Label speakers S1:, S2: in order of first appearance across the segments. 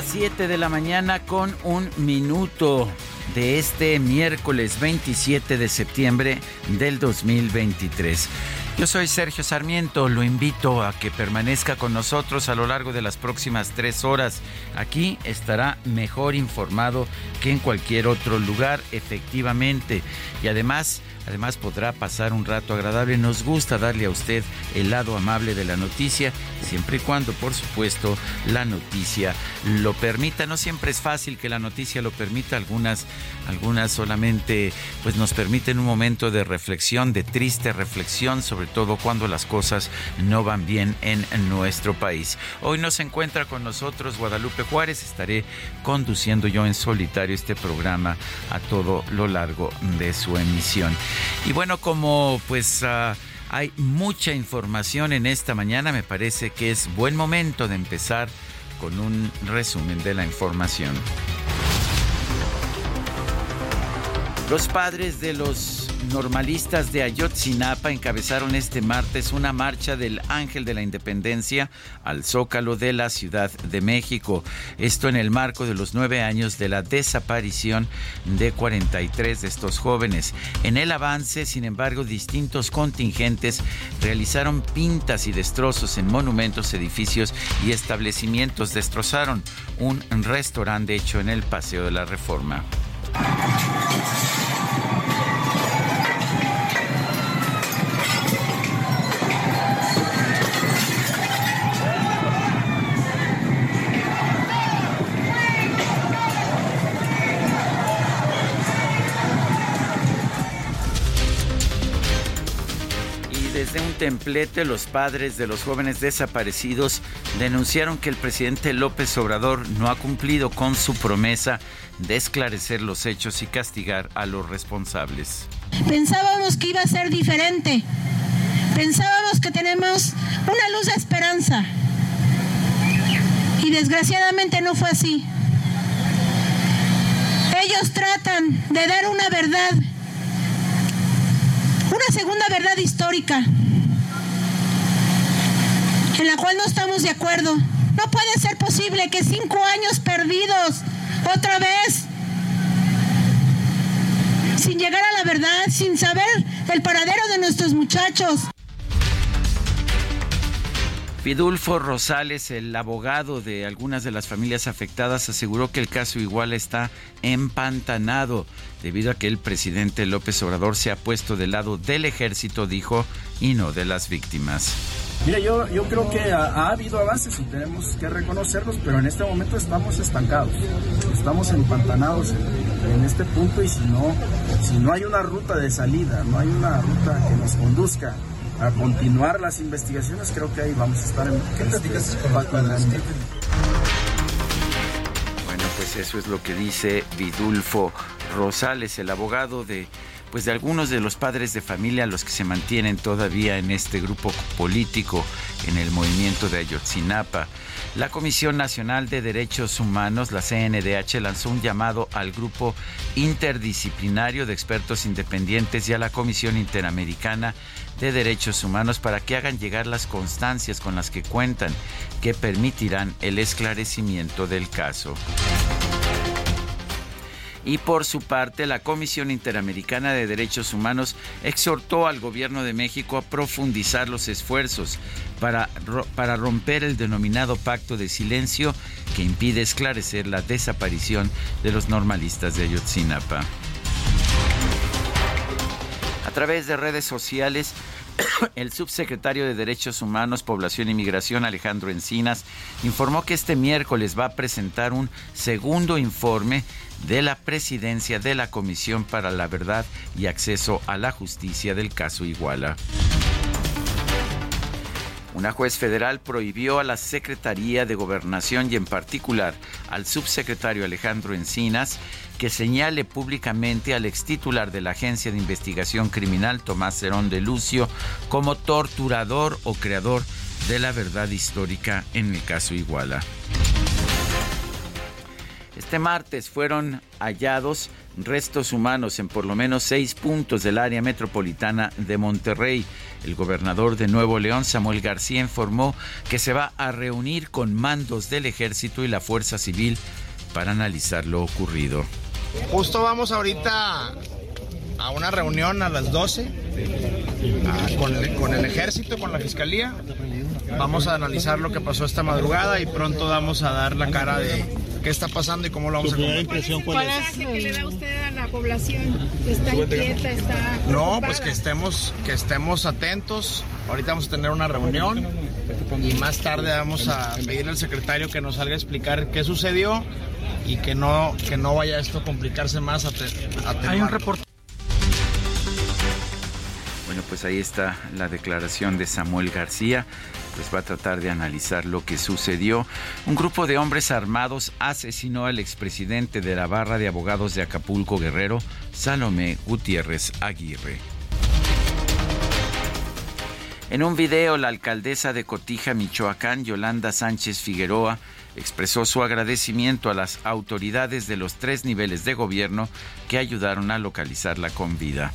S1: Las 7 de la mañana con un minuto de este miércoles 27 de septiembre del 2023. Yo soy Sergio Sarmiento, lo invito a que permanezca con nosotros a lo largo de las próximas tres horas. Aquí estará mejor informado que en cualquier otro lugar, efectivamente. Y además Además podrá pasar un rato agradable. Nos gusta darle a usted el lado amable de la noticia, siempre y cuando, por supuesto, la noticia lo permita. No siempre es fácil que la noticia lo permita. Algunas, algunas solamente pues nos permiten un momento de reflexión, de triste reflexión, sobre todo cuando las cosas no van bien en nuestro país. Hoy nos encuentra con nosotros Guadalupe Juárez. Estaré conduciendo yo en solitario este programa a todo lo largo de su emisión. Y bueno, como pues ah, hay mucha información en esta mañana, me parece que es buen momento de empezar con un resumen de la información. Los padres de los normalistas de Ayotzinapa encabezaron este martes una marcha del Ángel de la Independencia al Zócalo de la Ciudad de México. Esto en el marco de los nueve años de la desaparición de 43 de estos jóvenes. En el avance, sin embargo, distintos contingentes realizaron pintas y destrozos en monumentos, edificios y establecimientos. Destrozaron un restaurante hecho en el Paseo de la Reforma. Templete, los padres de los jóvenes desaparecidos denunciaron que el presidente López Obrador no ha cumplido con su promesa de esclarecer los hechos y castigar a los responsables.
S2: Pensábamos que iba a ser diferente. Pensábamos que tenemos una luz de esperanza. Y desgraciadamente no fue así. Ellos tratan de dar una verdad una segunda verdad histórica en la cual no estamos de acuerdo. No puede ser posible que cinco años perdidos otra vez, sin llegar a la verdad, sin saber el paradero de nuestros muchachos.
S1: Vidulfo Rosales, el abogado de algunas de las familias afectadas, aseguró que el caso igual está empantanado debido a que el presidente López Obrador se ha puesto del lado del ejército, dijo, y no de las víctimas.
S3: Mira, yo, yo creo que ha, habido avances y tenemos que reconocerlos, pero en este momento estamos estancados, estamos empantanados en, en, este punto y si no, si no hay una ruta de salida, no hay una ruta que nos conduzca a continuar las investigaciones, creo que ahí vamos a estar en... ¿Qué platicas
S1: Bueno, pues eso es lo que dice Vidulfo Rosales, el abogado de pues de algunos de los padres de familia los que se mantienen todavía en este grupo político en el movimiento de Ayotzinapa. La Comisión Nacional de Derechos Humanos, la CNDH, lanzó un llamado al grupo interdisciplinario de expertos independientes y a la Comisión Interamericana de Derechos Humanos para que hagan llegar las constancias con las que cuentan que permitirán el esclarecimiento del caso. Y por su parte, la Comisión Interamericana de Derechos Humanos exhortó al gobierno de México a profundizar los esfuerzos para, para romper el denominado pacto de silencio que impide esclarecer la desaparición de los normalistas de Ayotzinapa. A través de redes sociales, el subsecretario de Derechos Humanos, Población y Migración, Alejandro Encinas, informó que este miércoles va a presentar un segundo informe de la presidencia de la Comisión para la Verdad y Acceso a la Justicia del caso Iguala. Una juez federal prohibió a la Secretaría de Gobernación y en particular al subsecretario Alejandro Encinas que señale públicamente al ex titular de la Agencia de Investigación Criminal Tomás Cerón de Lucio como torturador o creador de la verdad histórica en el caso Iguala. Este martes fueron hallados restos humanos en por lo menos seis puntos del área metropolitana de Monterrey. El gobernador de Nuevo León, Samuel García, informó que se va a reunir con mandos del ejército y la Fuerza Civil para analizar lo ocurrido.
S4: Justo vamos ahorita a una reunión a las 12 ah, con, con el ejército, con la fiscalía. Vamos a analizar lo que pasó esta madrugada y pronto vamos a dar la cara de qué está pasando y cómo lo vamos a
S5: combatir. cuál es? que le da usted a la población? ¿Está inquieta? ¿Está
S4: No, pues que estemos, que estemos atentos. Ahorita vamos a tener una reunión y más tarde vamos a pedirle al secretario que nos salga a explicar qué sucedió y que no, que no vaya esto a complicarse más. A,
S1: Hay un reporte. Bueno, pues ahí está la declaración de Samuel García pues va a tratar de analizar lo que sucedió. Un grupo de hombres armados asesinó al expresidente de la barra de abogados de Acapulco Guerrero, Salomé Gutiérrez Aguirre. En un video, la alcaldesa de Cotija, Michoacán, Yolanda Sánchez Figueroa, expresó su agradecimiento a las autoridades de los tres niveles de gobierno que ayudaron a localizarla con vida.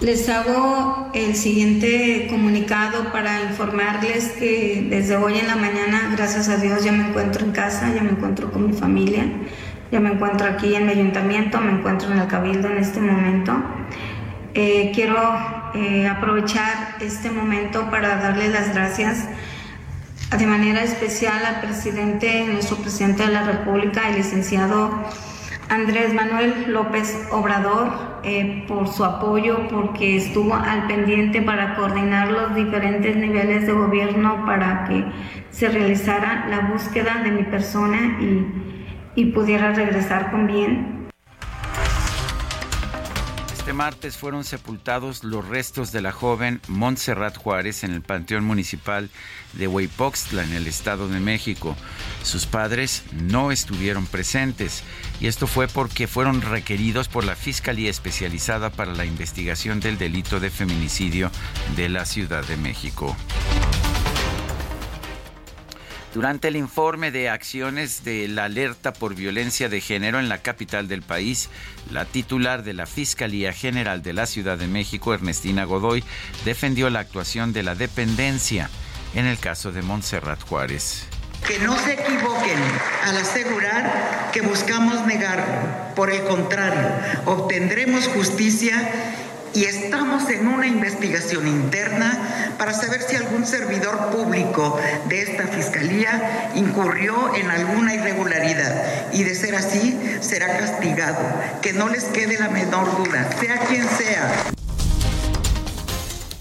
S6: Les hago el siguiente comunicado para informarles que desde hoy en la mañana, gracias a Dios, ya me encuentro en casa, ya me encuentro con mi familia, ya me encuentro aquí en mi ayuntamiento, me encuentro en el cabildo en este momento. Eh, quiero eh, aprovechar este momento para darle las gracias de manera especial al presidente, nuestro presidente de la República, el licenciado Andrés Manuel López Obrador eh, por su apoyo, porque estuvo al pendiente para coordinar los diferentes niveles de gobierno para que se realizara la búsqueda de mi persona y, y pudiera regresar con bien.
S1: Este martes fueron sepultados los restos de la joven Montserrat Juárez en el Panteón Municipal de Huaypoxtla, en el Estado de México. Sus padres no estuvieron presentes y esto fue porque fueron requeridos por la Fiscalía Especializada para la Investigación del Delito de Feminicidio de la Ciudad de México. Durante el informe de acciones de la alerta por violencia de género en la capital del país, la titular de la Fiscalía General de la Ciudad de México, Ernestina Godoy, defendió la actuación de la dependencia en el caso de Montserrat Juárez.
S7: Que no se equivoquen al asegurar que buscamos negar. Por el contrario, obtendremos justicia y estamos en una investigación interna para saber si algún servidor público de esta fiscalía incurrió en alguna irregularidad y de ser así será castigado. Que no les quede la menor duda, sea quien sea.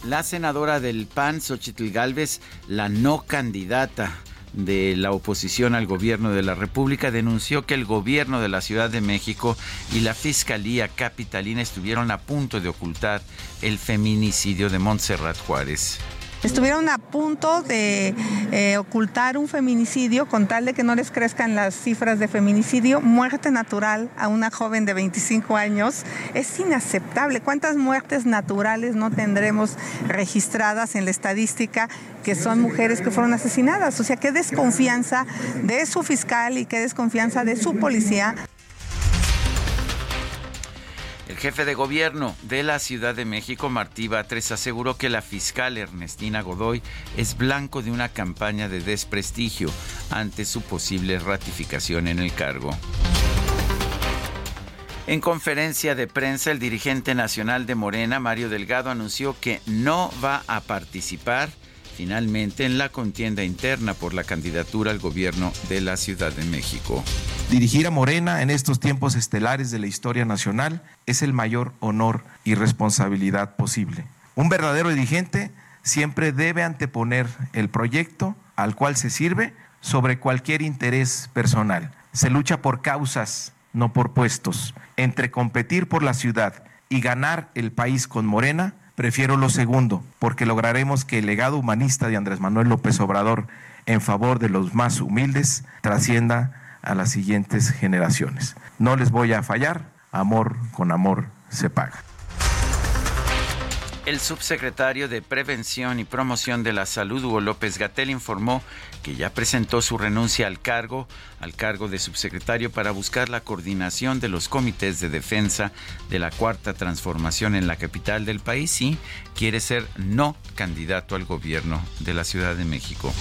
S1: La senadora del PAN, Xochitl Galvez, la no candidata de la oposición al gobierno de la República denunció que el gobierno de la Ciudad de México y la Fiscalía Capitalina estuvieron a punto de ocultar el feminicidio de Montserrat Juárez.
S8: Estuvieron a punto de eh, ocultar un feminicidio con tal de que no les crezcan las cifras de feminicidio. Muerte natural a una joven de 25 años es inaceptable. ¿Cuántas muertes naturales no tendremos registradas en la estadística que son mujeres que fueron asesinadas? O sea, qué desconfianza de su fiscal y qué desconfianza de su policía.
S1: El jefe de gobierno de la Ciudad de México, Martí Batres, aseguró que la fiscal Ernestina Godoy es blanco de una campaña de desprestigio ante su posible ratificación en el cargo. En conferencia de prensa, el dirigente nacional de Morena, Mario Delgado, anunció que no va a participar finalmente en la contienda interna por la candidatura al gobierno de la Ciudad de México.
S9: Dirigir a Morena en estos tiempos estelares de la historia nacional es el mayor honor y responsabilidad posible. Un verdadero dirigente siempre debe anteponer el proyecto al cual se sirve sobre cualquier interés personal. Se lucha por causas no por puestos. Entre competir por la ciudad y ganar el país con Morena, prefiero lo segundo, porque lograremos que el legado humanista de Andrés Manuel López Obrador en favor de los más humildes trascienda a las siguientes generaciones. No les voy a fallar, amor con amor se paga.
S1: El subsecretario de Prevención y Promoción de la Salud, Hugo López Gatel, informó que ya presentó su renuncia al cargo, al cargo de subsecretario, para buscar la coordinación de los comités de defensa de la cuarta transformación en la capital del país y quiere ser no candidato al gobierno de la Ciudad de México.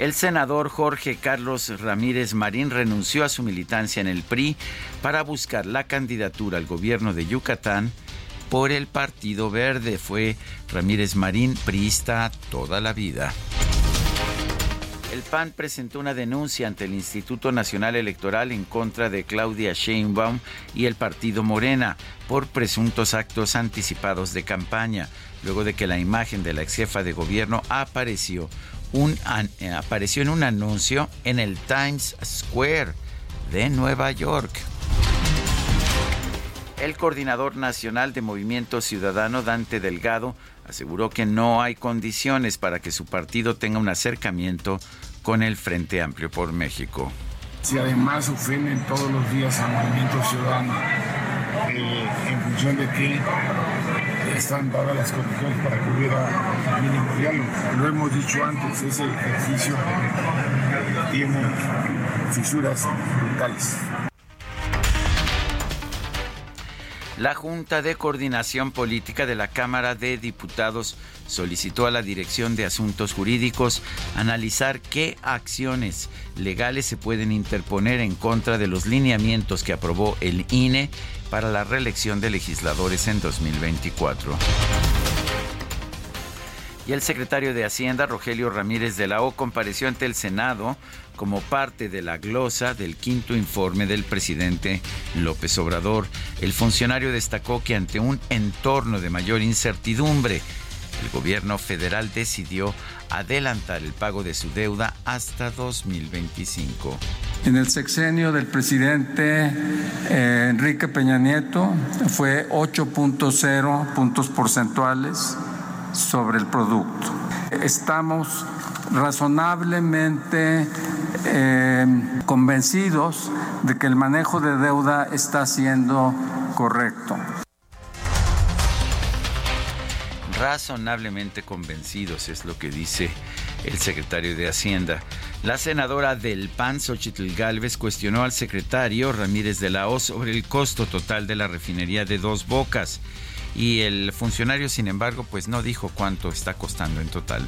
S1: El senador Jorge Carlos Ramírez Marín renunció a su militancia en el PRI para buscar la candidatura al gobierno de Yucatán por el Partido Verde. Fue Ramírez Marín, priista toda la vida. El PAN presentó una denuncia ante el Instituto Nacional Electoral en contra de Claudia Sheinbaum y el partido Morena por presuntos actos anticipados de campaña, luego de que la imagen de la ex jefa de gobierno apareció, en un anuncio en el Times Square de Nueva York. El coordinador nacional de Movimiento Ciudadano, Dante Delgado, aseguró que no hay condiciones para que su partido tenga un acercamiento con el Frente Amplio por México.
S10: Si además ofenden todos los días al Movimiento Ciudadano, eh, en función de que están dadas las condiciones para que hubiera mínimo diálogo. Lo hemos dicho antes, ese ejercicio tiene fisuras brutales.
S1: La Junta de Coordinación Política de la Cámara de Diputados solicitó a la Dirección de Asuntos Jurídicos analizar qué acciones legales se pueden interponer en contra de los lineamientos que aprobó el INE para la reelección de legisladores en 2024 y el secretario de Hacienda, Rogelio Ramírez de la O, compareció ante el Senado como parte de la glosa del quinto informe del presidente López Obrador. El funcionario destacó que ante un entorno de mayor incertidumbre, el gobierno federal decidió adelantar el pago de su deuda hasta 2025.
S11: En el sexenio del presidente eh, Enrique Peña Nieto fue 8.0 puntos porcentuales sobre el producto. Estamos razonablemente eh, convencidos de que el manejo de deuda está siendo correcto.
S1: Razonablemente convencidos es lo que dice el secretario de Hacienda. La senadora del PAN, Xochitl Galvez, cuestionó al secretario Ramírez de la O sobre el costo total de la refinería de Dos Bocas y el funcionario, sin embargo, pues no dijo cuánto está costando en total.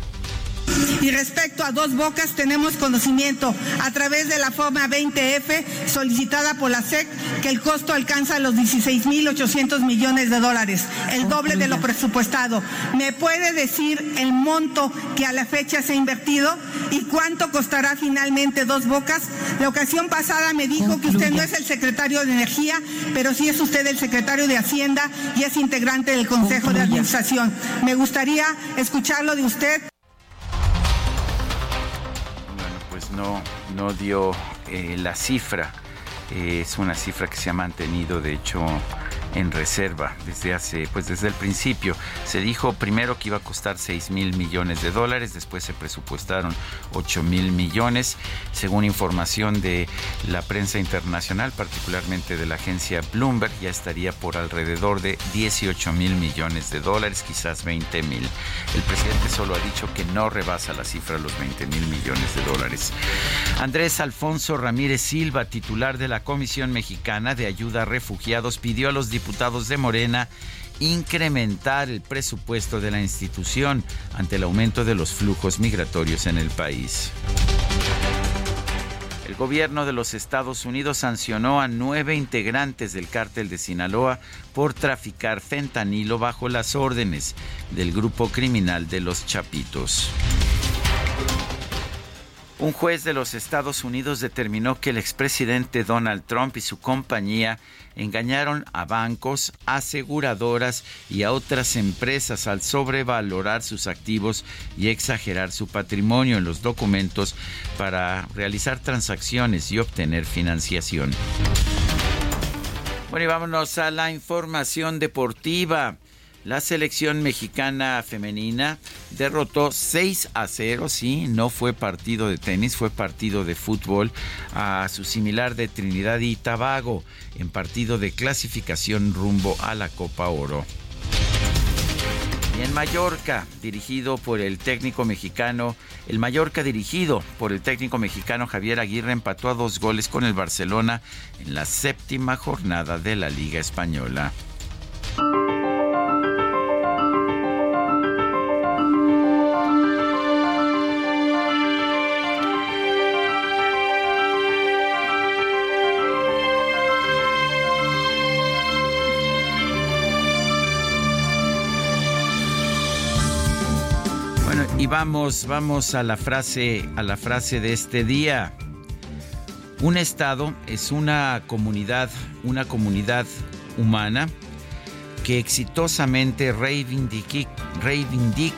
S2: Y respecto a Dos Bocas, tenemos conocimiento a través de la forma 20F solicitada por la SEC que el costo alcanza los 16.800 millones de dólares, el doble de lo presupuestado. ¿Me puede decir el monto que a la fecha se ha invertido y cuánto costará finalmente Dos Bocas? La ocasión pasada me dijo que usted no es el secretario de Energía, pero sí es usted el secretario de Hacienda y es integrante del Consejo de Administración. Me gustaría escucharlo de usted.
S1: No, no dio eh, la cifra. es una cifra que se ha mantenido, de hecho, en reserva desde hace, pues desde el principio. Se dijo primero que iba a costar 6 mil millones de dólares, después se presupuestaron 8 mil millones. Según información de la prensa internacional, particularmente de la agencia Bloomberg, ya estaría por alrededor de 18 mil millones de dólares, quizás 20 mil. El presidente solo ha dicho que no rebasa la cifra los 20 mil millones de dólares. Andrés Alfonso Ramírez Silva, titular de la Comisión Mexicana de Ayuda a Refugiados, pidió a los diputados de Morena incrementar el presupuesto de la institución ante el aumento de los flujos migratorios en el país. El gobierno de los Estados Unidos sancionó a nueve integrantes del cártel de Sinaloa por traficar fentanilo bajo las órdenes del grupo criminal de los Chapitos. Un juez de los Estados Unidos determinó que el expresidente Donald Trump y su compañía engañaron a bancos, aseguradoras y a otras empresas al sobrevalorar sus activos y exagerar su patrimonio en los documentos para realizar transacciones y obtener financiación. Bueno, y vámonos a la información deportiva. La selección mexicana femenina derrotó 6 a 0, sí, no fue partido de tenis, fue partido de fútbol a su similar de Trinidad y Tobago en partido de clasificación rumbo a la Copa Oro. Y en Mallorca, dirigido por el técnico mexicano, el Mallorca dirigido por el técnico mexicano Javier Aguirre empató a dos goles con el Barcelona en la séptima jornada de la Liga Española. Y vamos, vamos a la frase, a la frase de este día. Un estado es una comunidad, una comunidad humana que exitosamente reivindica,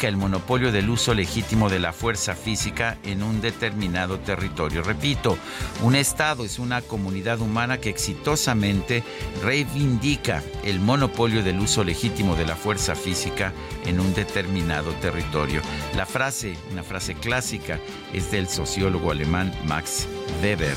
S1: el monopolio del uso legítimo de la fuerza física en un determinado territorio. Repito, un Estado es una comunidad humana que exitosamente reivindica el monopolio del uso legítimo de la fuerza física en un determinado territorio. La frase, una frase clásica, es del sociólogo alemán Max Weber.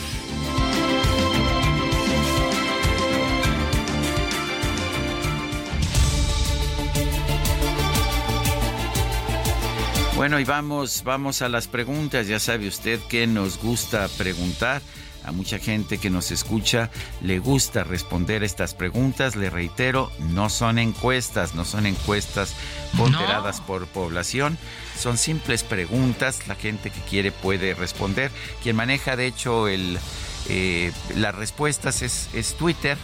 S1: Bueno, y vamos, vamos a las preguntas. Ya sabe usted que nos gusta preguntar. A mucha gente que nos escucha le gusta responder estas preguntas. Le reitero, no son encuestas, no son encuestas ponderadas por población. Son simples preguntas. La gente que quiere puede responder. Quien maneja, de hecho, el, eh, las respuestas es, es Twitter,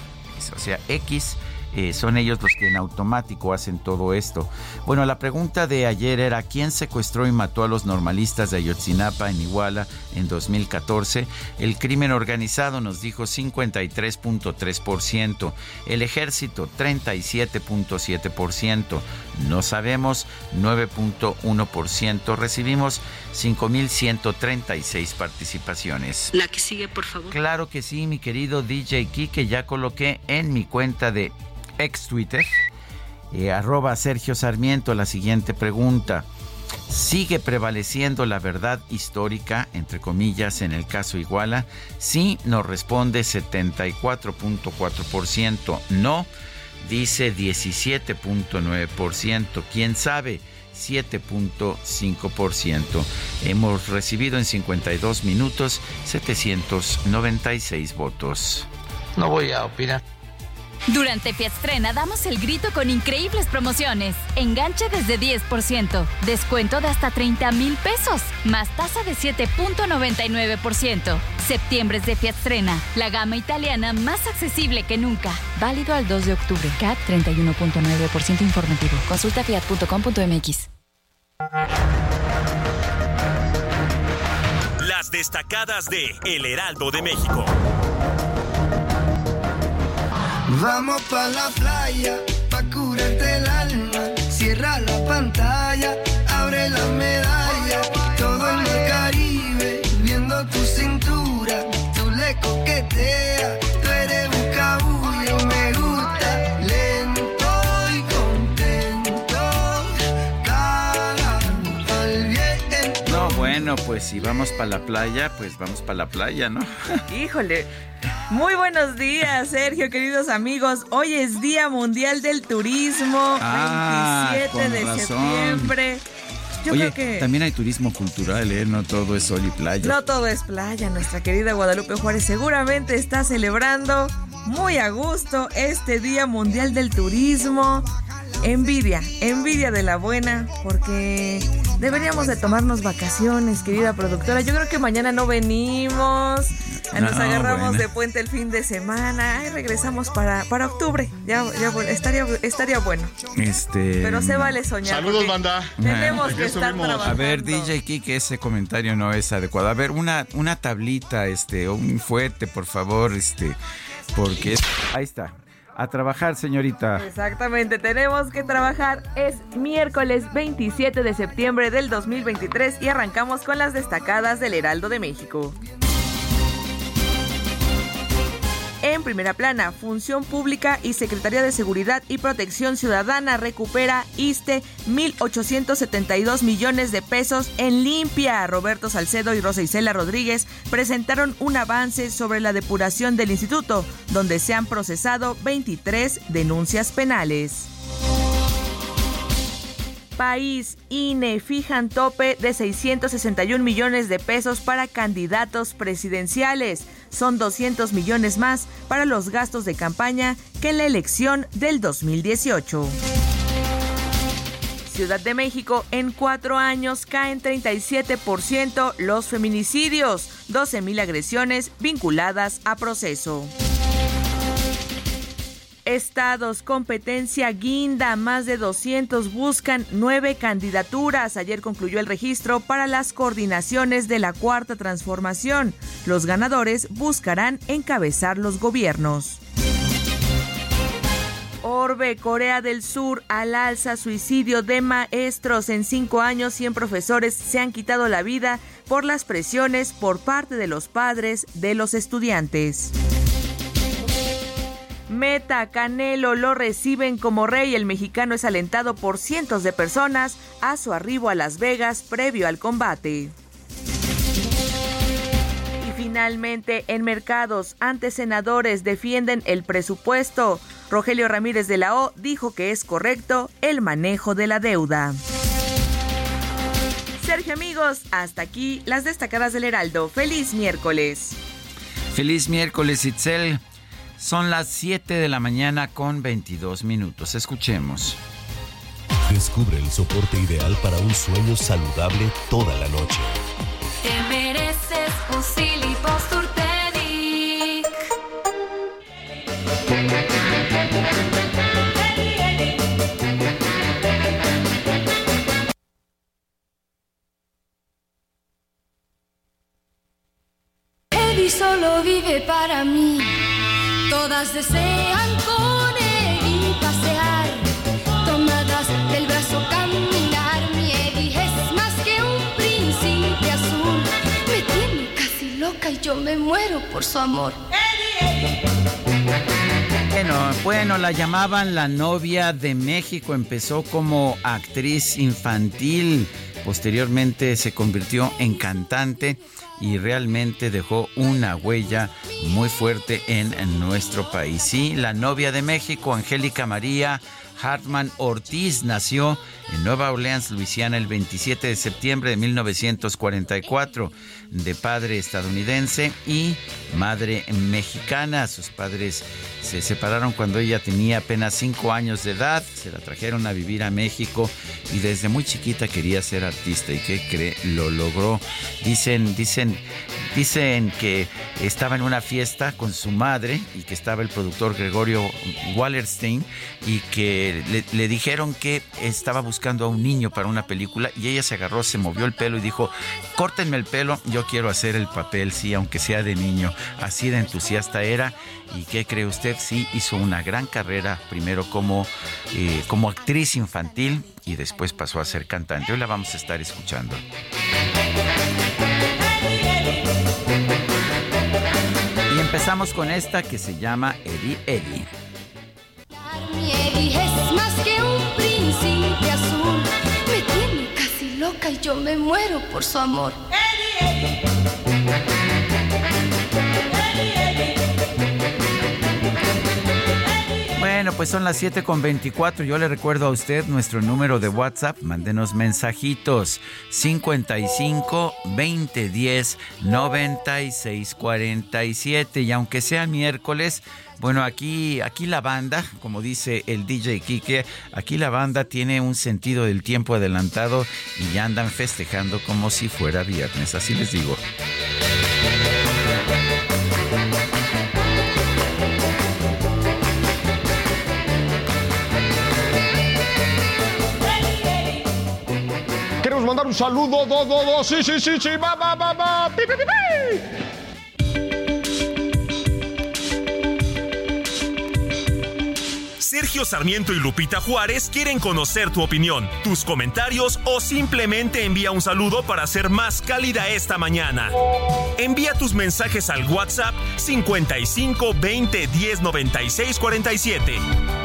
S1: o sea, X eh, son ellos los que en automático hacen todo esto. Bueno, la pregunta de ayer era ¿quién secuestró y mató a los normalistas de Ayotzinapa en Iguala en 2014? El crimen organizado nos dijo 53.3%, el ejército 37.7%, no sabemos 9.1%, recibimos 5.136 participaciones.
S12: La que sigue, por favor.
S1: Claro que sí, mi querido DJ que ya coloqué en mi cuenta de ex Twitter, eh, arroba Sergio Sarmiento, la siguiente pregunta. ¿Sigue prevaleciendo la verdad histórica, entre comillas, en el caso Iguala? Sí, nos responde 74.4%. No, dice 17.9%. ¿Quién sabe? 7.5%. Hemos recibido en 52 minutos 796 votos.
S13: No voy a opinar.
S14: Durante Fiatstrena damos el grito con increíbles promociones. Enganche desde 10%, descuento de hasta 30 mil pesos, más tasa de 7.99%. Septiembre es de Fiatstrena, la gama italiana más accesible que nunca. Válido al 2 de octubre. CAT 31.9% informativo. Consulta fiat.com.mx.
S15: Las destacadas de El Heraldo de México.
S16: Vamos pa' la playa, pa' curarte el alma. Cierra la pantalla, abre la medalla. Todo en el Caribe, viendo tu cintura. Tú le coqueteas, tú eres un me gusta. Lento y contento, cada al bien.
S1: No, bueno, pues si vamos para la playa, pues vamos para la playa, ¿no?
S17: Híjole. Muy buenos días, Sergio, queridos amigos. Hoy es Día Mundial del Turismo, 27
S1: Ah,
S17: de septiembre. Yo
S1: Oye,
S17: creo que
S1: también hay turismo cultural, ¿eh? No todo es sol y playa.
S17: no todo es playa. Nuestra querida Guadalupe Juárez seguramente está celebrando muy a gusto este Día Mundial del Turismo. Envidia, envidia de la buena, porque deberíamos de tomarnos vacaciones, querida productora. Yo creo que mañana no venimos. Nos agarramos de puente el fin de semana. y regresamos para, para octubre. Ya, ya estaría, estaría bueno.
S1: Este.
S17: Pero se vale soñar.
S12: Saludos, banda.
S17: Tenemos que estar trabajando.
S1: A ver, DJ Kike, ese comentario no es adecuado. A ver, una, una tablita, este, un fuete, por favor, este, porque ahí está. A trabajar, señorita.
S17: Exactamente, tenemos que trabajar. Es miércoles 27 de septiembre del 2023 y arrancamos con las destacadas del Heraldo de México. En primera plana, Función Pública y Secretaría de Seguridad y Protección Ciudadana recupera ISTE 1.872 millones de pesos en limpia. Roberto Salcedo y Rosa Isela Rodríguez presentaron un avance sobre la depuración del instituto, donde se han procesado 23 denuncias penales. País, INE fijan tope de 661 millones de pesos para candidatos presidenciales. Son 200 millones más para los gastos de campaña que en la elección del 2018. Ciudad de México, en cuatro años caen 37% los feminicidios, 12.000 agresiones vinculadas a proceso. Estados, competencia guinda, más de 200 buscan nueve candidaturas. Ayer concluyó el registro para las coordinaciones de la cuarta transformación. Los ganadores buscarán encabezar los gobiernos. Orbe, Corea del Sur, al alza suicidio de maestros. En cinco años, 100 profesores se han quitado la vida por las presiones por parte de los padres de los estudiantes. Meta Canelo lo reciben como rey. El mexicano es alentado por cientos de personas a su arribo a Las Vegas previo al combate. Y finalmente, en mercados, ante senadores defienden el presupuesto. Rogelio Ramírez de la O dijo que es correcto el manejo de la deuda. Sergio amigos, hasta aquí las destacadas del Heraldo. Feliz miércoles.
S1: Feliz miércoles, Itzel. Son las 7 de la mañana con 22 minutos. Escuchemos.
S13: Descubre el soporte ideal para un sueño saludable toda la noche.
S18: Te mereces un Eddie solo vive para mí. Todas desean con y pasear, tomadas del brazo caminar. Mi Eddie es más que un príncipe azul, me tiene casi loca y yo me muero por su amor.
S1: Bueno, bueno, la llamaban la novia de México, empezó como actriz infantil, posteriormente se convirtió en cantante y realmente dejó una huella muy fuerte en, nuestro país. Sí, la novia de México, Angélica María Hartman Ortiz, nació en Nueva Orleans, Luisiana, el 27 de septiembre de 1944, de padre estadounidense y madre mexicana. Sus padres se separaron cuando ella tenía apenas cinco años de edad, se la trajeron a vivir a México y desde muy chiquita quería ser artista y que cree lo logró. Dicen, dicen, dicen que estaba en una fiesta con su madre y que estaba el productor Gregorio Wallerstein y que le, dijeron que estaba buscando a un niño para una película y ella se agarró, se movió el pelo y dijo, córtenme el pelo, yo quiero hacer el papel, sí, aunque sea de niño. Así de entusiasta era ¿Y qué cree usted? Sí, hizo una gran carrera, primero como, eh, como actriz infantil y después pasó a ser cantante. Hoy la vamos a estar escuchando. Empezamos con esta que se llama Eddie Eddie.
S18: Mi Eddie es más que un príncipe azul. Me tiene casi loca y yo me muero por su amor. Eddie,
S1: Bueno, pues son las 7 con 24. Yo le recuerdo a usted nuestro número de WhatsApp. Mándenos mensajitos 55 2010 96 47. Y aunque sea miércoles, bueno, aquí, aquí la banda, como dice el DJ Kike, aquí la banda tiene un sentido del tiempo adelantado y ya andan festejando como si fuera viernes. Así les digo.
S12: Saludo, do, do, do, sí, sí, sí, sí, va, va, va, va, pi, pi, pi.
S15: Sergio Sarmiento y Lupita Juárez quieren conocer tu opinión, tus comentarios o simplemente envía un saludo para hacer más cálida esta mañana. Envía tus mensajes al WhatsApp 55 20 10 96 47.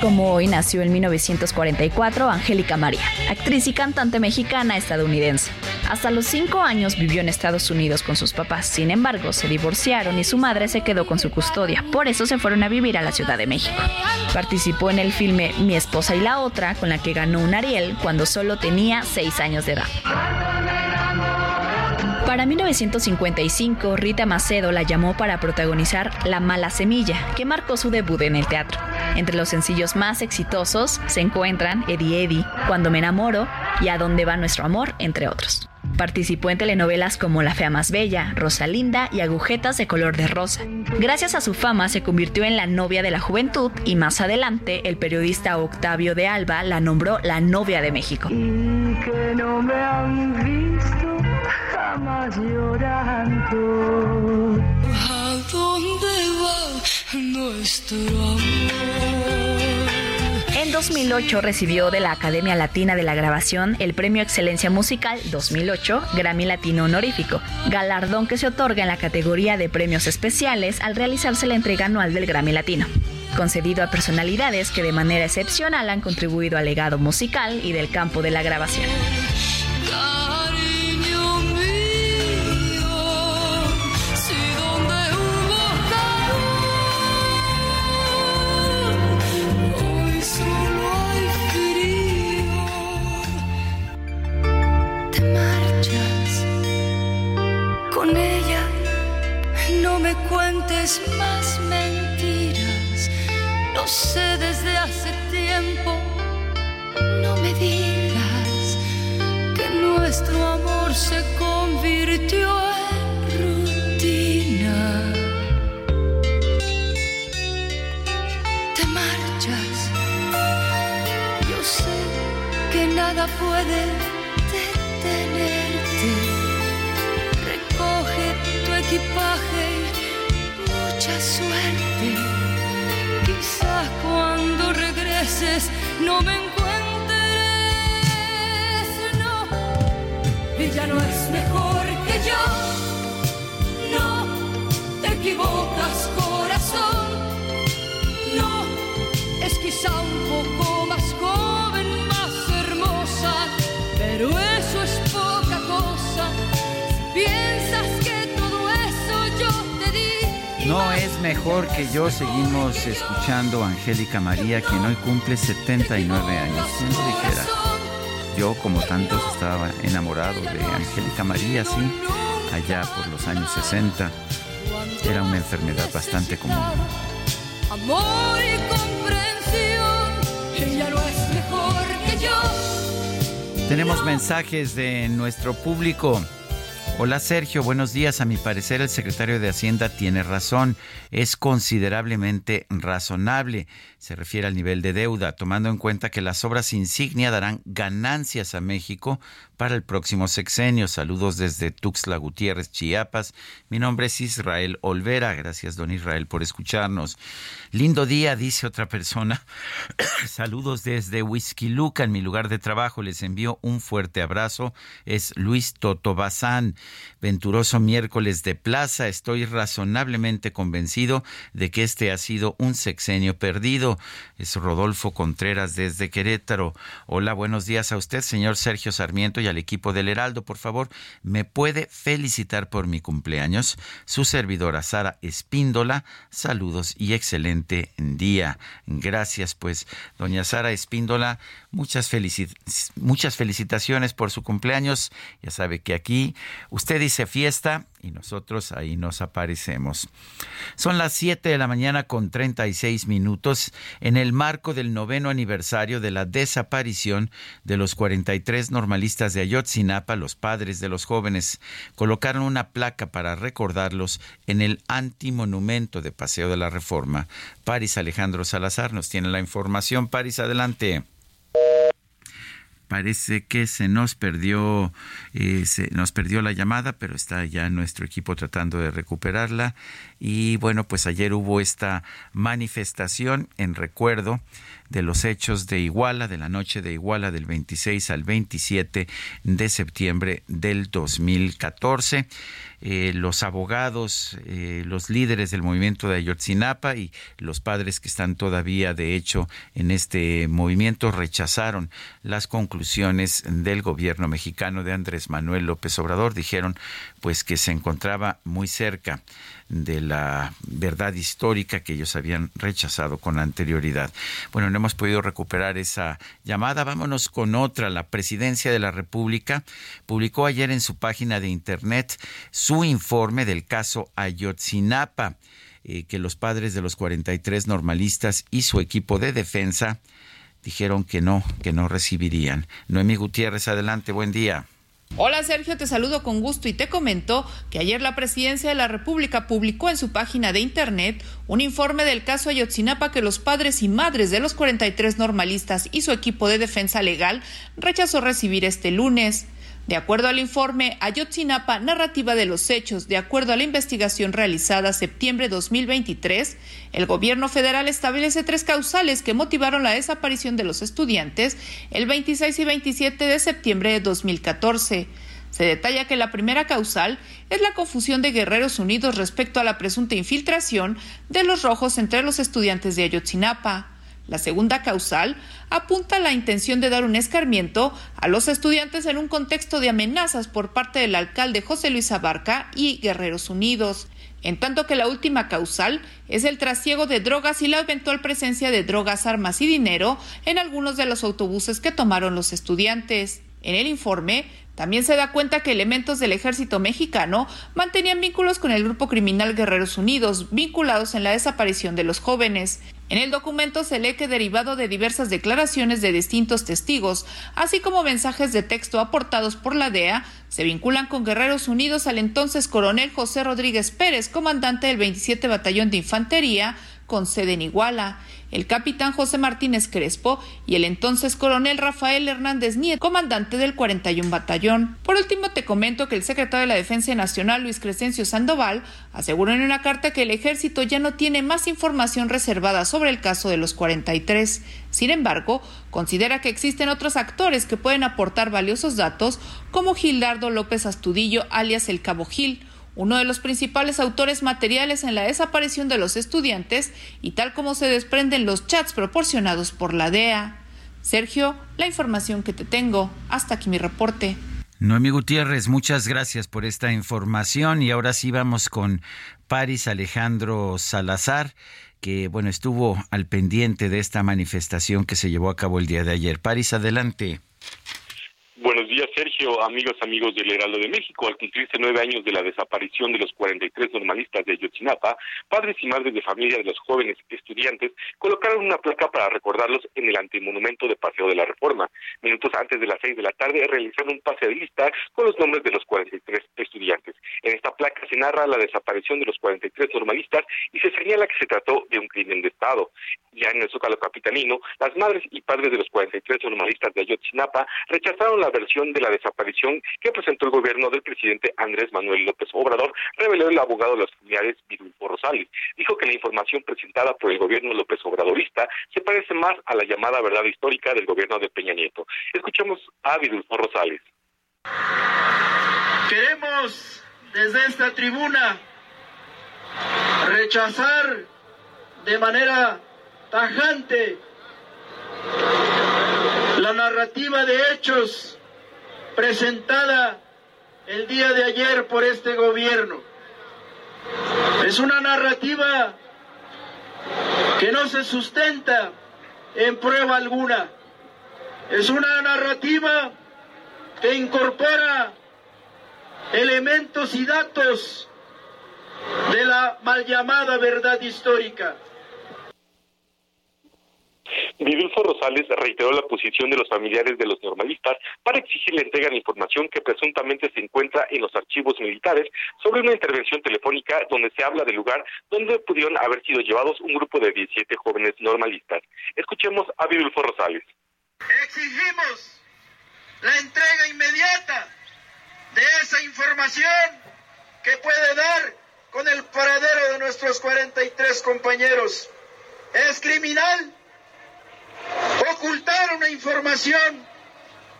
S19: Como hoy nació en 1944 Angélica María, actriz y cantante mexicana estadounidense. Hasta los cinco años vivió en Estados Unidos con sus papás, sin embargo se divorciaron y su madre se quedó con su custodia, por eso se fueron a vivir a la Ciudad de México. Participó en el filme Mi esposa y la otra, con la que ganó un Ariel cuando solo tenía seis años de edad. Para 1955, Rita Macedo la llamó para protagonizar La mala semilla, que marcó su debut en el teatro. Entre los sencillos más exitosos se encuentran Eddie Eddie, Cuando me enamoro y A dónde va nuestro amor, entre otros. Participó en telenovelas como La Fea Más Bella, Rosalinda y Agujetas de Color de Rosa. Gracias a su fama se convirtió en la novia de la juventud y más adelante el periodista Octavio de Alba la nombró la novia de México.
S20: Llorando. ¿A dónde va nuestro amor?
S19: En 2008 recibió de la Academia Latina de la Grabación el Premio Excelencia Musical 2008 Grammy Latino Honorífico, galardón que se otorga en la categoría de premios especiales al realizarse la entrega anual del Grammy Latino concedido a personalidades que de manera excepcional han contribuido al legado musical y del campo de la grabación.
S20: Más mentiras. Lo sé desde hace tiempo, no me digas que nuestro amor se convirtió en rutina. Te marchas, yo sé que nada puede no me encuentres, no. Ella no es mejor que yo, no. Te equivocas, corazón, no. Es quizá un
S1: mejor que yo. Seguimos escuchando a Angélica María, quien hoy cumple 79 años. ¿Quién lo dijera? Yo, como tantos, estaba enamorado de Angélica María, sí. allá por los años 60. Era una enfermedad bastante común.
S18: Amor y comprensión, ella no es mejor que yo.
S1: Tenemos mensajes de nuestro público. Hola Sergio, buenos días. A mi parecer el secretario de Hacienda tiene razón. Es considerablemente razonable. Se refiere al nivel de deuda, tomando en cuenta que las obras insignia darán ganancias a México para el próximo sexenio. Saludos desde Tuxtla Gutiérrez, Chiapas. Mi nombre es Israel Olvera. Gracias, don Israel, por escucharnos. Lindo día, dice otra persona. Saludos desde Whisky Luca, en mi lugar de trabajo. Les envío un fuerte abrazo. Es Luis Toto Bazán. Venturoso miércoles de plaza. Estoy razonablemente convencido de que este ha sido un sexenio perdido. Es Rodolfo Contreras desde Querétaro. Hola, buenos días a usted, señor Sergio Sarmiento, al equipo del Heraldo. Por favor, ¿me puede felicitar por mi cumpleaños? Su servidora Sara Espíndola. Saludos y excelente día. Gracias, pues, doña Sara Espíndola. Muchas, muchas felicitaciones por su cumpleaños. Ya sabe que aquí usted dice fiesta y nosotros ahí nos aparecemos. Son las 7 de la mañana con 36 minutos en el marco del noveno aniversario de la desaparición de los 43 normalistas de Ayotzinapa, los padres de los jóvenes colocaron una placa para recordarlos en el antimonumento de Paseo de la Reforma. Paris Alejandro Salazar nos tiene la información. Paris, adelante parece que se nos perdió eh, se nos perdió la llamada pero está ya nuestro equipo tratando de recuperarla. Y bueno pues ayer hubo esta manifestación en recuerdo de los hechos de Iguala de la noche de Iguala del 26 al 27 de septiembre del 2014 eh, los abogados, eh, los líderes del movimiento de Ayotzinapa y los padres que están todavía, de hecho, en este movimiento rechazaron las conclusiones del gobierno mexicano de Andrés Manuel López Obrador. Dijeron, pues, que se encontraba muy cerca de la verdad histórica que ellos habían rechazado con anterioridad. Bueno, no hemos podido recuperar esa llamada. Vámonos con otra. La Presidencia de la República publicó ayer en su página de Internet su informe del caso Ayotzinapa, eh, que los padres de los 43 normalistas y su equipo de defensa dijeron que no, que no recibirían. Noemí Gutiérrez, adelante, buen día.
S21: Hola Sergio, te saludo con gusto y te comento que ayer la Presidencia de la República publicó en su página de Internet un informe del caso Ayotzinapa que los padres y madres de los 43 normalistas y su equipo de defensa legal rechazó recibir este lunes. De acuerdo al informe Ayotzinapa, narrativa de los hechos, de acuerdo a la investigación realizada septiembre 2023, el gobierno federal establece tres causales que motivaron la desaparición de los estudiantes el 26 y 27 de septiembre de 2014. Se detalla que la primera causal es la confusión de Guerreros Unidos respecto a la presunta infiltración de los rojos entre los estudiantes de Ayotzinapa. La segunda causal apunta a la intención de dar un escarmiento a los estudiantes en un contexto de amenazas por parte del alcalde José Luis Abarca y Guerreros Unidos, en tanto que la última causal es el trasiego de drogas y la eventual presencia de drogas, armas y dinero en algunos de los autobuses que tomaron los estudiantes. En el informe también se da cuenta que elementos del ejército mexicano mantenían vínculos con el grupo criminal Guerreros Unidos, vinculados en la desaparición de los jóvenes. En el documento se lee que derivado de diversas declaraciones de distintos testigos, así como mensajes de texto aportados por la DEA, se vinculan con Guerreros Unidos al entonces coronel José Rodríguez Pérez, comandante del 27 Batallón de Infantería, con sede en Iguala el capitán José Martínez Crespo y el entonces coronel Rafael Hernández Nieto, comandante del 41 Batallón. Por último, te comento que el secretario de la Defensa Nacional, Luis Crescencio Sandoval, aseguró en una carta que el ejército ya no tiene más información reservada sobre el caso de los 43. Sin embargo, considera que existen otros actores que pueden aportar valiosos datos, como Gildardo López Astudillo, alias el Cabo Gil, uno de los principales autores materiales en la desaparición de los estudiantes y tal como se desprenden los chats proporcionados por la DEA. Sergio, la información que te tengo. Hasta aquí mi reporte.
S1: Noemi Gutiérrez, muchas gracias por esta información y ahora sí vamos con Paris Alejandro Salazar que bueno estuvo al pendiente de esta manifestación que se llevó a cabo el día de ayer. Paris, adelante.
S22: Buenos días, Sergio Sergio, amigos, amigos del Heraldo de México, al cumplirse nueve años de la desaparición de los 43 normalistas de Ayotzinapa, padres y madres de familia de los jóvenes estudiantes colocaron una placa para recordarlos en el antimonumento de Paseo de la Reforma. Minutos antes de las seis de la tarde realizaron un pase de lista con los nombres de los 43 estudiantes. En esta placa se narra la desaparición de los 43 normalistas y se señala que se trató de un crimen de Estado. Ya en el Zócalo Capitalino, las madres y padres de los 43 normalistas de Ayotzinapa rechazaron la versión de la desaparición que presentó el gobierno del presidente Andrés Manuel López Obrador, reveló el abogado de los familiares Vidulfo Rosales. Dijo que la información presentada por el gobierno López Obradorista se parece más a la llamada verdad histórica del gobierno de Peña Nieto. Escuchemos a Vidulfo Rosales.
S23: Queremos desde esta tribuna rechazar de manera tajante la narrativa de hechos presentada el día de ayer por este gobierno. Es una narrativa que no se sustenta en prueba alguna. Es una narrativa que incorpora elementos y datos de la mal llamada verdad histórica.
S22: Vidulfo Rosales reiteró la posición de los familiares de los normalistas para exigir la entrega de información que presuntamente se encuentra en los archivos militares sobre una intervención telefónica donde se habla del lugar donde pudieron haber sido llevados un grupo de 17 jóvenes normalistas. Escuchemos a Vidulfo Rosales.
S23: Exigimos la entrega inmediata de esa información que puede dar con el paradero de nuestros 43 compañeros. Es criminal ocultar una información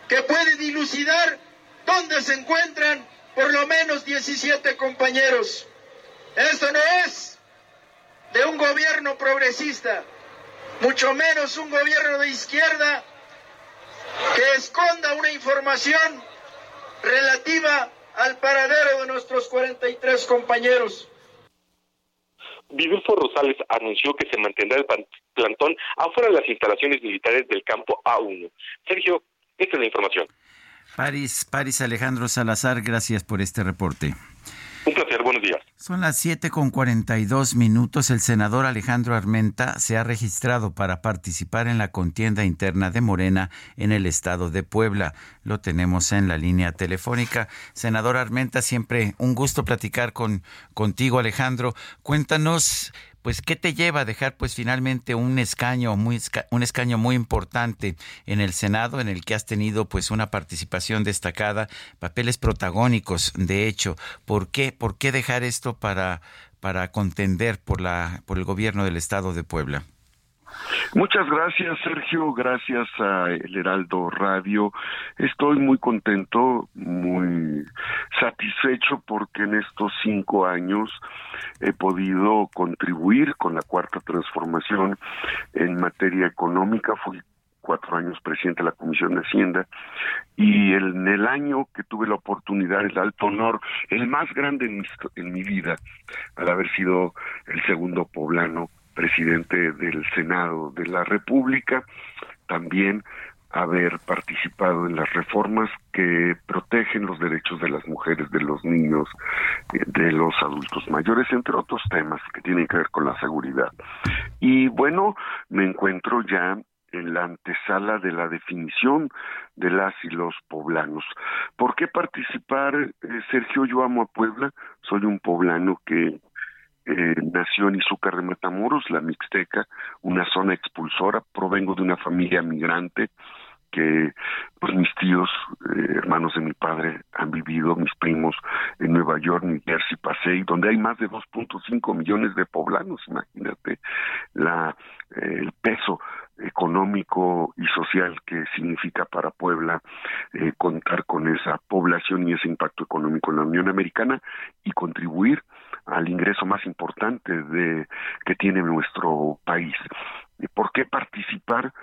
S23: que puede dilucidar dónde se encuentran por lo menos 17 compañeros. Esto no es de un gobierno progresista, mucho menos un gobierno de izquierda que esconda una información relativa al paradero de nuestros 43 compañeros.
S22: Vidulfo Rosales anunció que se mantendrá el plantón afuera de las instalaciones militares del campo A1. Sergio, esta es la información.
S1: París, París Alejandro Salazar, gracias por este reporte.
S22: Un placer, buenos días.
S1: Son las 7 con 42 minutos. El senador Alejandro Armenta se ha registrado para participar en la contienda interna de Morena en el estado de Puebla. Lo tenemos en la línea telefónica. Senador Armenta, siempre un gusto platicar con contigo, Alejandro. Cuéntanos pues qué te lleva a dejar pues finalmente un escaño muy un escaño muy importante en el Senado en el que has tenido pues una participación destacada, papeles protagónicos, de hecho, ¿por qué por qué dejar esto para para contender por la por el gobierno del estado de Puebla?
S24: Muchas gracias, Sergio. Gracias a El Heraldo Radio. Estoy muy contento, muy satisfecho porque en estos cinco años he podido contribuir con la cuarta transformación en materia económica. Fui cuatro años presidente de la Comisión de Hacienda y en el año que tuve la oportunidad, el alto honor, el más grande en mi, en mi vida, al haber sido el segundo poblano presidente del Senado de la República, también haber participado en las reformas que protegen los derechos de las mujeres, de los niños, eh, de los adultos mayores, entre otros temas que tienen que ver con la seguridad. Y bueno, me encuentro ya en la antesala de la definición de las y los poblanos. ¿Por qué participar, eh, Sergio? Yo amo a Puebla, soy un poblano que eh, nació en Izúcar de Matamoros, la Mixteca, una zona expulsora, provengo de una familia migrante que pues mis tíos, eh, hermanos de mi padre, han vivido, mis primos en Nueva York, New Jersey, Pasey, donde hay más de 2.5 millones de poblanos, imagínate. La eh, el peso económico y social que significa para Puebla eh, contar con esa población y ese impacto económico en la Unión Americana y contribuir al ingreso más importante de que tiene nuestro país. ¿Por qué participar?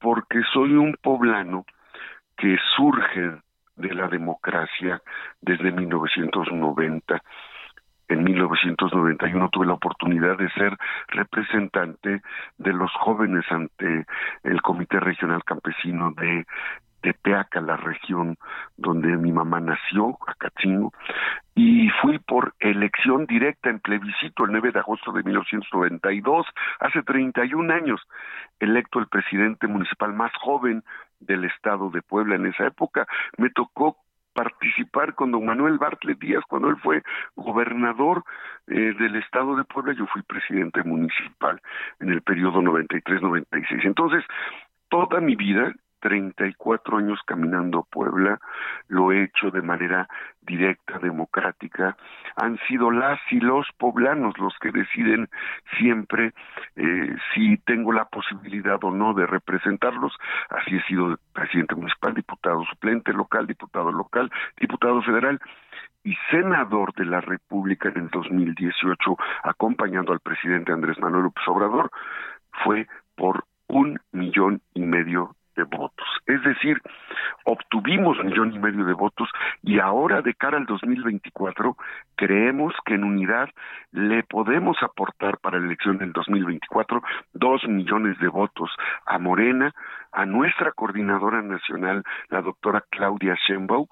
S24: Porque soy un poblano que surge de la democracia desde 1990 en 1991 tuve la oportunidad de ser representante de los jóvenes ante el Comité Regional Campesino de Tepeaca, la región donde mi mamá nació, Acatzingo, y fui por elección directa en plebiscito el 9 de agosto de 1992, hace 31 años, electo el presidente municipal más joven del estado de Puebla en esa época. Me tocó participar con don Manuel Bartlett Díaz cuando él fue gobernador eh, del estado de Puebla, yo fui presidente municipal en el periodo 93-96. Entonces, toda mi vida 34 años caminando Puebla, lo he hecho de manera directa, democrática. Han sido las y los poblanos los que deciden siempre eh, si tengo la posibilidad o no de representarlos. Así he sido presidente municipal, diputado suplente local, diputado local, diputado federal y senador de la República en el 2018, acompañando al presidente Andrés Manuel López Obrador, fue por un millón y medio de votos. Es decir, obtuvimos un millón y medio de votos y ahora de cara al 2024 creemos que en unidad le podemos aportar para la elección del 2024 dos millones de votos a Morena, a nuestra coordinadora nacional, la doctora Claudia Sheinbaum,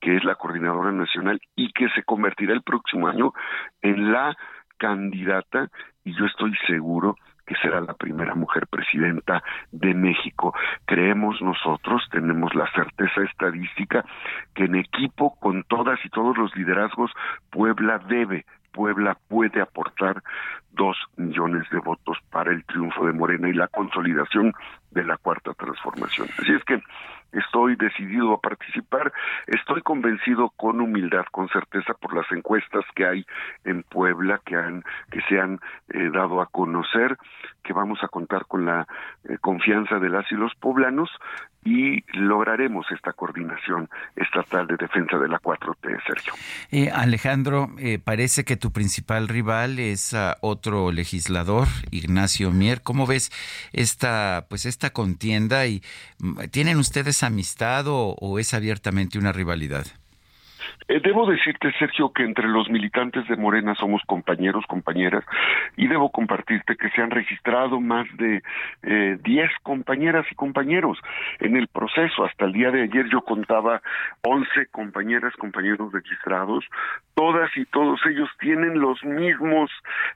S24: que es la coordinadora nacional y que se convertirá el próximo año en la candidata y yo estoy seguro que será la primera mujer presidenta de México. Creemos nosotros, tenemos la certeza estadística, que en equipo con todas y todos los liderazgos, Puebla debe Puebla puede aportar dos millones de votos para el triunfo de Morena y la consolidación de la cuarta transformación. Así es que estoy decidido a participar, estoy convencido con humildad, con certeza por las encuestas que hay en Puebla que han que se han eh, dado a conocer, que vamos a contar con la eh, confianza de las y los poblanos y lograremos esta coordinación estatal de defensa de la 4T, Sergio.
S1: Eh, Alejandro, parece que tu principal rival es uh, otro legislador, Ignacio Mier. ¿Cómo ves esta pues esta contienda y mm, tienen ustedes amistad o es abiertamente una rivalidad?
S24: Eh, debo decirte, Sergio, que entre los militantes de Morena somos compañeros, compañeras, y debo compartirte que se han registrado más de eh, 10 compañeras y compañeros en el proceso. Hasta el día de ayer yo contaba 11 compañeras, compañeros registrados. Todas y todos ellos tienen los mismos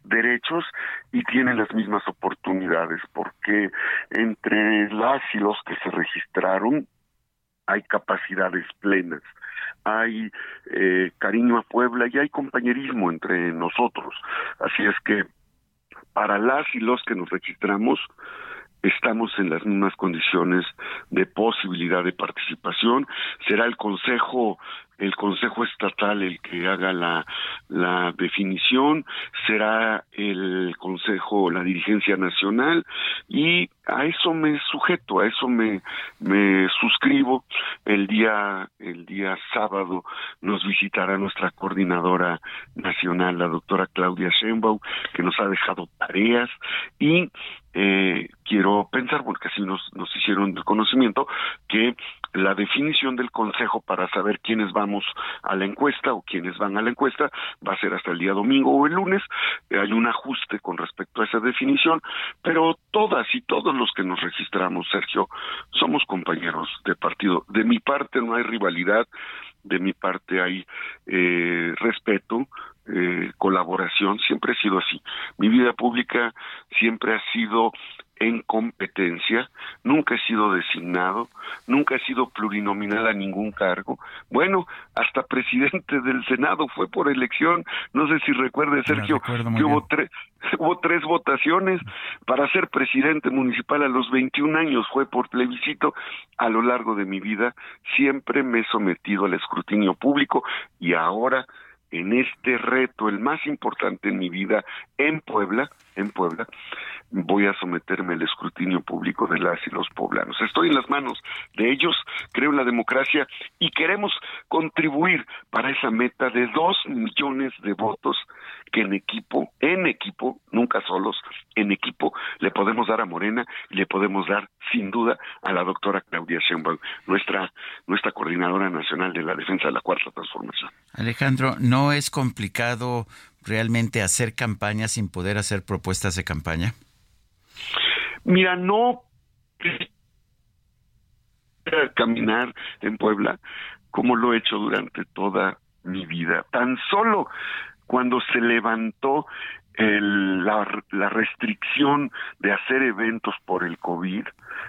S24: derechos y tienen las mismas oportunidades, porque entre las y los que se registraron hay capacidades plenas hay eh, cariño a Puebla y hay compañerismo entre nosotros. Así es que para las y los que nos registramos, estamos en las mismas condiciones de posibilidad de participación. Será el Consejo el Consejo Estatal el que haga la, la definición, será el Consejo, la dirigencia nacional, y a eso me sujeto, a eso me, me suscribo. El día, el día sábado nos visitará nuestra coordinadora nacional, la doctora Claudia Sheinbaum, que nos ha dejado tareas y eh, quiero pensar, porque así nos, hicieron el conocimiento, que la definición del Consejo para saber quiénes vamos a la encuesta o quiénes van a la encuesta va a ser hasta el día domingo o el lunes. Eh, hay un ajuste con respecto a esa definición, pero todas y todos los que nos registramos, Sergio, somos compañeros de partido. De mi parte no hay rivalidad, de mi parte hay eh, respeto, eh, colaboración, siempre he sido así. Mi vida pública siempre ha sido en competencia, nunca he sido designado, nunca he sido plurinominal a ningún cargo. Bueno, hasta presidente del Senado fue por elección, no sé si recuerde Sergio, que hubo tres, hubo tres votaciones para ser presidente municipal a los 21 años, fue por plebiscito. A lo largo de mi vida siempre me he sometido al escrutinio público y ahora en este reto, el más importante en mi vida en Puebla, en Puebla, voy a someterme al escrutinio público de las y los poblanos. Estoy en las manos de ellos, creo en la democracia y queremos contribuir para esa meta de dos millones de votos que en equipo, en equipo, nunca solos, en equipo, le podemos dar a Morena y le podemos dar sin duda a la doctora Claudia Sheinbaum, nuestra, nuestra coordinadora nacional de la defensa de la cuarta transformación.
S1: Alejandro, ¿no es complicado realmente hacer campaña sin poder hacer propuestas de campaña?
S24: Mira, no caminar en Puebla como lo he hecho durante toda mi vida. Tan solo cuando se levantó la, la, restricción de hacer eventos por el COVID,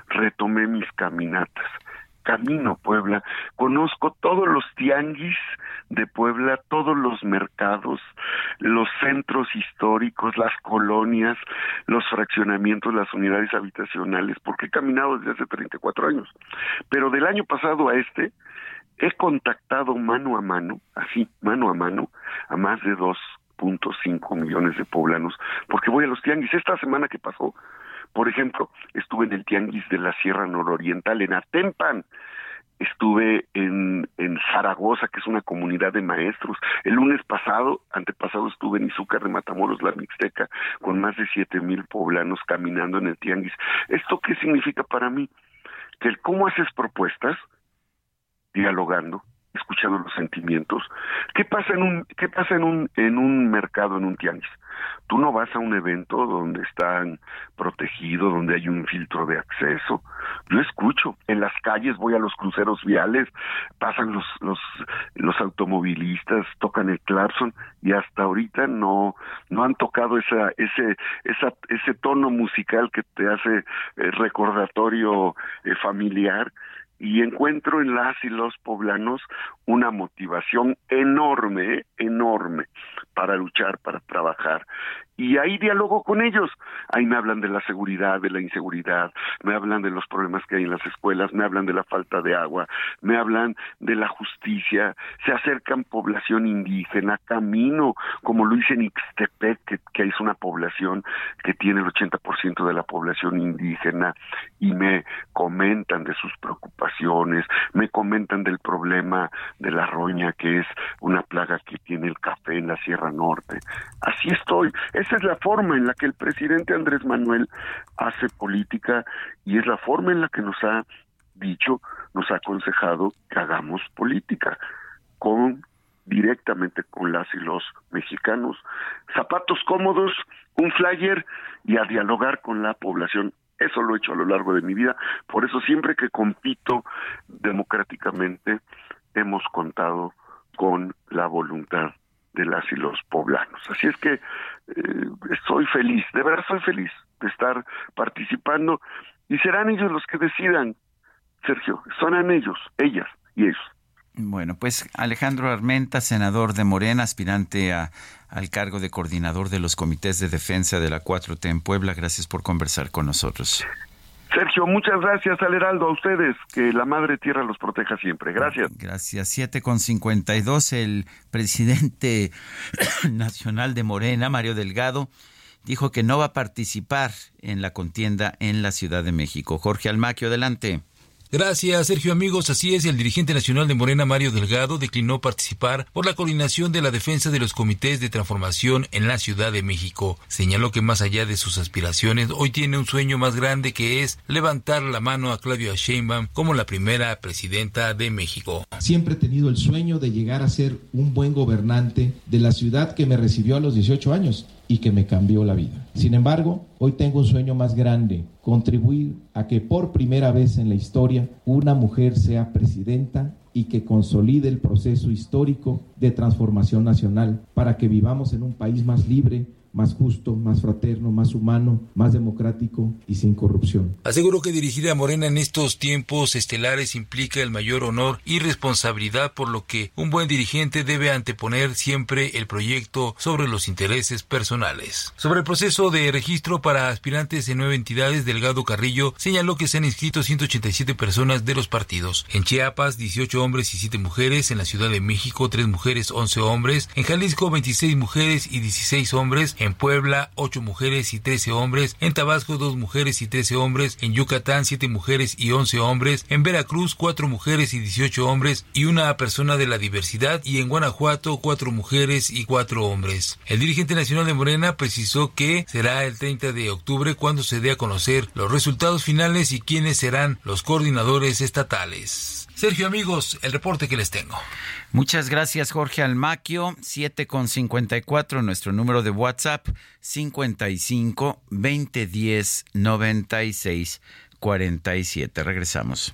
S24: retomé mis caminatas. Camino Puebla, conozco todos los tianguis de Puebla, todos los mercados, los centros históricos, las colonias, los fraccionamientos, las unidades habitacionales, porque he caminado desde hace 34 años. Pero del año pasado a este, he contactado mano a mano, así, mano a mano, a más de 2.5 millones de poblanos, porque voy a los tianguis. Esta semana que pasó, por ejemplo, estuve en el tianguis de la Sierra Nororiental, en Atempan, estuve en, en Zaragoza, que es una comunidad de maestros. El lunes pasado, antepasado, estuve en Izúcar de Matamoros, la Mixteca, con más de siete mil poblanos caminando en el tianguis. ¿Esto qué significa para mí? Que el cómo haces propuestas, dialogando, escuchando los sentimientos. ¿Qué pasa en un qué pasa en un en un mercado en un tianguis? Tú no vas a un evento donde están protegidos, donde hay un filtro de acceso. Yo escucho, en las calles voy a los cruceros viales, pasan los los los automovilistas, tocan el claxon y hasta ahorita no no han tocado esa ese esa ese tono musical que te hace eh, recordatorio eh, familiar y encuentro en las y los poblanos una motivación enorme, enorme para luchar, para trabajar. Y ahí dialogo con ellos. Ahí me hablan de la seguridad, de la inseguridad, me hablan de los problemas que hay en las escuelas, me hablan de la falta de agua, me hablan de la justicia, se acercan población indígena, camino, como lo hice en Ixtepec, que, que es una población que tiene el 80% de la población indígena, y me comentan de sus preocupaciones, me comentan del problema de la roña, que es una plaga que tiene el café en la Sierra Norte. Así estoy. Esa es la forma en la que el presidente Andrés Manuel hace política y es la forma en la que nos ha dicho, nos ha aconsejado que hagamos política con directamente con las y los mexicanos. Zapatos cómodos, un flyer y a dialogar con la población. Eso lo he hecho a lo largo de mi vida. Por eso siempre que compito democráticamente hemos contado con la voluntad de las y los poblanos. Así es que eh, estoy feliz, de verdad soy feliz de estar participando y serán ellos los que decidan, Sergio, son ellos, ellas y ellos.
S1: Bueno, pues Alejandro Armenta, senador de Morena, aspirante a, al cargo de coordinador de los comités de defensa de la 4T en Puebla, gracias por conversar con nosotros.
S24: Sergio, muchas gracias al Heraldo, a ustedes, que la Madre Tierra los proteja siempre. Gracias.
S1: Gracias. 7 con 52, el presidente nacional de Morena, Mario Delgado, dijo que no va a participar en la contienda en la Ciudad de México. Jorge Almaquio, adelante.
S25: Gracias, Sergio amigos. Así es, el dirigente nacional de Morena, Mario Delgado, declinó participar por la coordinación de la defensa de los comités de transformación en la Ciudad de México. Señaló que más allá de sus aspiraciones, hoy tiene un sueño más grande que es levantar la mano a Claudia Sheinbaum como la primera presidenta de México.
S26: Siempre he tenido el sueño de llegar a ser un buen gobernante de la ciudad que me recibió a los 18 años y que me cambió la vida. Sin embargo, hoy tengo un sueño más grande, contribuir a que por primera vez en la historia una mujer sea presidenta y que consolide el proceso histórico de transformación nacional para que vivamos en un país más libre, más justo, más fraterno, más humano, más democrático y sin corrupción.
S25: Aseguró que dirigir a Morena en estos tiempos estelares implica el mayor honor y responsabilidad, por lo que un buen dirigente debe anteponer siempre el proyecto sobre los intereses personales. Sobre el proceso de registro para aspirantes en nueve entidades, Delgado Carrillo señaló que se han inscrito 187 personas de los partidos. En Chiapas, 18 hombres y 7 mujeres. En la Ciudad de México, 3 mujeres, 11 hombres. En Jalisco, 26 mujeres y 16 hombres. En Puebla, 8 mujeres y 13 hombres. En Tabasco, 2 mujeres y 13 hombres. En Yucatán, 7 mujeres y 11 hombres. En Veracruz, 4 mujeres y 18 hombres y una persona de la diversidad. Y en Guanajuato, 4 mujeres y 4 hombres. El dirigente nacional de Morena precisó que será el 30 de octubre cuando se dé a conocer los resultados finales y quiénes serán los coordinadores estatales. Sergio amigos, el reporte que les tengo.
S1: Muchas gracias Jorge Almaquio, 7 con 54, nuestro número de WhatsApp 55 2010 96 47. Regresamos.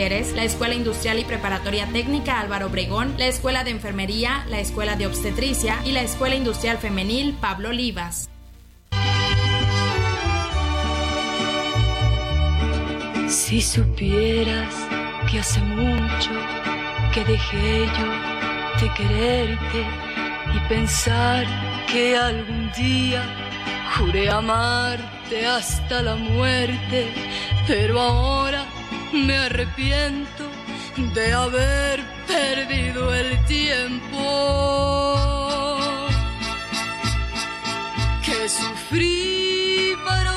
S27: la Escuela Industrial y Preparatoria Técnica Álvaro Obregón, la Escuela de Enfermería, la Escuela de Obstetricia y la Escuela Industrial Femenil Pablo Olivas.
S20: Si supieras que hace mucho que dejé yo de quererte y pensar que algún día juré amarte hasta la muerte, pero ahora me arrepiento de haber perdido el tiempo. Que sufrí para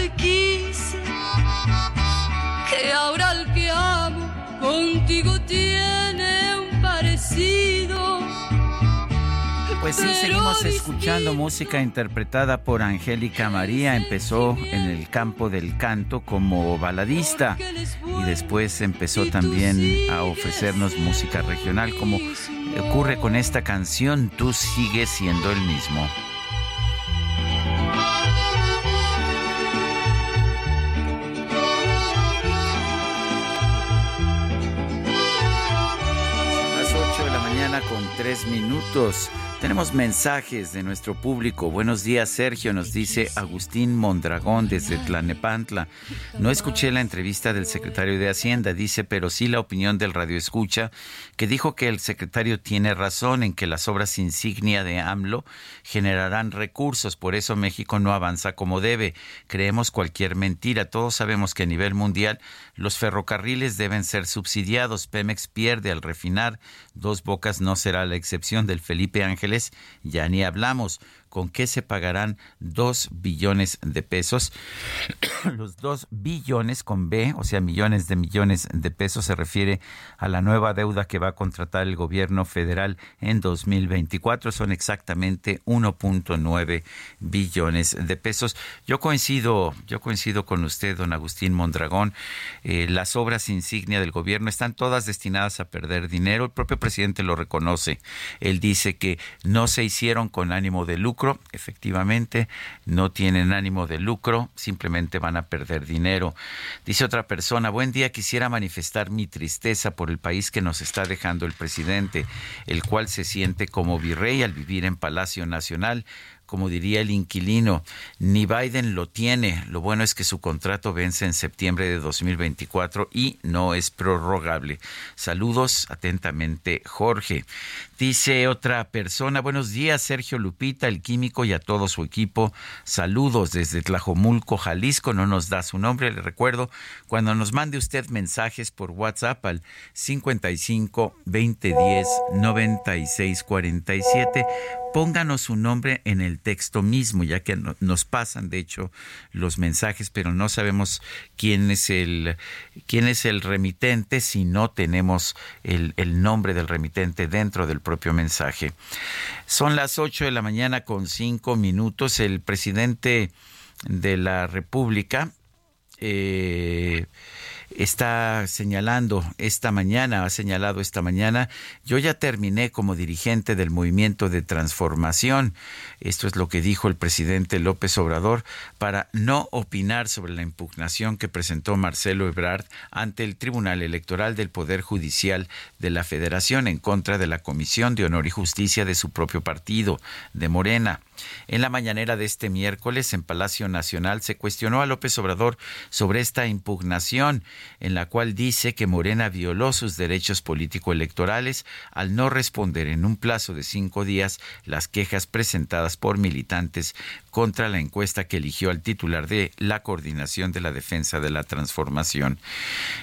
S20: te quise, que ahora el que amo contigo tiene un parecido.
S1: Pues sí, seguimos escuchando música interpretada por Angélica María. Empezó en el campo del canto como baladista y después empezó también a ofrecernos música regional, como ocurre con esta canción Tú sigues siendo el mismo. Con 3 minutos. Tenemos mensajes de nuestro público. Buenos días, Sergio, nos dice Agustín Mondragón desde Tlanepantla. No escuché la entrevista del secretario de Hacienda, dice, pero sí la opinión del radio escucha, que dijo que el secretario tiene razón en que las obras insignia de AMLO generarán recursos, por eso México no avanza como debe. Creemos cualquier mentira. Todos sabemos que a nivel mundial los ferrocarriles deben ser subsidiados. Pemex pierde al refinar. Dos Bocas no será la excepción del Felipe Ya ni hablamos. ¿Con qué se pagarán dos billones de pesos? Los dos billones con B, o sea, millones de millones de pesos, se refiere a la nueva deuda que va a contratar el gobierno federal en 2024. Son exactamente 1.9 billones de pesos. Yo coincido, yo coincido con usted, don Agustín Mondragón. Eh, las obras insignia del gobierno están todas destinadas a perder dinero. El propio presidente lo reconoce. Él dice que no se hicieron con ánimo de lucro Efectivamente, no tienen ánimo de lucro, simplemente van a perder dinero. Dice otra persona, buen día, quisiera manifestar mi tristeza por el país que nos está dejando el presidente, el cual se siente como virrey al vivir en Palacio Nacional como diría el inquilino, ni Biden lo tiene. Lo bueno es que su contrato vence en septiembre de 2024 y no es prorrogable. Saludos atentamente, Jorge. Dice otra persona, buenos días, Sergio Lupita, el químico y a todo su equipo. Saludos desde Tlajomulco, Jalisco. No nos da su nombre, le recuerdo. Cuando nos mande usted mensajes por WhatsApp al 55 2010 96 47, pónganos su nombre en el texto mismo, ya que nos pasan, de hecho, los mensajes, pero no sabemos quién es el, quién es el remitente si no tenemos el, el nombre del remitente dentro del propio mensaje. Son las 8 de la mañana con cinco minutos. El presidente de la República eh, está señalando esta mañana, ha señalado esta mañana, yo ya terminé como dirigente del movimiento de transformación. Esto es lo que dijo el presidente López Obrador para no opinar sobre la impugnación que presentó Marcelo Ebrard ante el Tribunal Electoral del Poder Judicial de la Federación en contra de la Comisión de Honor y Justicia de su propio partido, de Morena. En la mañanera de este miércoles en Palacio Nacional se cuestionó a López Obrador sobre esta impugnación en la cual dice que Morena violó sus derechos político-electorales al no responder en un plazo de cinco días las quejas presentadas por militantes contra la encuesta que eligió al titular de la Coordinación de la Defensa de la Transformación.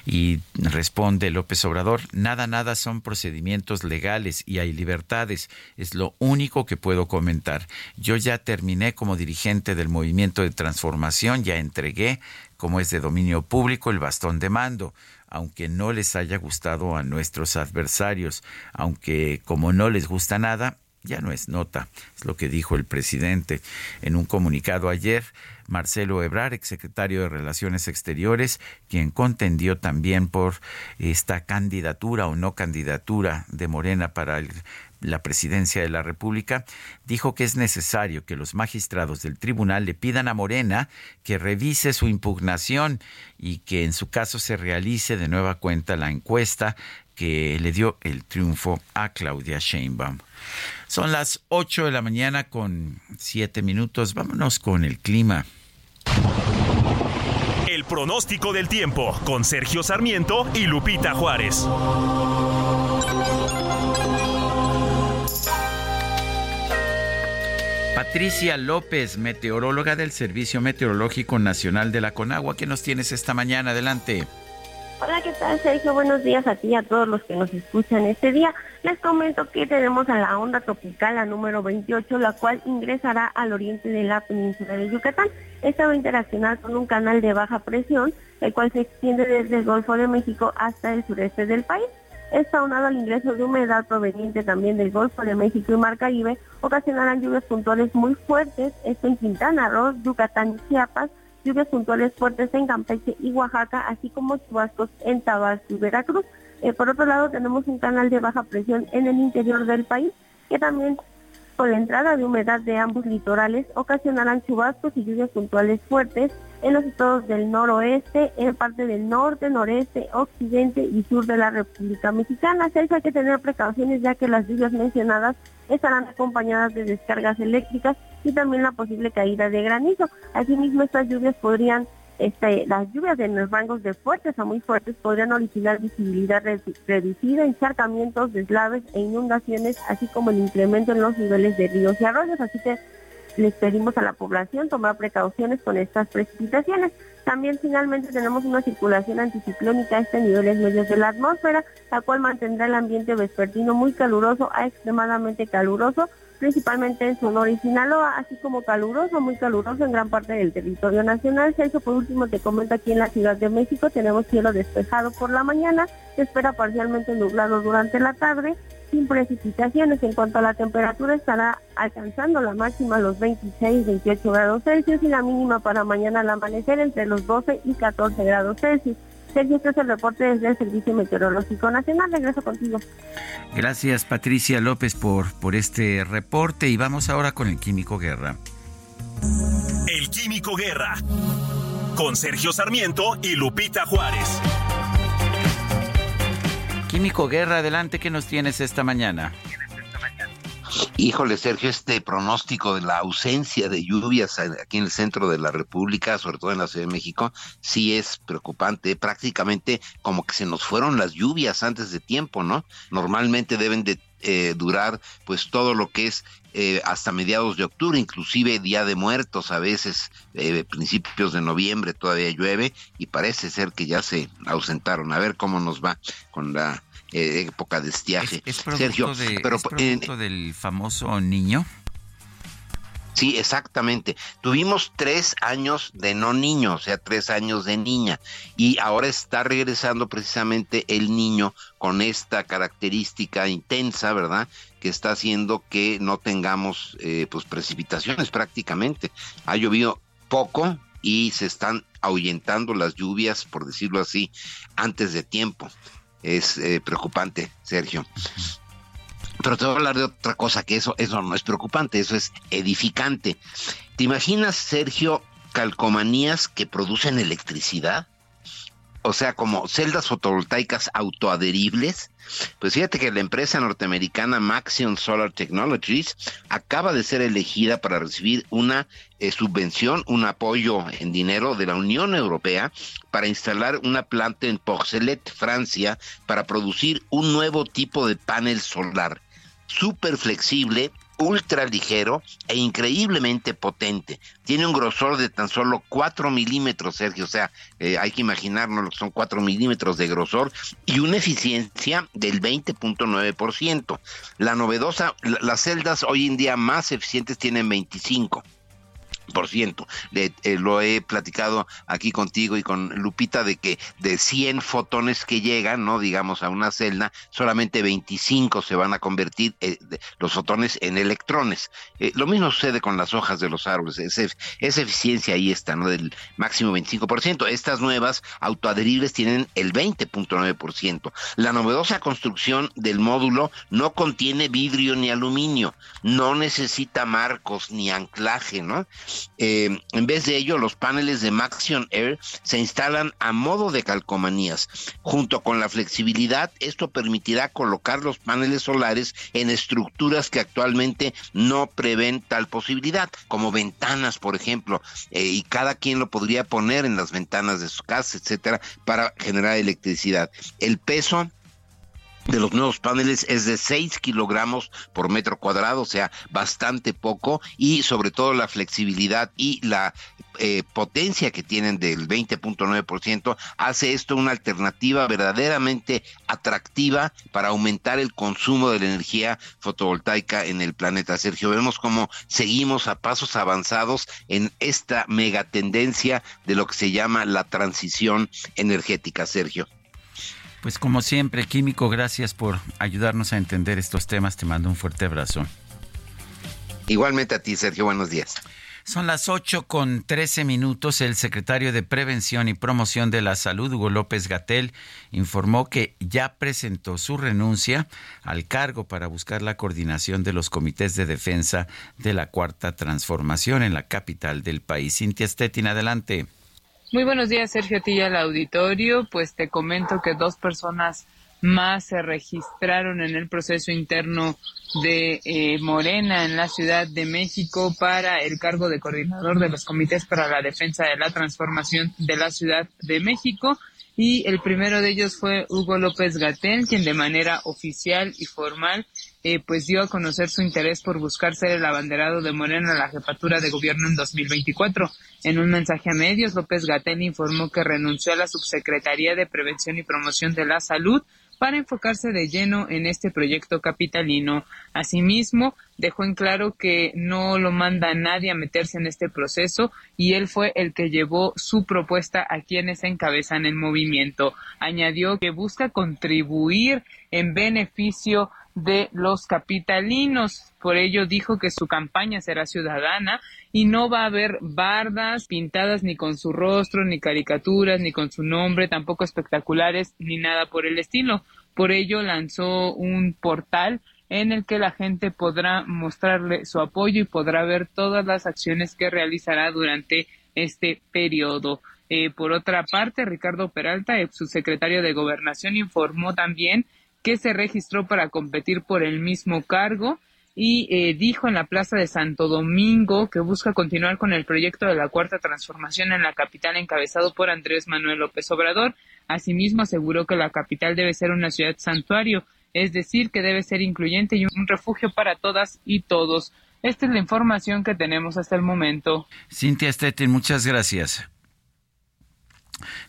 S1: Y responde López Obrador, nada, nada son procedimientos legales y hay libertades. Es lo único que puedo comentar. Yo ya terminé como dirigente del movimiento de transformación, ya entregué, como es de dominio público, el bastón de mando aunque no les haya gustado a nuestros adversarios, aunque como no les gusta nada, ya no es nota, es lo que dijo el presidente en un comunicado ayer. Marcelo Ebrar, exsecretario de Relaciones Exteriores, quien contendió también por esta candidatura o no candidatura de Morena para la presidencia de la República, dijo que es necesario que los magistrados del tribunal le pidan a Morena que revise su impugnación y que en su caso se realice de nueva cuenta la encuesta que le dio el triunfo a Claudia Sheinbaum. Son las 8 de la mañana con 7 minutos. Vámonos con el clima.
S15: El pronóstico del tiempo con Sergio Sarmiento y Lupita Juárez.
S1: Patricia López, meteoróloga del Servicio Meteorológico Nacional de la Conagua. ¿Qué nos tienes esta mañana? Adelante.
S28: Hola, ¿qué tal Sergio? Buenos días a ti y a todos los que nos escuchan este día. Les comento que tenemos a la onda tropical, la número 28, la cual ingresará al oriente de la península de Yucatán. Esta va a interaccionar con un canal de baja presión, el cual se extiende desde el Golfo de México hasta el sureste del país. Esta aunado al ingreso de humedad proveniente también del Golfo de México y Mar Caribe, ocasionarán lluvias puntuales muy fuertes, esto en Quintana Roo, Yucatán y Chiapas, lluvias puntuales fuertes en Campeche y Oaxaca, así como chubascos en Tabasco y Veracruz. Eh, por otro lado, tenemos un canal de baja presión en el interior del país, que también con la entrada de humedad de ambos litorales ocasionarán chubascos y lluvias puntuales fuertes en los estados del noroeste, en parte del norte, noreste, occidente y sur de la República Mexicana. Se hay que tener precauciones ya que las lluvias mencionadas estarán acompañadas de descargas eléctricas y también la posible caída de granizo. Asimismo, estas lluvias podrían, este, las lluvias en los rangos de fuertes a muy fuertes podrían originar visibilidad reducida, encharcamientos, deslaves e inundaciones, así como el incremento en los niveles de ríos y arroyos. Así que les pedimos a la población tomar precauciones con estas precipitaciones. También finalmente tenemos una circulación anticiclónica a este niveles medios de la atmósfera, la cual mantendrá el ambiente vespertino muy caluroso a extremadamente caluroso, principalmente en Sonora y Sinaloa, así como caluroso, muy caluroso en gran parte del territorio nacional. Sergio, por último te comento aquí en la Ciudad de México tenemos cielo despejado por la mañana, se espera parcialmente nublado durante la tarde, sin precipitaciones. En cuanto a la temperatura estará alcanzando la máxima los 26-28 grados Celsius y la mínima para mañana al amanecer entre los 12 y 14 grados Celsius. Sergio, este es el reporte desde el Servicio Meteorológico Nacional. Regreso contigo.
S1: Gracias, Patricia López, por, por este reporte. Y vamos ahora con el Químico Guerra.
S15: El Químico Guerra. Con Sergio Sarmiento y Lupita Juárez.
S1: Químico Guerra, adelante, ¿qué nos tienes esta mañana?
S29: Híjole, Sergio, este pronóstico de la ausencia de lluvias aquí en el centro de la República, sobre todo en la Ciudad de México, sí es preocupante. Prácticamente como que se nos fueron las lluvias antes de tiempo, ¿no? Normalmente deben de eh, durar pues todo lo que es eh, hasta mediados de octubre, inclusive Día de Muertos, a veces eh, principios de noviembre todavía llueve y parece ser que ya se ausentaron. A ver cómo nos va con la eh, época de estiaje.
S1: ¿Es, Sergio, pero, producto del famoso niño?
S29: Sí, exactamente. Tuvimos tres años de no niño, o sea, tres años de niña. Y ahora está regresando precisamente el niño con esta característica intensa, ¿verdad? Que está haciendo que no tengamos eh, pues precipitaciones prácticamente. Ha llovido poco y se están ahuyentando las lluvias, por decirlo así, antes de tiempo. Es eh, preocupante, Sergio. Pero te voy a hablar de otra cosa, que eso, eso no es preocupante, eso es edificante. ¿Te imaginas, Sergio, calcomanías que producen electricidad? O sea, como celdas fotovoltaicas autoadheribles. Pues fíjate que la empresa norteamericana Maxion Solar Technologies acaba de ser elegida para recibir una eh, subvención, un apoyo en dinero de la Unión Europea para instalar una planta en Porcelet, Francia, para producir un nuevo tipo de panel solar súper flexible, ultra ligero e increíblemente potente. Tiene un grosor de tan solo 4 milímetros, Sergio, o sea, eh, hay que imaginarnos lo que son 4 milímetros de grosor y una eficiencia del 20.9%. La novedosa, las celdas hoy en día más eficientes tienen 25 por ciento. Le, eh, lo he platicado aquí contigo y con Lupita de que de 100 fotones que llegan, no digamos a una celda, solamente 25 se van a convertir eh, los fotones en electrones. Eh, lo mismo sucede con las hojas de los árboles. esa eficiencia ahí está, ¿no? Del máximo 25%. Estas nuevas autoadheribles tienen el 20.9%. La novedosa construcción del módulo no contiene vidrio ni aluminio, no necesita marcos ni anclaje, ¿no? Eh, en vez de ello, los paneles de Maxion Air se instalan a modo de calcomanías. Junto con la flexibilidad, esto permitirá colocar los paneles solares en estructuras que actualmente no prevén tal posibilidad, como ventanas, por ejemplo, eh, y cada quien lo podría poner en las ventanas de su casa, etcétera, para generar electricidad. El peso de los nuevos paneles es de 6 kilogramos por metro cuadrado, o sea, bastante poco, y sobre todo la flexibilidad y la eh, potencia que tienen del 20.9% hace esto una alternativa verdaderamente atractiva para aumentar el consumo de la energía fotovoltaica en el planeta. Sergio, vemos cómo seguimos a pasos avanzados en esta megatendencia de lo que se llama la transición energética, Sergio.
S1: Pues como siempre, Químico, gracias por ayudarnos a entender estos temas. Te mando un fuerte abrazo.
S29: Igualmente a ti, Sergio. Buenos días.
S1: Son las 8 con 13 minutos. El secretario de Prevención y Promoción de la Salud, Hugo López Gatel, informó que ya presentó su renuncia al cargo para buscar la coordinación de los comités de defensa de la Cuarta Transformación en la capital del país. Cintia Stettin, adelante.
S30: Muy buenos días, Sergio Tilla, al auditorio. Pues te comento que dos personas más se registraron en el proceso interno de eh, Morena en la Ciudad de México para el cargo de coordinador de los comités para la defensa de la transformación de la Ciudad de México. Y el primero de ellos fue Hugo López Gatel, quien de manera oficial y formal eh, pues dio a conocer su interés por buscar ser el abanderado de Morena a la jefatura de gobierno en 2024. En un mensaje a medios, López Gatel informó que renunció a la Subsecretaría de Prevención y Promoción de la Salud para enfocarse de lleno en este proyecto capitalino. Asimismo, dejó en claro que no lo manda nadie a meterse en este proceso y él fue el que llevó su propuesta a quienes encabezan el movimiento. Añadió que busca contribuir en beneficio de los capitalinos. Por ello dijo que su campaña será ciudadana y no va a haber bardas pintadas ni con su rostro, ni caricaturas, ni con su nombre, tampoco espectaculares, ni nada por el estilo. Por ello lanzó un portal en el que la gente podrá mostrarle su apoyo y podrá ver todas las acciones que realizará durante este periodo. Eh, por otra parte, Ricardo Peralta, subsecretario de Gobernación, informó también que se registró para competir por el mismo cargo y eh, dijo en la Plaza de Santo Domingo que busca continuar con el proyecto de la Cuarta Transformación en la capital encabezado por Andrés Manuel López Obrador. Asimismo, aseguró que la capital debe ser una ciudad santuario, es decir, que debe ser incluyente y un refugio para todas y todos. Esta es la información que tenemos hasta el momento.
S1: Cintia Stettin, muchas gracias.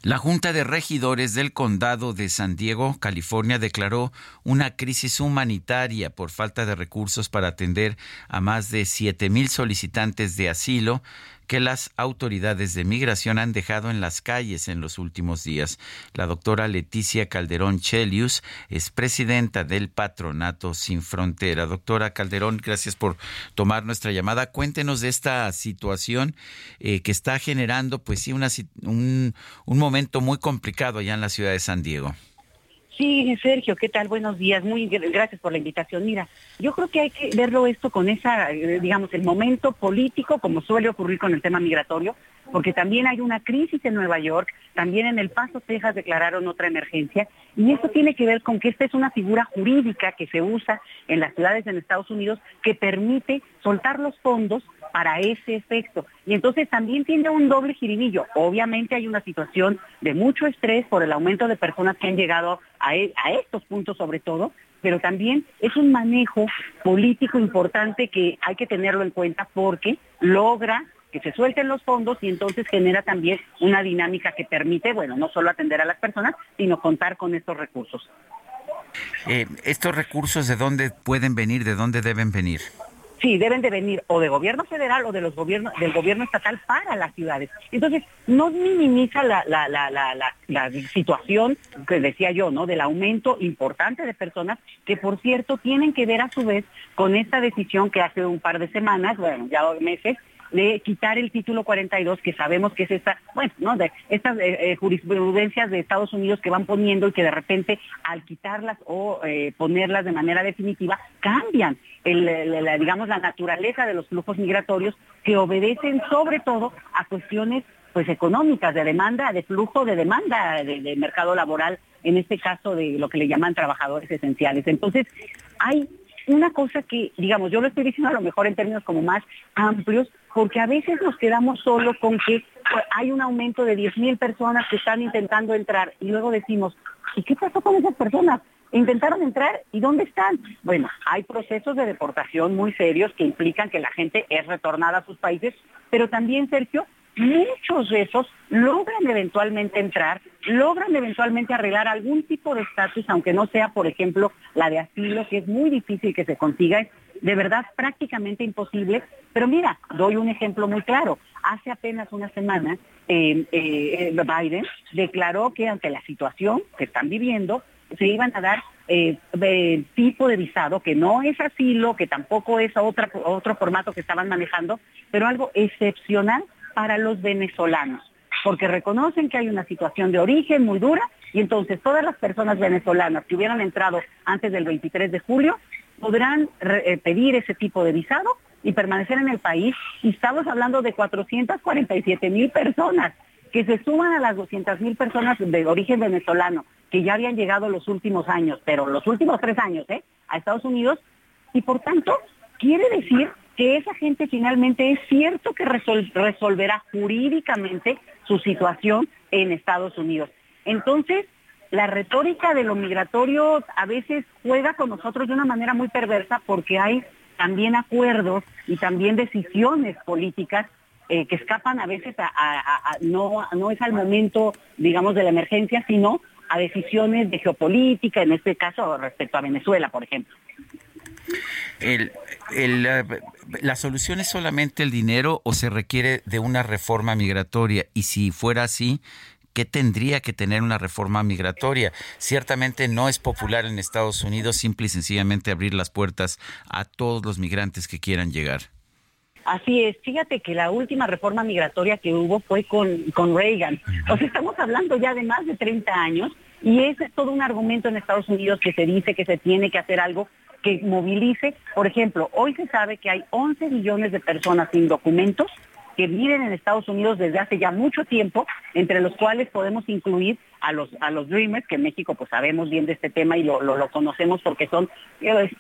S1: La Junta de Regidores del Condado de San Diego, California, declaró una crisis humanitaria por falta de recursos para atender a más de siete mil solicitantes de asilo que las autoridades de migración han dejado en las calles en los últimos días. La doctora Leticia Calderón Chelius es presidenta del Patronato Sin Frontera. Doctora Calderón, gracias por tomar nuestra llamada. Cuéntenos de esta situación eh, que está generando, pues sí, una, un, un momento muy complicado allá en la ciudad de San Diego.
S31: Sí, Sergio, ¿qué tal? Buenos días. Muy gracias por la invitación. Mira, yo creo que hay que verlo esto con esa, eh, digamos, el momento político, como suele ocurrir con el tema migratorio, porque también hay una crisis en Nueva York, también en El Paso, Texas declararon otra emergencia, y eso tiene que ver con que esta es una figura jurídica que se usa en las ciudades en Estados Unidos que permite soltar los fondos para ese efecto. Y entonces también tiene un doble jiribillo. Obviamente hay una situación de mucho estrés por el aumento de personas que han llegado a, e, a estos puntos sobre todo, pero también es un manejo político importante que hay que tenerlo en cuenta porque logra que se suelten los fondos y entonces genera también una dinámica que permite, bueno, no solo atender a las personas, sino contar con estos recursos.
S1: Eh, ¿Estos recursos de dónde pueden venir, de dónde deben venir?
S31: Sí, deben de venir o de gobierno federal o de los gobiernos, del gobierno estatal para las ciudades. Entonces, no minimiza la, la, la, la, situación que decía yo, ¿no? Del aumento importante de personas que, por cierto, tienen que ver a su vez con esta decisión que hace un par de semanas, bueno, ya meses, de quitar el título 42, que sabemos que es esta, bueno, ¿no? De estas eh, eh, jurisprudencias de Estados Unidos que van poniendo y que de repente al quitarlas o eh, ponerlas de manera definitiva cambian, el, digamos, la naturaleza de los flujos migratorios que obedecen sobre todo a cuestiones pues económicas, de demanda, de flujo de demanda de mercado laboral, en este caso de lo que le llaman trabajadores esenciales. Entonces, hay una cosa que, digamos, yo lo estoy diciendo a lo mejor en términos como más amplios, porque a veces nos quedamos solo con que pues, hay un aumento de 10.000 personas que están intentando entrar y luego decimos, ¿y qué pasó con esas personas? Intentaron entrar y ¿dónde están? Bueno, hay procesos de deportación muy serios que implican que la gente es retornada a sus países, pero también, Sergio, muchos de esos logran eventualmente entrar, logran eventualmente arreglar algún tipo de estatus, aunque no sea, por ejemplo, la de asilo, que es muy difícil que se consiga, de verdad prácticamente imposible. Pero mira, doy un ejemplo muy claro. Hace apenas una semana, eh, eh, Biden declaró que ante la situación que están viviendo, se iban a dar eh, tipo de visado que no es asilo, que tampoco es otro formato que estaban manejando, pero algo excepcional para los venezolanos, porque reconocen que hay una situación de origen muy dura y entonces todas las personas venezolanas que hubieran entrado antes del 23 de julio podrán eh, pedir ese tipo de visado y permanecer en el país. Y estamos hablando de 447 mil personas que se suman a las 200 mil personas de origen venezolano que ya habían llegado los últimos años, pero los últimos tres años, ¿eh? a Estados Unidos. Y por tanto, quiere decir que esa gente finalmente es cierto que resolverá jurídicamente su situación en Estados Unidos. Entonces, la retórica de lo migratorio a veces juega con nosotros de una manera muy perversa porque hay también acuerdos y también decisiones políticas eh, que escapan a veces a, no, no es al momento, digamos, de la emergencia, sino a decisiones de geopolítica, en este caso respecto a Venezuela, por ejemplo.
S1: El, ¿La solución es solamente el dinero o se requiere de una reforma migratoria? Y si fuera así, ¿qué tendría que tener una reforma migratoria? Ciertamente no es popular en Estados Unidos simple y sencillamente abrir las puertas a todos los migrantes que quieran llegar.
S31: Así es, fíjate que la última reforma migratoria que hubo fue con, con Reagan. O sea, estamos hablando ya de más de 30 años y es todo un argumento en Estados Unidos que se dice que se tiene que hacer algo que movilice. Por ejemplo, hoy se sabe que hay 11 millones de personas sin documentos que viven en Estados Unidos desde hace ya mucho tiempo, entre los cuales podemos incluir a los, a los Dreamers, que en México pues sabemos bien de este tema y lo, lo, conocemos porque son eh,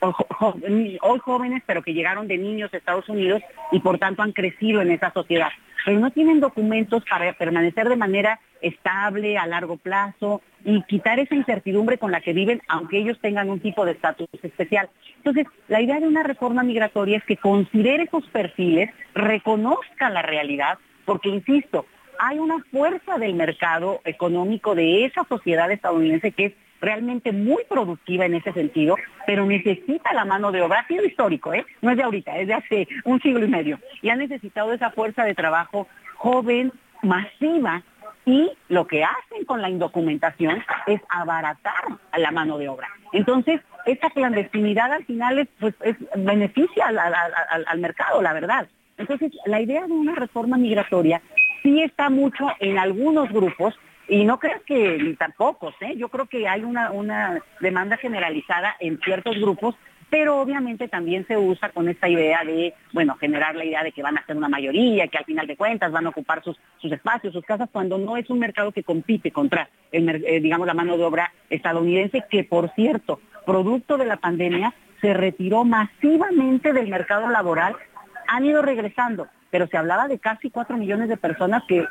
S31: hoy jóvenes, pero que llegaron de niños a Estados Unidos y por tanto han crecido en esa sociedad. Pero no tienen documentos para permanecer de manera estable a largo plazo y quitar esa incertidumbre con la que viven, aunque ellos tengan un tipo de estatus especial. Entonces, la idea de una reforma migratoria es que considere esos perfiles, reconozca la realidad, porque, insisto, hay una fuerza del mercado económico de esa sociedad estadounidense que es realmente muy productiva en ese sentido, pero necesita la mano de obra. Ha sido histórico, ¿eh? No es de ahorita, es de hace un siglo y medio. Y ha necesitado esa fuerza de trabajo joven, masiva, y lo que hacen con la indocumentación es abaratar a la mano de obra. Entonces, esta clandestinidad al final es, pues, beneficia al, mercado, la verdad. Entonces, la idea de una reforma migratoria sí está mucho en algunos grupos, y no creo que tampoco, ¿eh? yo creo que hay una, una demanda generalizada en ciertos grupos pero obviamente también se usa con esta idea de, bueno, generar la idea de que van a ser una mayoría, que al final de cuentas van a ocupar sus, espacios, sus casas, cuando no es un mercado que compite contra, el, eh, digamos, la mano de obra estadounidense, que por cierto, producto de la pandemia, se retiró masivamente del mercado laboral, han ido regresando, pero se hablaba de casi cuatro millones de personas que,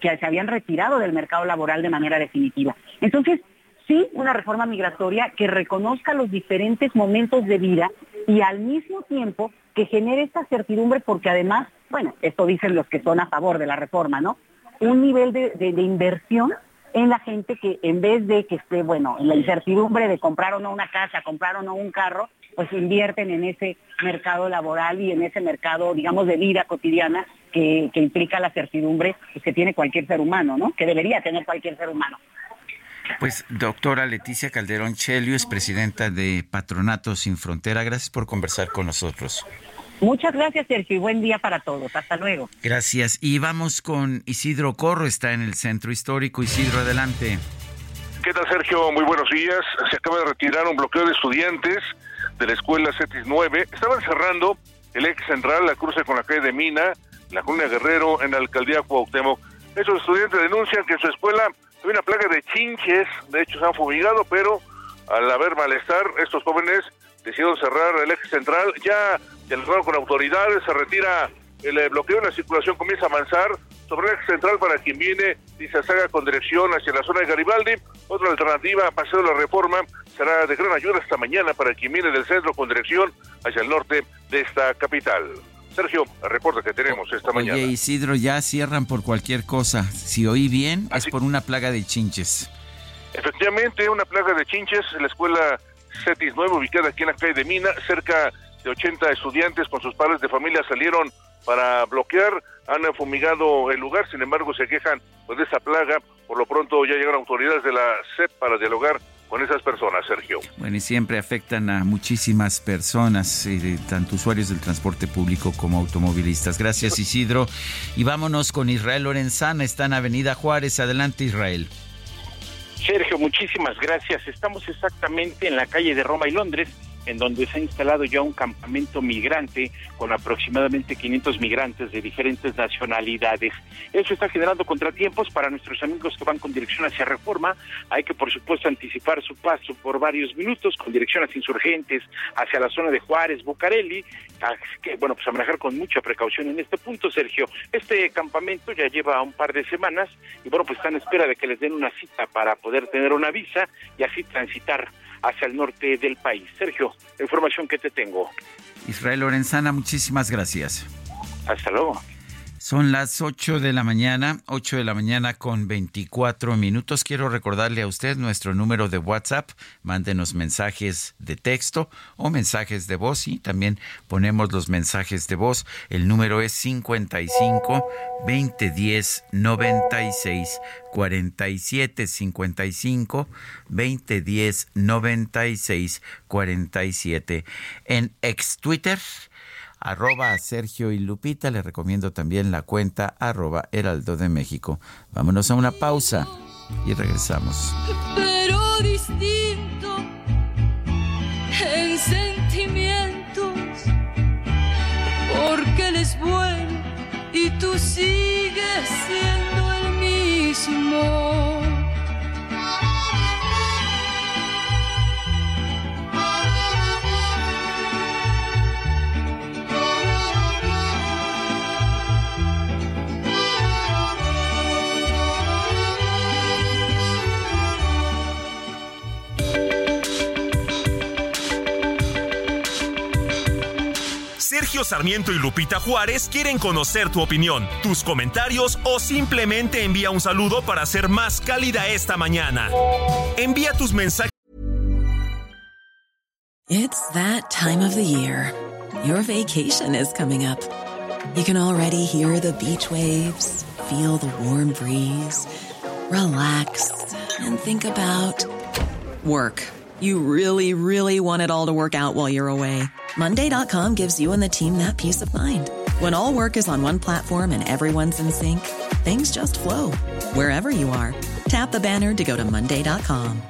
S31: que se habían retirado del mercado laboral de manera definitiva. Entonces, sí una reforma migratoria que reconozca los diferentes momentos de vida y al mismo tiempo que genere esta certidumbre porque además, bueno, esto dicen los que son a favor de la reforma, ¿no? Un nivel de, inversión en la gente que en vez de que esté, bueno, en la incertidumbre de comprar o no una casa, comprar o no un carro, pues invierten en ese mercado laboral y en ese mercado, digamos, de vida cotidiana que, que implica la certidumbre pues, que tiene cualquier ser humano, ¿no? Que debería tener cualquier ser humano.
S1: Pues doctora Leticia Calderón Chelio es presidenta de Patronato Sin Frontera. Gracias por conversar con nosotros.
S31: Muchas gracias, Sergio, y buen día para todos. Hasta luego.
S1: Gracias. Y vamos con Isidro Corro, está en el Centro Histórico. Isidro, adelante.
S32: ¿Qué tal, Sergio? Muy buenos días. Se acaba de retirar un bloqueo de estudiantes de la escuela CETIS 9. Estaban cerrando el ex central, la cruce con la calle de Mina, la colonia Guerrero, en la alcaldía Cuauhtémoc. Esos estudiantes denuncian que en su escuela hay una plaga de chinches, de hecho se han fumigado, pero al haber malestar, estos jóvenes decidieron cerrar el eje central, ya dialogaron con autoridades, se retira el eh, bloqueo, la circulación comienza a avanzar sobre el eje central para quien viene y se haga con dirección hacia la zona de Garibaldi. Otra alternativa, Paseo de la Reforma, será de gran ayuda esta mañana para quien viene del centro con dirección hacia el norte de esta capital. Sergio, reporta que tenemos esta
S1: Oye,
S32: mañana.
S1: Isidro, ya cierran por cualquier cosa. Si oí bien, es por una plaga de chinches.
S32: Efectivamente, una plaga de chinches la escuela CETIS 9, ubicada aquí en la calle de Mina, cerca de 80 estudiantes con sus padres de familia salieron para bloquear, han fumigado el lugar, sin embargo se quejan pues, de esa plaga, por lo pronto ya llegaron autoridades de la CEP para dialogar con esas personas, Sergio.
S1: Bueno, y siempre afectan a muchísimas personas, eh, tanto usuarios del transporte público como automovilistas. Gracias, Isidro. Y vámonos con Israel Lorenzana, está en Avenida Juárez. Adelante, Israel.
S33: Sergio, muchísimas gracias. Estamos exactamente en la calle de Roma y Londres en donde se ha instalado ya un campamento migrante con aproximadamente 500 migrantes de diferentes nacionalidades. Eso está generando contratiempos para nuestros amigos que van con dirección hacia Reforma. Hay que, por supuesto, anticipar su paso por varios minutos con dirección hacia Insurgentes, hacia la zona de Juárez, Bucareli. Que, bueno, pues a manejar con mucha precaución en este punto, Sergio. Este campamento ya lleva un par de semanas y, bueno, pues están en espera de que les den una cita para poder tener una visa y así transitar hacia el norte del país. Sergio, la información que te tengo.
S1: Israel Lorenzana, muchísimas gracias.
S33: Hasta luego.
S1: Son las 8 de la mañana, 8 de la mañana con 24 minutos. Quiero recordarle a usted nuestro número de WhatsApp. Mándenos mensajes de texto o mensajes de voz y también ponemos los mensajes de voz. El número es 55 2010 96 47 55 2010 96 47. En ex Twitter arroba Sergio y Lupita. Le recomiendo también la cuenta arroba Heraldo de México. Vámonos a una pausa y regresamos.
S20: Pero distinto en sentimientos, porque él es bueno y tú sigues siendo el mismo.
S15: Sarmiento y Lupita Juárez quieren conocer tu opinión, tus comentarios o simplemente envía un saludo para ser más cálida esta mañana. Envía tus mensajes.
S34: It's that time of the year. Your vacation is coming up. You can already hear the beach waves, feel the warm breeze, relax, and think about work. You really, really want it all to work out while you're away. Monday.com gives you and the team that peace of mind. When all work is on one platform and everyone's in sync, things just flow wherever you are. Tap the banner to go to Monday.com.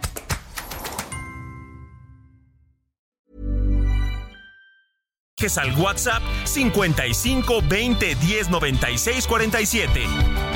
S15: es al WhatsApp 55 20 10 96 47.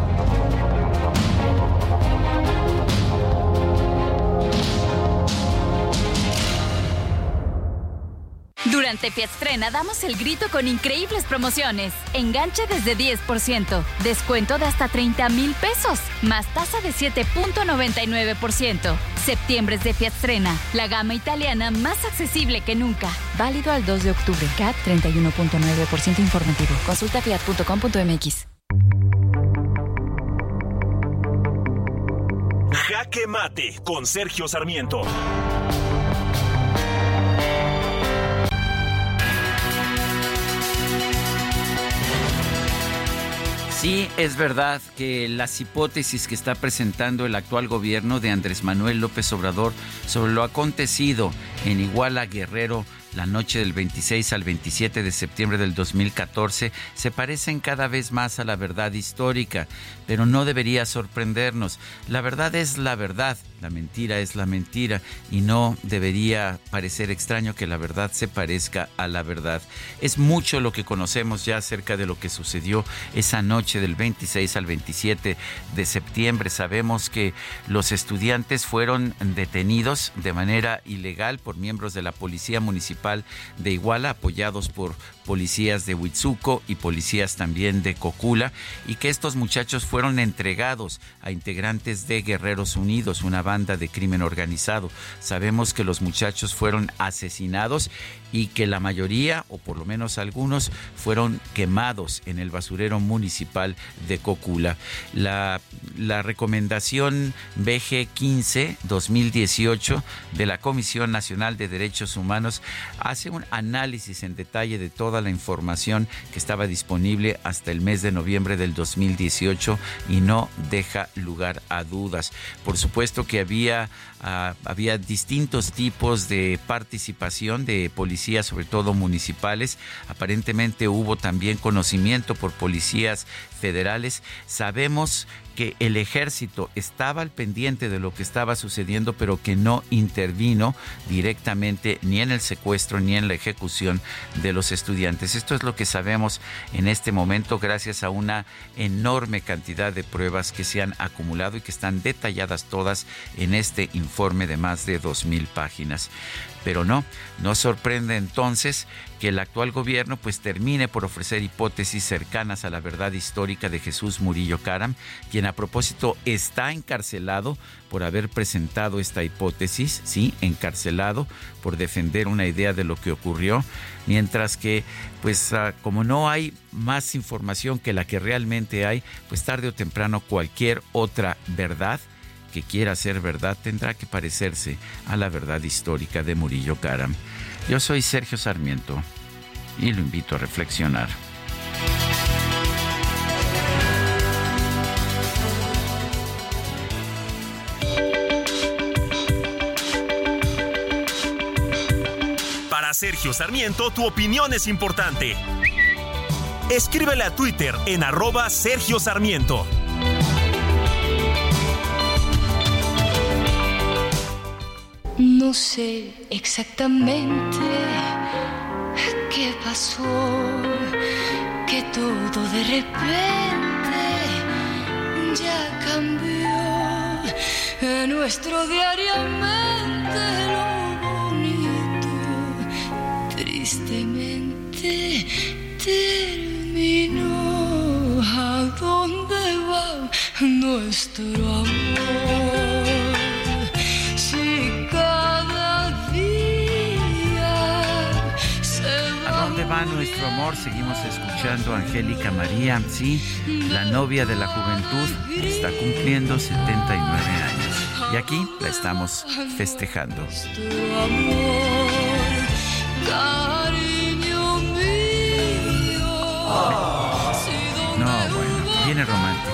S35: Durante Fiatstrena damos el grito con increíbles promociones. Enganche desde 10%, descuento de hasta 30 mil pesos, más tasa de 7.99%. Septiembre es de Fiatstrena, la gama italiana más accesible que nunca. Válido al 2 de octubre. CAT 31.9% informativo. Consulta fiat.com.mx.
S15: Jaque Mate con Sergio Sarmiento.
S1: Sí, es verdad que las hipótesis que está presentando el actual gobierno de Andrés Manuel López Obrador sobre lo acontecido en Iguala Guerrero la noche del 26 al 27 de septiembre del 2014 se parecen cada vez más a la verdad histórica, pero no debería sorprendernos. La verdad es la verdad, la mentira es la mentira y no debería parecer extraño que la verdad se parezca a la verdad. Es mucho lo que conocemos ya acerca de lo que sucedió esa noche del 26 al 27 de septiembre. Sabemos que los estudiantes fueron detenidos de manera ilegal por miembros de la Policía Municipal de Iguala, apoyados por policías de Huitzuco y policías también de Cocula, y que estos muchachos fueron entregados a integrantes de Guerreros Unidos, una banda de crimen organizado. Sabemos que los muchachos fueron asesinados y que la mayoría, o por lo menos algunos, fueron quemados en el basurero municipal de Cocula. La, la recomendación BG 15-2018 de la Comisión Nacional de Derechos Humanos hace un análisis en detalle de toda la información que estaba disponible hasta el mes de noviembre del 2018 y no deja lugar a dudas. Por supuesto que había, había distintos tipos de participación de policías, sobre todo municipales. Aparentemente hubo también conocimiento por policías federales. Sabemos que el ejército estaba al pendiente de lo que estaba sucediendo, pero que no intervino directamente ni en el secuestro ni en la ejecución de los estudiantes. Esto es lo que sabemos en este momento gracias a una enorme cantidad de pruebas que se han acumulado y que están detalladas todas en este informe de más de 2.000 páginas. Pero no, no sorprende entonces que el actual gobierno pues termine por ofrecer hipótesis cercanas a la verdad histórica de Jesús Murillo Caram, quien a propósito está encarcelado por haber presentado esta hipótesis, sí, encarcelado por defender una idea de lo que ocurrió, mientras que pues ah, como no hay más información que la que realmente hay, pues tarde o temprano cualquier otra verdad que quiera ser verdad tendrá que parecerse a la verdad histórica de Murillo Karam. Yo soy Sergio Sarmiento y lo invito a reflexionar.
S15: Para Sergio Sarmiento, tu opinión es importante. Escríbele a Twitter en arroba Sergio Sarmiento.
S20: No sé exactamente qué pasó, que todo de repente ya cambió. En nuestro diariamente
S1: Seguimos escuchando a Angélica María, sí, la novia de la juventud, está cumpliendo 79 años. Y aquí la estamos festejando. No, bueno, viene romántico.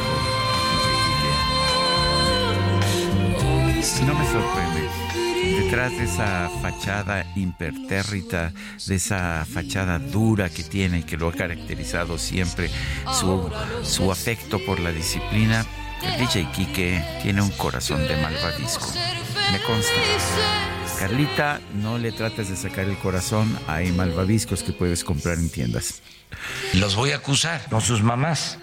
S1: No me sorprende. Detrás de esa fachada impertérrita, de esa fachada dura que tiene y que lo ha caracterizado siempre, su, su afecto por la disciplina, el DJ Kike tiene un corazón de malvavisco. Me consta. Carlita, no le trates de sacar el corazón. Hay malvaviscos que puedes comprar en tiendas.
S36: Los voy a acusar, no sus mamás.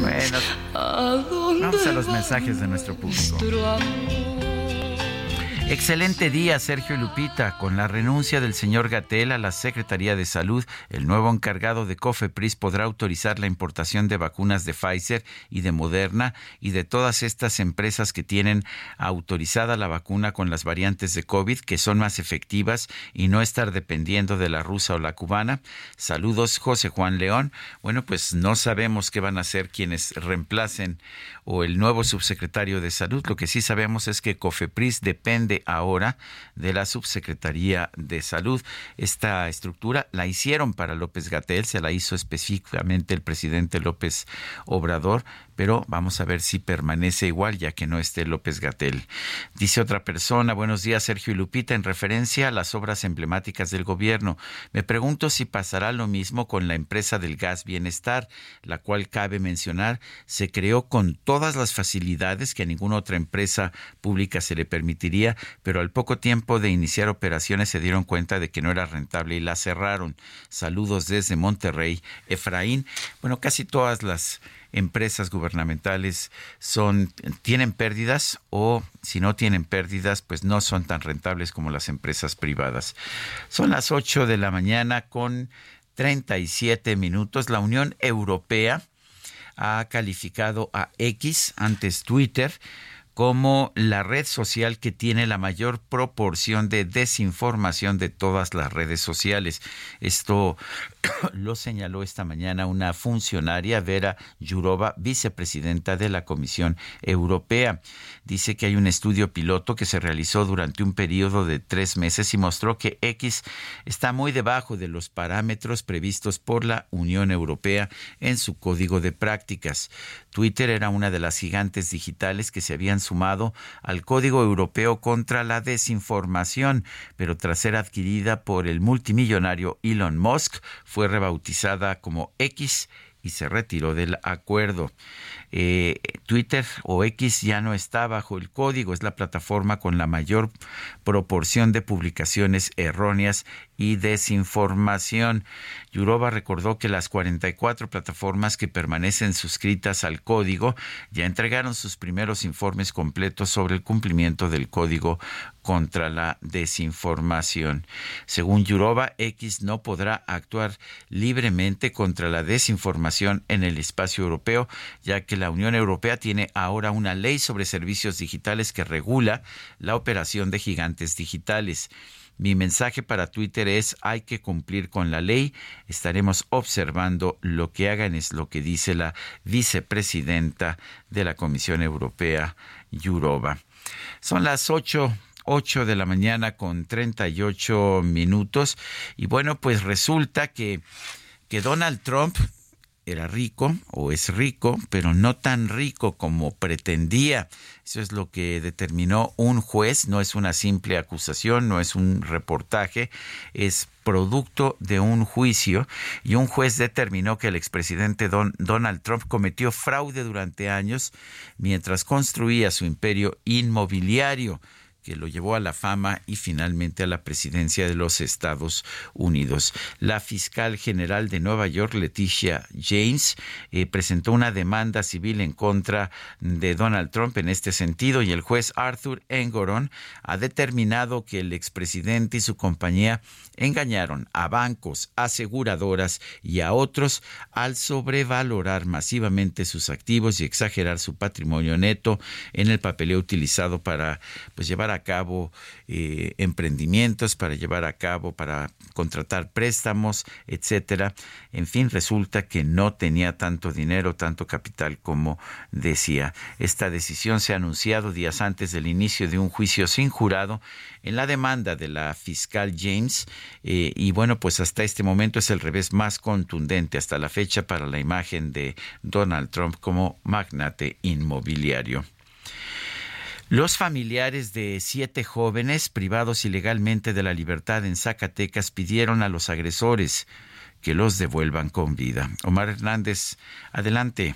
S1: Bueno, vamos a los mensajes de nuestro público. Excelente día, Sergio Lupita. Con la renuncia del señor Gatel a la Secretaría de Salud, el nuevo encargado de COFEPRIS podrá autorizar la importación de vacunas de Pfizer y de Moderna y de todas estas empresas que tienen autorizada la vacuna con las variantes de COVID que son más efectivas y no estar dependiendo de la rusa o la cubana. Saludos, José Juan León. Bueno, pues no sabemos qué van a hacer quienes reemplacen o el nuevo subsecretario de Salud. Lo que sí sabemos es que COFEPRIS depende ahora de la Subsecretaría de Salud. Esta estructura la hicieron para López Gatel, se la hizo específicamente el presidente López Obrador, pero vamos a ver si permanece igual ya que no esté López Gatel. Dice otra persona, buenos días Sergio y Lupita, en referencia a las obras emblemáticas del gobierno. Me pregunto si pasará lo mismo con la empresa del gas bienestar, la cual cabe mencionar se creó con todas las facilidades que a ninguna otra empresa pública se le permitiría, pero al poco tiempo de iniciar operaciones se dieron cuenta de que no era rentable y la cerraron. Saludos desde Monterrey, Efraín. Bueno, casi todas las empresas gubernamentales son tienen pérdidas o si no tienen pérdidas pues no son tan rentables como las empresas privadas. Son las 8 de la mañana con 37 minutos. La Unión Europea ha calificado a X antes Twitter como la red social que tiene la mayor proporción de desinformación de todas las redes sociales. Esto lo señaló esta mañana una funcionaria, Vera Yurova, vicepresidenta de la Comisión Europea. Dice que hay un estudio piloto que se realizó durante un periodo de tres meses y mostró que X está muy debajo de los parámetros previstos por la Unión Europea en su código de prácticas. Twitter era una de las gigantes digitales que se habían sumado al Código Europeo contra la Desinformación, pero tras ser adquirida por el multimillonario Elon Musk, fue rebautizada como X y se retiró del acuerdo. Eh, Twitter o X ya no está bajo el código, es la plataforma con la mayor proporción de publicaciones erróneas y desinformación. Yurova recordó que las 44 plataformas que permanecen suscritas al código ya entregaron sus primeros informes completos sobre el cumplimiento del código contra la desinformación. Según Yurova, X no podrá actuar libremente contra la desinformación en el espacio europeo, ya que la Unión Europea tiene ahora una ley sobre servicios digitales que regula la operación de gigantes digitales. Mi mensaje para Twitter es hay que cumplir con la ley. Estaremos observando lo que hagan, es lo que dice la vicepresidenta de la Comisión Europea, Yurova. Son las ocho 8 de la mañana con 38 minutos. Y bueno, pues resulta que, que Donald Trump era rico o es rico, pero no tan rico como pretendía. Eso es lo que determinó un juez, no es una simple acusación, no es un reportaje, es producto de un juicio y un juez determinó que el expresidente Don, Donald Trump cometió fraude durante años mientras construía su imperio inmobiliario que lo llevó a la fama y finalmente a la presidencia de los Estados Unidos. La fiscal general de Nueva York, Leticia James, eh, presentó una demanda civil en contra de Donald Trump en este sentido y el juez Arthur Engoron ha determinado que el expresidente y su compañía engañaron a bancos, aseguradoras y a otros al sobrevalorar masivamente sus activos y exagerar su patrimonio neto en el papeleo utilizado para pues, llevar a cabo eh, emprendimientos, para llevar a cabo, para contratar préstamos, etcétera. En fin, resulta que no tenía tanto dinero, tanto capital como decía. Esta decisión se ha anunciado días antes del inicio de un juicio sin jurado en la demanda de la fiscal James eh, y bueno, pues hasta este momento es el revés más contundente hasta la fecha para la imagen de Donald Trump como magnate inmobiliario. Los familiares de siete jóvenes privados ilegalmente de la libertad en Zacatecas pidieron a los agresores que los devuelvan con vida. Omar Hernández, adelante.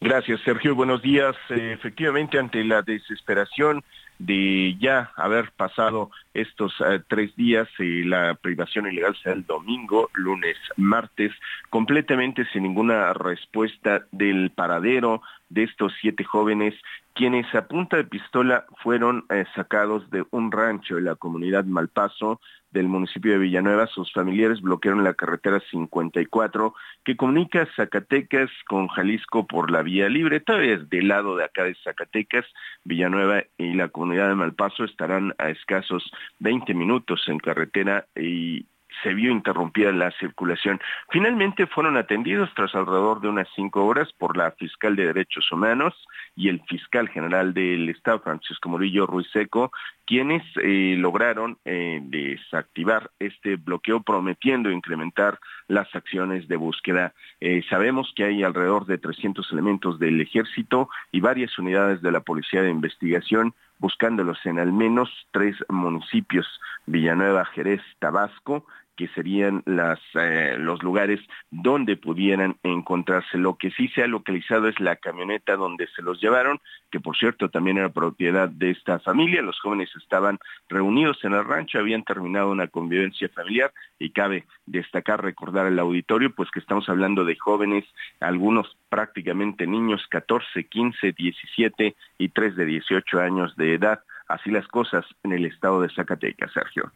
S37: Gracias, Sergio. Buenos días. Eh, efectivamente, ante la desesperación de ya haber pasado estos eh, tres días, y la privación ilegal sea el domingo, lunes, martes, completamente sin ninguna respuesta del paradero de estos siete jóvenes, quienes a punta de pistola fueron eh, sacados de un rancho de la comunidad Malpaso del municipio de Villanueva. Sus familiares bloquearon la carretera 54 que comunica Zacatecas con Jalisco por la vía libre. Todavía es del lado de acá de Zacatecas, Villanueva y la comunidad de Malpaso estarán a escasos 20 minutos en carretera y se vio interrumpida la circulación. Finalmente fueron atendidos tras alrededor de unas cinco horas por la fiscal de Derechos Humanos y el fiscal general del Estado, Francisco Murillo Ruiz Seco, quienes eh, lograron eh, desactivar este bloqueo prometiendo incrementar las acciones de búsqueda. Eh, sabemos que hay alrededor de 300 elementos del ejército y varias unidades de la Policía de Investigación buscándolos en al menos tres municipios, Villanueva, Jerez, Tabasco, que serían eh, los lugares donde pudieran encontrarse. Lo que sí se ha localizado es la camioneta donde se los llevaron, que por cierto también era propiedad de esta familia. Los jóvenes estaban reunidos en el rancho, habían terminado una convivencia familiar y cabe destacar, recordar al auditorio, pues que estamos hablando de jóvenes, algunos prácticamente niños, 14, 15, 17 y 3 de 18 años de edad. Así las cosas en el estado de Zacatecas, Sergio.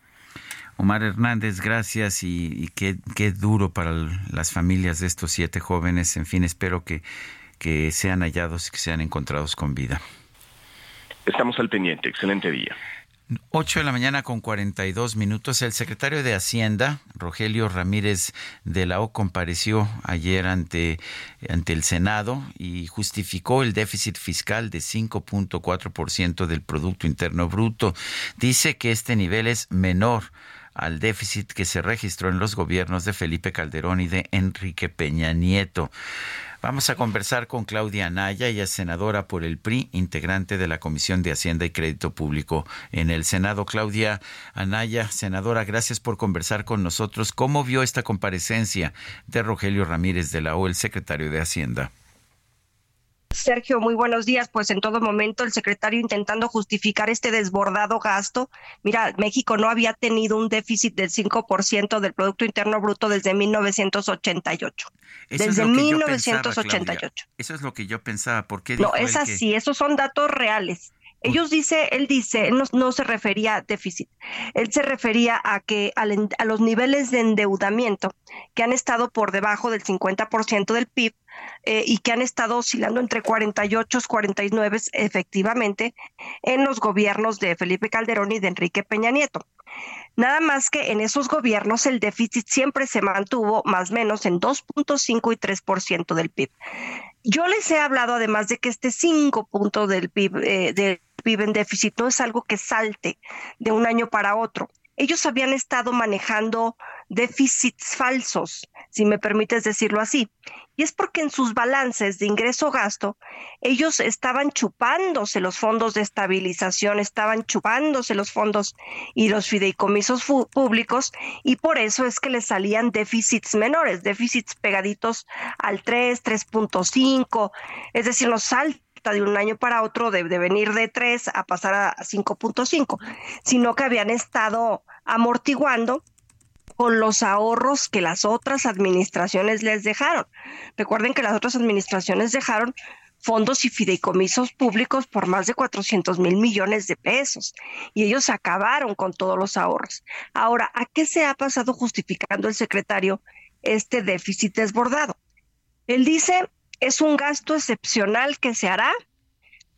S1: Omar Hernández, gracias y, qué, qué, duro para las familias de estos siete jóvenes. En fin, espero que, que sean hallados y que sean encontrados con vida.
S37: Estamos al pendiente. Excelente día.
S1: 8 de la mañana con 42 minutos. El secretario de Hacienda, Rogelio Ramírez de la O, compareció ayer ante, ante el Senado y justificó el déficit fiscal de 5.4% del Producto Interno Bruto. Dice que este nivel es menor al déficit que se registró en los gobiernos de Felipe Calderón y de Enrique Peña Nieto. Vamos a conversar con Claudia Anaya, ella es senadora por el PRI, integrante de la Comisión de Hacienda y Crédito Público en el Senado. Claudia Anaya, senadora, gracias por conversar con nosotros. ¿Cómo vio esta comparecencia de Rogelio Ramírez de la O, el secretario de Hacienda?
S38: Sergio, muy buenos días. Pues en todo momento el secretario intentando justificar este desbordado gasto. Mira, México no había tenido un déficit del 5% del Producto Interno Bruto desde 1988. desde 1988.
S1: eso es lo que yo pensaba. ¿Por qué
S38: no, es así, esos son datos reales. Ellos dice, él dice, no, no se refería a déficit, él se refería a que a los niveles de endeudamiento que han estado por debajo del 50% del PIB eh, y que han estado oscilando entre 48 y 49 efectivamente en los gobiernos de Felipe Calderón y de Enrique Peña Nieto. Nada más que en esos gobiernos el déficit siempre se mantuvo más o menos en 2.5 y 3% del PIB. Yo les he hablado además de que este 5 puntos del PIB, eh, del PIB en déficit no es algo que salte de un año para otro. Ellos habían estado manejando déficits falsos, si me permites decirlo así. Y es porque en sus balances de ingreso-gasto, ellos estaban chupándose los fondos de estabilización, estaban chupándose los fondos y los fideicomisos públicos, y por eso es que les salían déficits menores, déficits pegaditos al 3, 3.5, es decir, no salta de un año para otro de, de venir de 3 a pasar a 5.5, sino que habían estado amortiguando con los ahorros que las otras administraciones les dejaron. Recuerden que las otras administraciones dejaron fondos y fideicomisos públicos por más de 400 mil millones de pesos y ellos acabaron con todos los ahorros. Ahora, ¿a qué se ha pasado justificando el secretario este déficit desbordado? Él dice, es un gasto excepcional que se hará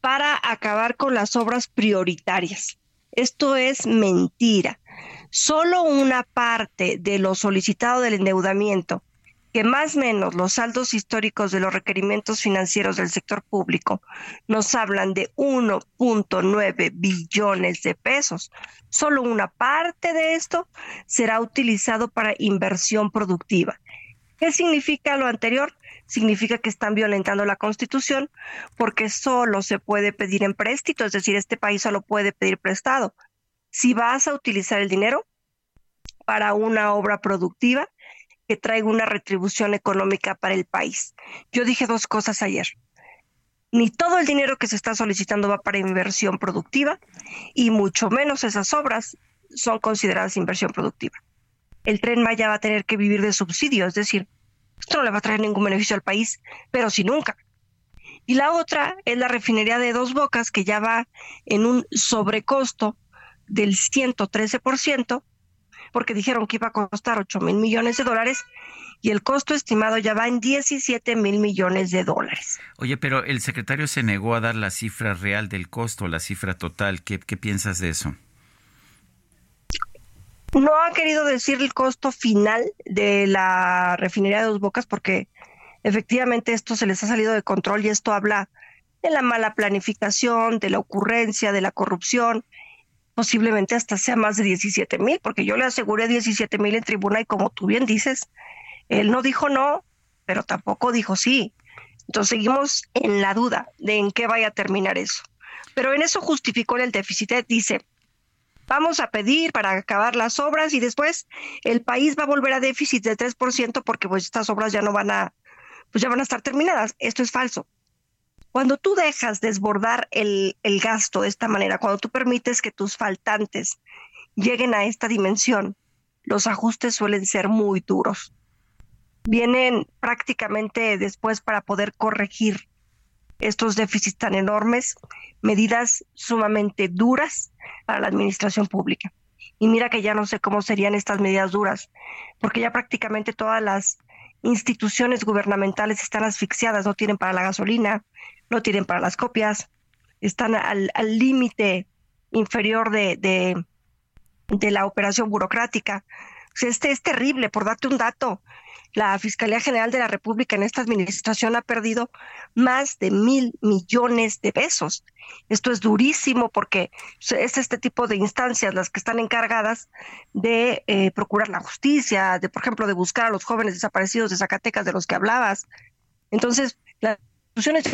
S38: para acabar con las obras prioritarias. Esto es mentira solo una parte de lo solicitado del endeudamiento, que más o menos los saldos históricos de los requerimientos financieros del sector público nos hablan de 1.9 billones de pesos. Solo una parte de esto será utilizado para inversión productiva. ¿Qué significa lo anterior? Significa que están violentando la Constitución porque solo se puede pedir en préstito, es decir, este país solo puede pedir prestado si vas a utilizar el dinero para una obra productiva que traiga una retribución económica para el país. Yo dije dos cosas ayer. Ni todo el dinero que se está solicitando va para inversión productiva y mucho menos esas obras son consideradas inversión productiva. El tren Maya va a tener que vivir de subsidio, es decir, esto no le va a traer ningún beneficio al país, pero si nunca. Y la otra es la refinería de Dos Bocas, que ya va en un sobrecosto del 113%, porque dijeron que iba a costar 8 mil millones de dólares y el costo estimado ya va en 17 mil millones de dólares.
S1: Oye, pero el secretario se negó a dar la cifra real del costo, la cifra total. ¿Qué, qué piensas de eso?
S38: No ha querido decir el costo final de la refinería de Dos Bocas porque efectivamente esto se les ha salido de control y esto habla de la mala planificación, de la ocurrencia, de la corrupción posiblemente hasta sea más de 17 mil, porque yo le aseguré 17 mil en tribuna y como tú bien dices, él no dijo no, pero tampoco dijo sí. Entonces seguimos en la duda de en qué vaya a terminar eso. Pero en eso justificó el déficit. Dice, vamos a pedir para acabar las obras y después el país va a volver a déficit de 3% porque pues estas obras ya no van a, pues ya van a estar terminadas. Esto es falso. Cuando tú dejas desbordar el, el gasto de esta manera, cuando tú permites que tus faltantes lleguen a esta dimensión, los ajustes suelen ser muy duros. Vienen prácticamente después para poder corregir estos déficits tan enormes, medidas sumamente duras para la administración pública. Y mira que ya no sé cómo serían estas medidas duras, porque ya prácticamente todas las instituciones gubernamentales están asfixiadas, no tienen para la gasolina, no tienen para las copias, están al límite inferior de, de, la operación burocrática. este es terrible, por darte un dato. La Fiscalía General de la República en esta administración ha perdido más de mil millones de pesos. Esto es durísimo porque es este tipo de instancias las que están encargadas de eh, procurar la justicia, de, por ejemplo, de buscar a los jóvenes desaparecidos de Zacatecas de los que hablabas. Entonces, las instituciones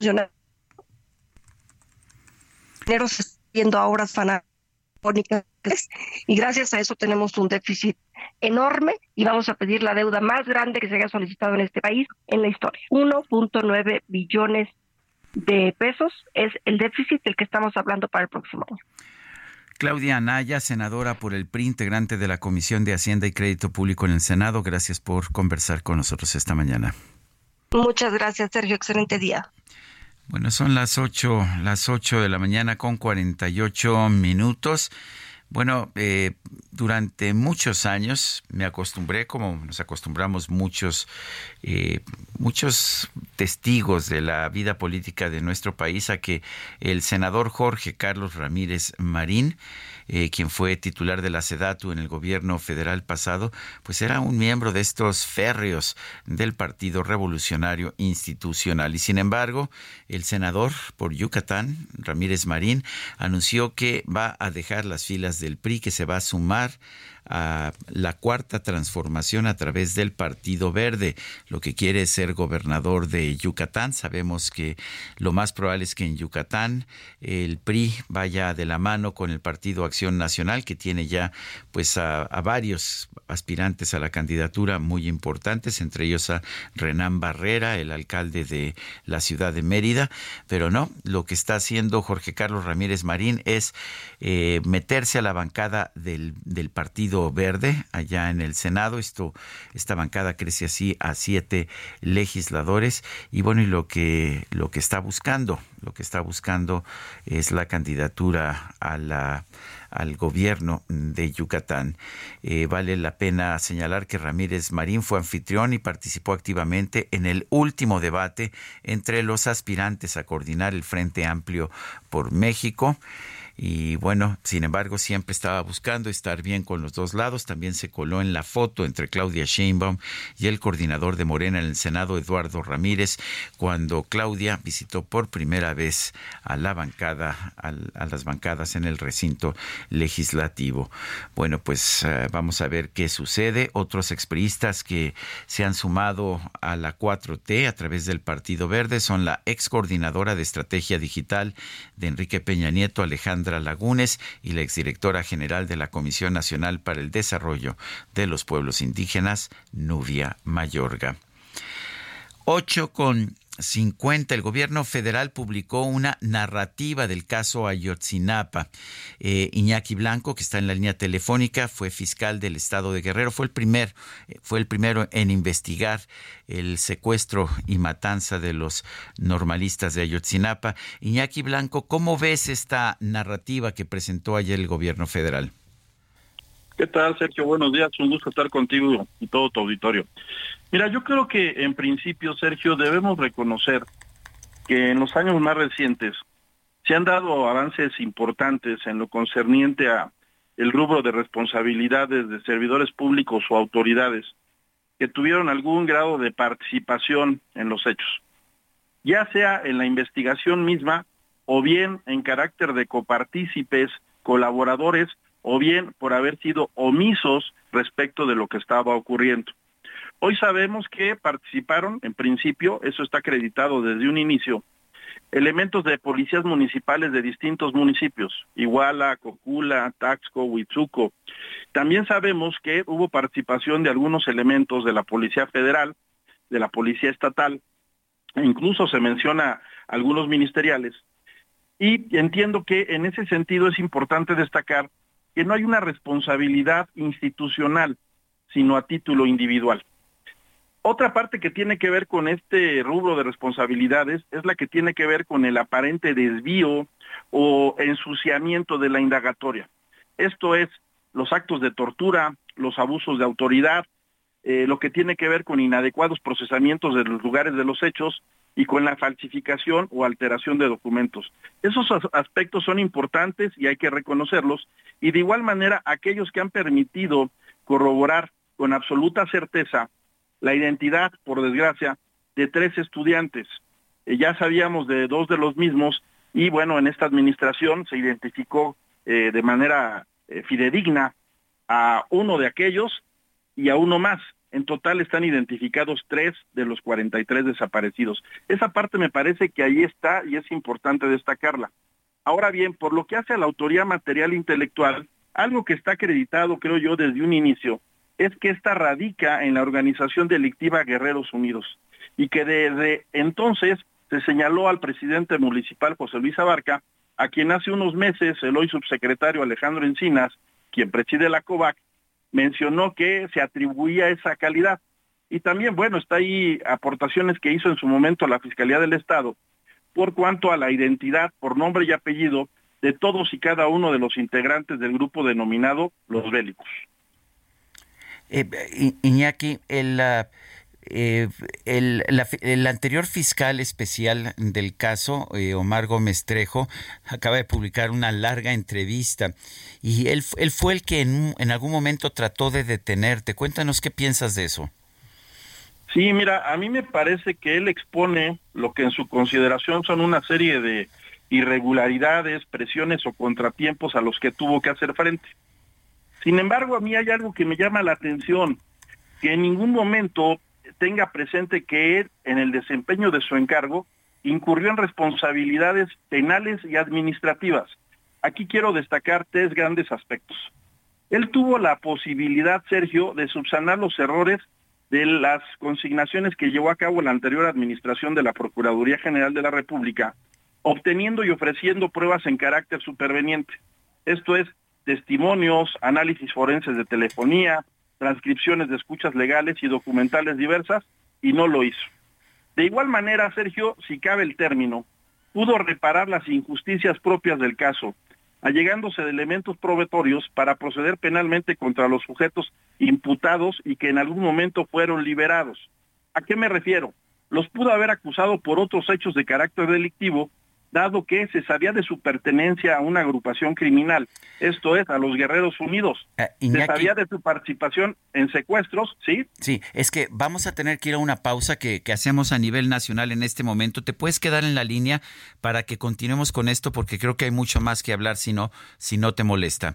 S38: no están funcionando. Yendo a horas fanafónicas y gracias a eso tenemos un déficit enorme y vamos a pedir la deuda más grande que se haya solicitado en este país en la historia. 1.9 billones de pesos es el déficit del que estamos hablando para el próximo año.
S1: Claudia Anaya, senadora por el PRI, integrante de la Comisión de Hacienda y Crédito Público en el Senado, gracias por conversar con nosotros esta mañana.
S38: Muchas gracias, Sergio. Excelente día.
S1: Bueno, son las 8, las 8 de la mañana con 48 minutos. Bueno, eh, durante muchos años me acostumbré, como nos acostumbramos muchos, eh, muchos testigos de la vida política de nuestro país, a que el senador Jorge Carlos Ramírez Marín eh, quien fue titular de la SEDATU en el gobierno federal pasado, pues era un miembro de estos férreos del Partido Revolucionario Institucional. Y sin embargo, el senador por Yucatán, Ramírez Marín, anunció que va a dejar las filas del PRI, que se va a sumar a la cuarta transformación a través del Partido Verde, lo que quiere ser gobernador de Yucatán. Sabemos que lo más probable es que en Yucatán el PRI vaya de la mano con el Partido Acción Nacional, que tiene ya pues a, varios aspirantes a la candidatura muy importantes, entre ellos a Renán Barrera, el alcalde de la ciudad de Mérida, pero no, lo que está haciendo Jorge Carlos Ramírez Marín es eh, meterse a la bancada del Partido Verde allá en el Senado. Esto, esta bancada crece así a siete legisladores y bueno, y lo que, lo que está buscando, lo que está buscando es la candidatura a la al gobierno de Yucatán. Eh, vale la pena señalar que Ramírez Marín fue anfitrión y participó activamente en el último debate entre los aspirantes a coordinar el Frente Amplio por México y bueno, sin embargo, siempre estaba buscando estar bien con los dos lados. También se coló en la foto entre Claudia Sheinbaum y el coordinador de Morena en el Senado, Eduardo Ramírez, cuando Claudia visitó por primera vez a la bancada, a, las bancadas en el recinto legislativo. Bueno, pues eh, vamos a ver qué sucede. Otros expriistas que se han sumado a la 4T a través del Partido Verde son la ex coordinadora de estrategia digital de Enrique Peña Nieto, Alejandra Lagunes y la exdirectora general de la Comisión Nacional para el Desarrollo de los Pueblos Indígenas, Nubia Mayorga. 8 con 50, el gobierno federal publicó una narrativa del caso Ayotzinapa. Eh, Iñaki Blanco, que está en la línea telefónica, fue fiscal del estado de Guerrero, fue el primer, eh, fue el primero en investigar el secuestro y matanza de los normalistas de Ayotzinapa. Iñaki Blanco, ¿cómo ves esta narrativa que presentó ayer el gobierno federal?
S39: ¿Qué tal, Sergio? Buenos días, un gusto estar contigo y todo tu auditorio. Mira, yo creo que en principio, Sergio, debemos reconocer que en los años más recientes se han dado avances importantes en lo concerniente a el rubro de responsabilidades de servidores públicos o autoridades que tuvieron algún grado de participación en los hechos, ya sea en la investigación misma o bien en carácter de copartícipes, colaboradores o bien por haber sido omisos respecto de lo que estaba ocurriendo. Hoy sabemos que participaron, en principio, eso está acreditado desde un inicio, elementos de policías municipales de distintos municipios, Iguala, Cocula, Taxco, Huitzuco. También sabemos que hubo participación de algunos elementos de la Policía Federal, de la Policía Estatal, e incluso se menciona algunos ministeriales. Y entiendo que en ese sentido es importante destacar que no hay una responsabilidad institucional, sino a título individual. Otra parte que tiene que ver con este rubro de responsabilidades es la que tiene que ver con el aparente desvío o ensuciamiento de la indagatoria. Esto es los actos de tortura, los abusos de autoridad, eh, lo que tiene que ver con inadecuados procesamientos de los lugares de los hechos y con la falsificación o alteración de documentos. Esos aspectos son importantes y hay que reconocerlos y de igual manera aquellos que han permitido corroborar con absoluta certeza la identidad, por desgracia, de tres estudiantes. Eh, ya sabíamos de dos de los mismos y bueno, en esta administración se identificó eh, de manera fidedigna a uno de aquellos y a uno más. En total están identificados tres de los 43 desaparecidos. Esa parte me parece que ahí está y es importante destacarla. Ahora bien, por lo que hace a la autoría material intelectual, algo que está acreditado, creo yo, desde un inicio, es que esta radica en la organización delictiva Guerreros Unidos y que desde entonces se señaló al presidente municipal José Luis Abarca, a quien hace unos meses el hoy subsecretario Alejandro Encinas, quien preside la COVAC, mencionó que se atribuía esa calidad. Y también, bueno, está ahí aportaciones que hizo en su momento la Fiscalía del Estado, por cuanto a la identidad por nombre y apellido de todos y cada uno de los integrantes del grupo denominado Los Bélicos.
S1: Eh, Iñaki, el, eh, el, anterior fiscal especial del caso, eh, Omar Gómez Trejo, acaba de publicar una larga entrevista y él, él fue el que en, en algún momento trató de detenerte. Cuéntanos qué piensas de eso.
S39: Sí, mira, a mí me parece que él expone lo que en su consideración son una serie de irregularidades, presiones o contratiempos a los que tuvo que hacer frente. Sin embargo, a mí hay algo que me llama la atención, que en ningún momento tenga presente que él, en el desempeño de su encargo, incurrió en responsabilidades penales y administrativas. Aquí quiero destacar tres grandes aspectos. Él tuvo la posibilidad, Sergio, de subsanar los errores de las consignaciones que llevó a cabo la anterior administración de la Procuraduría General de la República, obteniendo y ofreciendo pruebas en carácter superveniente. Esto es, testimonios, análisis forenses de telefonía, transcripciones de escuchas legales y documentales diversas, y no lo hizo. De igual manera, Sergio, si cabe el término, pudo reparar las injusticias propias del caso, allegándose de elementos probatorios para proceder penalmente contra los sujetos imputados y que en algún momento fueron liberados. ¿A qué me refiero? Los pudo haber acusado por otros hechos de carácter delictivo dado que se sabía de su pertenencia a una agrupación criminal, esto es, a los Guerreros Unidos. Eh, se sabía de su participación en secuestros, ¿sí?
S1: Sí, es que vamos a tener que ir a una pausa que, hacemos a nivel nacional en este momento. ¿Te puedes quedar en la línea para que continuemos con esto? Porque creo que hay mucho más que hablar si no, si no te molesta.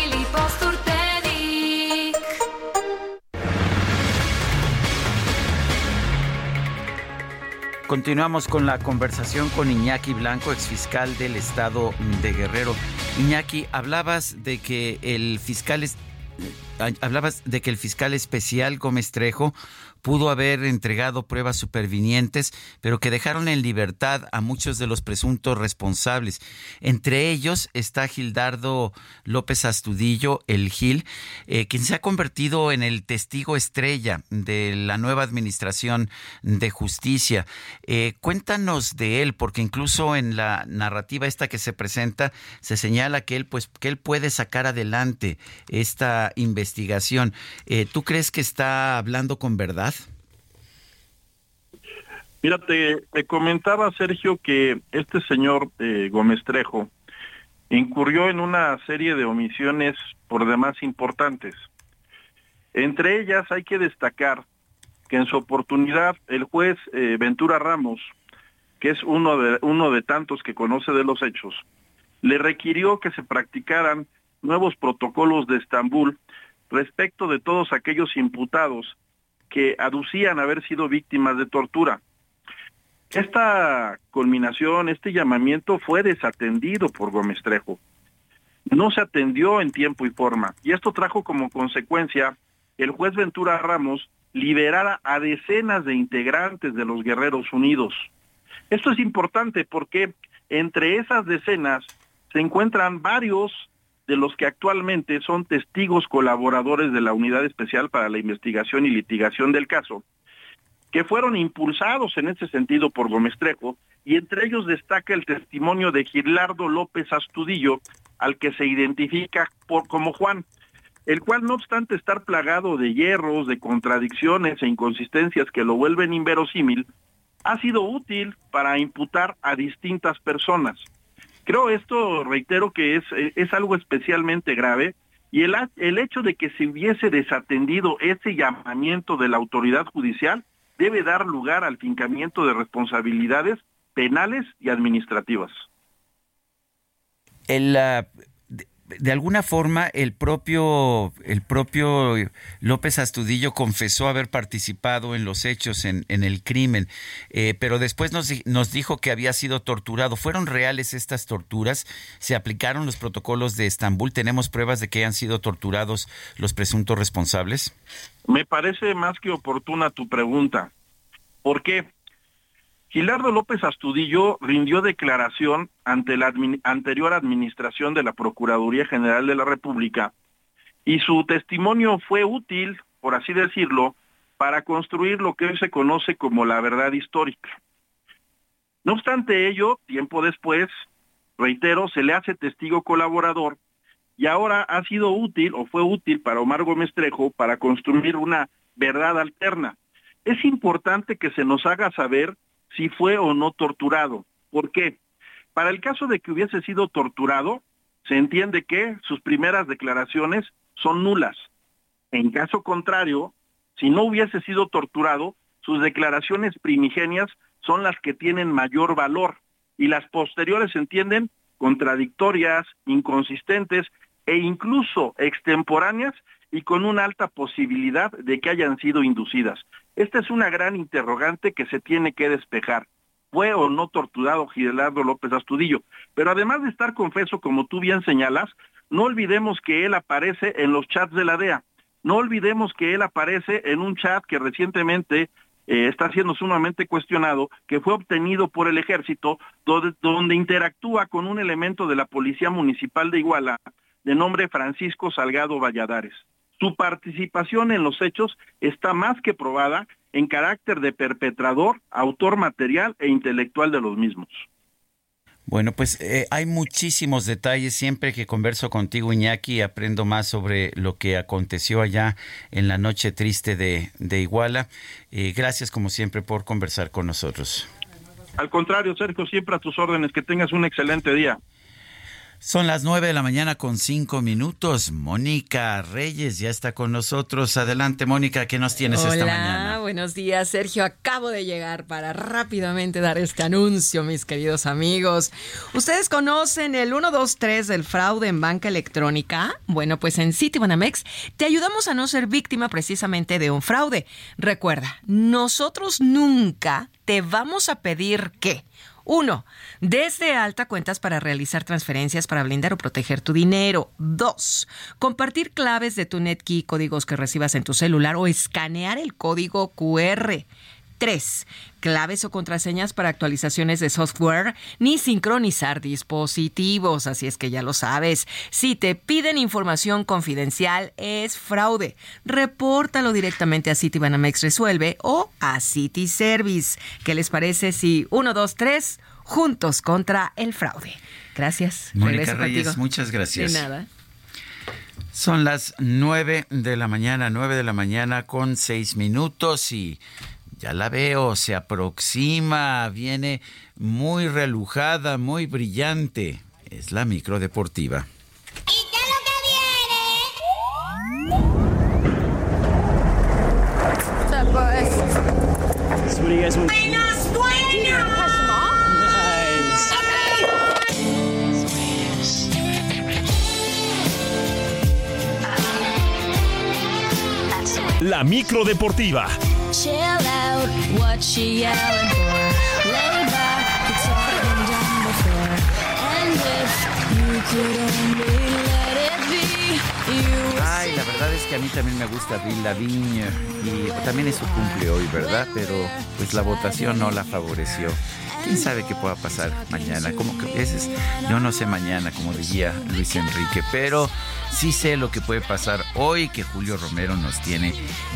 S1: Continuamos con la conversación con Iñaki Blanco, exfiscal del estado de Guerrero. Iñaki, hablabas de que el fiscal eh, hablabas de que el fiscal especial Gómez Trejo pudo haber entregado pruebas supervinientes, pero que dejaron en libertad a muchos de los presuntos responsables. Entre ellos está Gildardo López Astudillo, el Gil, eh, quien se ha convertido en el testigo estrella de la nueva administración de justicia. Eh, cuéntanos de él, porque incluso en la narrativa esta que se presenta se señala que él, pues, que él puede sacar adelante esta investigación. Eh, ¿Tú crees que está hablando con verdad?
S39: Mira, te, comentaba Sergio que este señor eh, Gómez Trejo incurrió en una serie de omisiones por demás importantes. Entre ellas hay que destacar que en su oportunidad el juez eh, Ventura Ramos, que es uno de, uno de tantos que conoce de los hechos, le requirió que se practicaran nuevos protocolos de Estambul respecto de todos aquellos imputados que aducían haber sido víctimas de tortura. Esta culminación, este llamamiento fue desatendido por Gómez Trejo. No se atendió en tiempo y forma. Y esto trajo como consecuencia el juez Ventura Ramos liberara a decenas de integrantes de los Guerreros Unidos. Esto es importante porque entre esas decenas se encuentran varios de los que actualmente son testigos colaboradores de la Unidad Especial para la Investigación y Litigación del caso, que fueron impulsados en ese sentido por Gómez Trejo, y entre ellos destaca el testimonio de Gilardo López Astudillo, al que se identifica por, como Juan, el cual no obstante estar plagado de hierros, de contradicciones e inconsistencias que lo vuelven inverosímil, ha sido útil para imputar a distintas personas. Creo esto, reitero, que es, es algo especialmente grave Y el, el hecho de que se hubiese desatendido ese llamamiento de la autoridad judicial debe dar lugar al fincamiento de responsabilidades penales y administrativas.
S1: De, alguna forma el propio el propio López Astudillo confesó haber participado en los hechos en, en el crimen, eh, pero después nos, nos dijo que había sido torturado. ¿Fueron reales estas torturas? ¿Se aplicaron los protocolos de Estambul? ¿Tenemos pruebas de que hayan sido torturados los presuntos responsables?
S39: Me parece más que oportuna tu pregunta. ¿Por qué? Gilardo López Astudillo rindió declaración ante la anterior administración de la Procuraduría General de la República y su testimonio fue útil, por así decirlo, para construir lo que hoy se conoce como la verdad histórica. No obstante ello, tiempo después, reitero, se le hace testigo colaborador y ahora ha sido útil o fue útil para Omar Gómez Trejo para construir una verdad alterna. Es importante que se nos haga saber si fue o no torturado. ¿Por qué? Para el caso de que hubiese sido torturado, se entiende que sus primeras declaraciones son nulas. En caso contrario, si no hubiese sido torturado, sus declaraciones primigenias son las que tienen mayor valor y las posteriores se entienden contradictorias, inconsistentes e incluso extemporáneas y con una alta posibilidad de que hayan sido inducidas. Esta es una gran interrogante que se tiene que despejar. ¿Fue o no torturado Gilardo López Astudillo? Pero además de estar confeso, como tú bien señalas, no olvidemos que él aparece en los chats de la DEA. No olvidemos que él aparece en un chat que recientemente eh, está siendo sumamente cuestionado, que fue obtenido por el ejército, donde, donde interactúa con un elemento de la Policía Municipal de Iguala, de nombre Francisco Salgado Valladares. Su participación en los hechos está más que probada en carácter de perpetrador, autor material e intelectual de los mismos.
S1: Bueno, pues eh, hay muchísimos detalles. Siempre que converso contigo, Iñaki, aprendo más sobre lo que aconteció allá en la noche triste de, Iguala. Eh, gracias, como siempre, por conversar con nosotros.
S39: Al contrario, Sergio, siempre a tus órdenes. Que tengas un excelente día.
S1: Son las nueve de la mañana con cinco minutos. Mónica Reyes ya está con nosotros. Adelante, Mónica, ¿qué nos tienes esta mañana?
S40: Buenos días, Sergio. Acabo de llegar para rápidamente dar este anuncio, mis queridos amigos. ¿Ustedes conocen el 123 del fraude en banca electrónica? Bueno, pues en Citibanamex te ayudamos a no ser víctima precisamente de un fraude. Recuerda, nosotros nunca te vamos a pedir que uno, desde alta cuentas para realizar transferencias para blindar o proteger tu dinero. Dos, compartir claves de tu NetKey, códigos que recibas en tu celular o escanear el código QR. Tres, Claves o contraseñas para actualizaciones de software ni sincronizar dispositivos. Así es que ya lo sabes. Si te piden información confidencial, es fraude. Repórtalo directamente a Citibanamex Resuelve o a City Service. ¿Qué les parece si uno, dos, tres, juntos contra el fraude? Gracias.
S1: Mónica Reyes, muchas gracias.
S40: De nada.
S1: Son las nueve de la mañana, nueve de la mañana con seis minutos y ya la veo, se aproxima, viene muy relujada, muy brillante. Es la micro deportiva.
S41: ¿Y qué es lo que viene? ¡Buenas, buenas!
S15: La micro deportiva Chill out, what she yelling for? Lay back, it's all been done before. And if you could only let it be, you Ay, la verdad es que a mí también me gusta Bill Lavigne y también es su cumple hoy, ¿verdad? Pero pues la votación no la favoreció. ¿Quién sabe qué pueda pasar mañana? Como que a veces yo no sé mañana, como diría Luis Enrique, pero sí sé lo que puede pasar hoy que Julio Romero nos tiene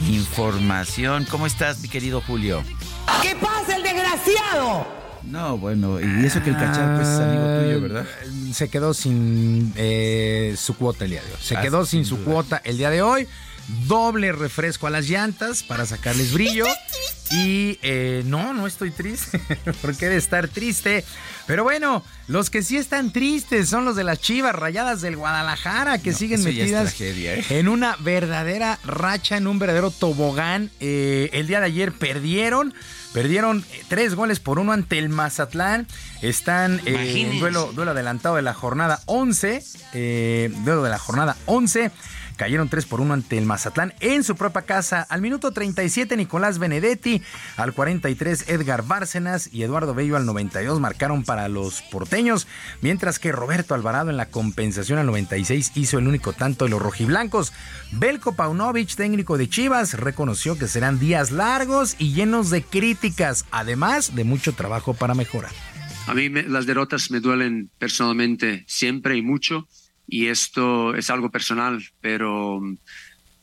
S15: información. ¿Cómo estás, mi querido Julio?
S42: ¿Qué pasa, el desgraciado?
S1: No, bueno, y eso que el cachar pues es amigo tuyo, ¿verdad?
S42: Se quedó sin eh, su cuota el día de hoy. Se ah, quedó sin, su cuota el día de hoy. Doble refresco a las llantas para sacarles brillo. Y eh, no, no estoy triste. ¿Por qué de estar triste? Pero bueno, los que sí están tristes son los de las Chivas Rayadas del Guadalajara, que siguen metidas
S1: ¿eh?
S42: en una verdadera racha, en un verdadero tobogán. Eh, el día de ayer perdieron. Perdieron tres goles por uno ante el Mazatlán. Están en duelo, duelo adelantado de la jornada 11. duelo de la jornada 11. Cayeron 3 por 1 ante el Mazatlán en su propia casa. Al minuto 37 Nicolás Benedetti, al 43 Edgar Bárcenas y Eduardo Bello al 92 marcaron para los porteños, mientras que Roberto Alvarado en la compensación al 96 hizo el único tanto de los rojiblancos. Belko Paunovic, técnico de Chivas, reconoció que serán días largos y llenos de críticas, además de mucho trabajo para mejorar.
S43: A mí las derrotas me duelen personalmente siempre y mucho y esto es algo personal, pero,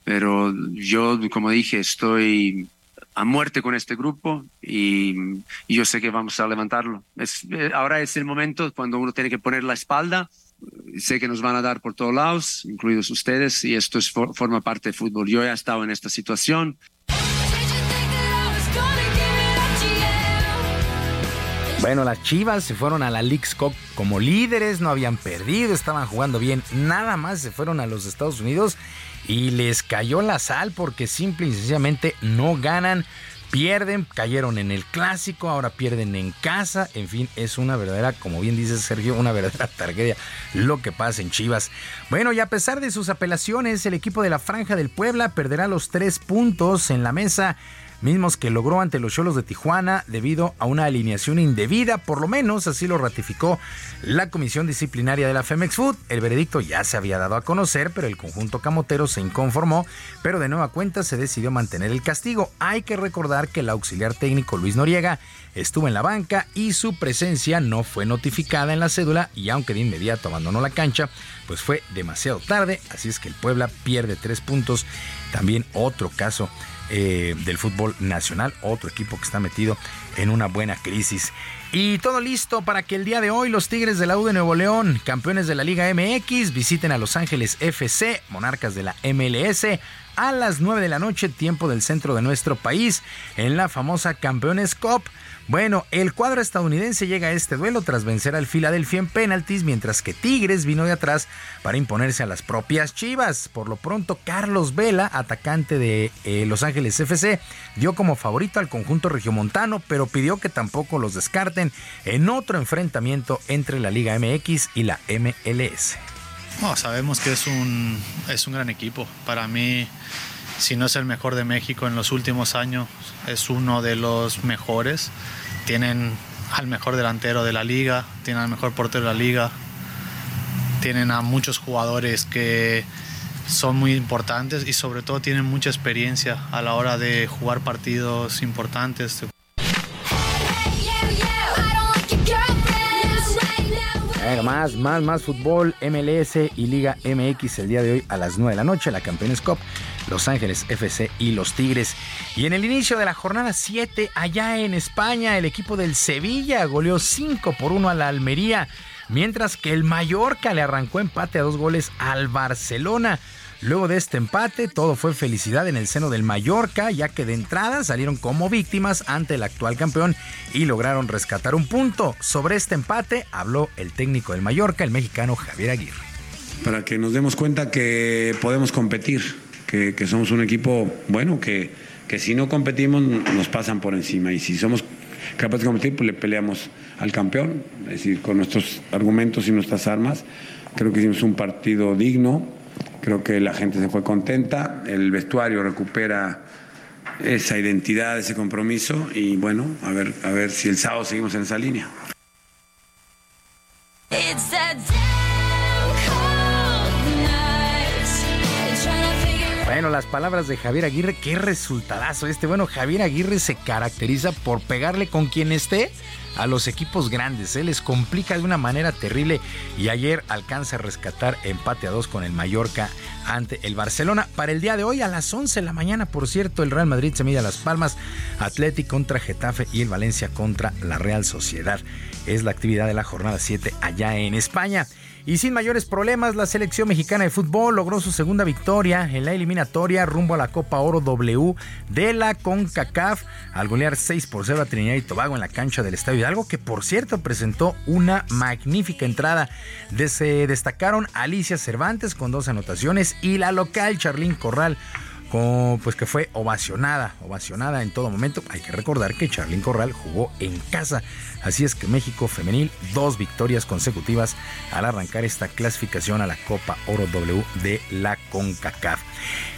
S43: pero yo, como dije, estoy a muerte con este grupo y, yo sé que vamos a levantarlo. Es, eh, ahora es el momento cuando uno tiene que poner la espalda. Sé que nos van a dar por todos lados, incluidos ustedes, y esto es, forma parte del fútbol. Yo he estado en esta situación,
S42: Bueno, las Chivas se fueron a la League's Cup como líderes, no habían perdido, estaban jugando bien, nada más se fueron a los Estados Unidos y les cayó la sal porque simple y sencillamente no ganan, pierden, cayeron en el clásico, ahora pierden en casa, en fin, es una verdadera, como bien dice Sergio, una verdadera tragedia lo que pasa en Chivas. Bueno, y a pesar de sus apelaciones, el equipo de la Franja del Puebla perderá los tres puntos en la mesa mismos que logró ante los Cholos de Tijuana debido a una alineación indebida, por lo menos así lo ratificó la Comisión Disciplinaria de la Femex Food. El veredicto ya se había dado a conocer, pero el conjunto camotero se inconformó, pero de nueva cuenta se decidió mantener el castigo. Hay que recordar que el auxiliar técnico Luis Noriega estuvo en la banca y su presencia no fue notificada en la cédula y aunque de inmediato abandonó la cancha, pues fue demasiado tarde, así es que el Puebla pierde tres puntos. También otro caso eh, del fútbol nacional, otro equipo que está metido en una buena crisis. Y todo listo para que el día de hoy los Tigres de la U de Nuevo León, campeones de la Liga MX, visiten a Los Ángeles FC, monarcas de la MLS, a las 9 de la noche, tiempo del centro de nuestro país, en la famosa Campeones Cup. Bueno, el cuadro estadounidense llega a este duelo tras vencer al Philadelphia en penaltis, mientras que Tigres vino de atrás para imponerse a las propias Chivas. Por lo pronto, Carlos Vela, atacante de eh, Los Ángeles FC, dio como favorito al conjunto regiomontano, pero pidió que tampoco los descarten en otro enfrentamiento entre la Liga MX y la MLS.
S44: No, sabemos que es un, es un gran equipo. Para mí, si no es el mejor de México en los últimos años, es uno de los mejores. Tienen al mejor delantero de la liga, tienen al mejor portero de la liga, tienen a muchos jugadores que son muy importantes y sobre todo tienen mucha experiencia a la hora de jugar partidos importantes.
S42: más, más, más fútbol, MLS y Liga MX el día de hoy a las 9 de la noche, la Campeones Cup, Los Ángeles FC y los Tigres. Y en el inicio de la jornada 7, allá en España, el equipo del Sevilla goleó 5 por 1 a la Almería, mientras que el Mallorca le arrancó empate a dos goles al Barcelona. Luego de este empate, todo fue felicidad en el seno del Mallorca, ya que de entrada salieron como víctimas ante el actual campeón y lograron rescatar un punto. Sobre este empate habló el técnico del Mallorca, el mexicano Javier Aguirre.
S45: Para que nos demos cuenta que podemos competir, que, somos un equipo bueno, que, que si no competimos nos pasan por encima y si somos capaces de competir, pues le peleamos al campeón, es decir, con nuestros argumentos y nuestras armas. Creo que hicimos un partido digno, Creo que la gente se fue contenta, el vestuario recupera esa identidad, ese compromiso y bueno, a ver, a ver si el sábado seguimos en esa línea.
S42: Bueno, las palabras de Javier Aguirre, qué resultadazo este. Bueno, Javier Aguirre se caracteriza por pegarle con quien esté a los equipos grandes. ¿eh? Les complica de una manera terrible y ayer alcanza a rescatar empate a dos con el Mallorca ante el Barcelona. Para el día de hoy a las 11 de la mañana, por cierto, el Real Madrid se mide a Las Palmas, Atlético contra Getafe y el Valencia contra la Real Sociedad. Es la actividad de la jornada 7 allá en España. Y sin mayores problemas, la selección mexicana de fútbol logró su segunda victoria en la eliminatoria rumbo a la Copa Oro W de la CONCACAF al golear 6 por 0 a Trinidad y Tobago en la cancha del Estadio Hidalgo, que por cierto presentó una magnífica entrada. se destacaron Alicia Cervantes con dos anotaciones y la local Charlín Corral pues que fue ovacionada, ovacionada en todo momento. Hay que recordar que Charlín Corral jugó en casa, así es que México femenil dos victorias consecutivas al arrancar esta clasificación a la Copa Oro W de la CONCACAF.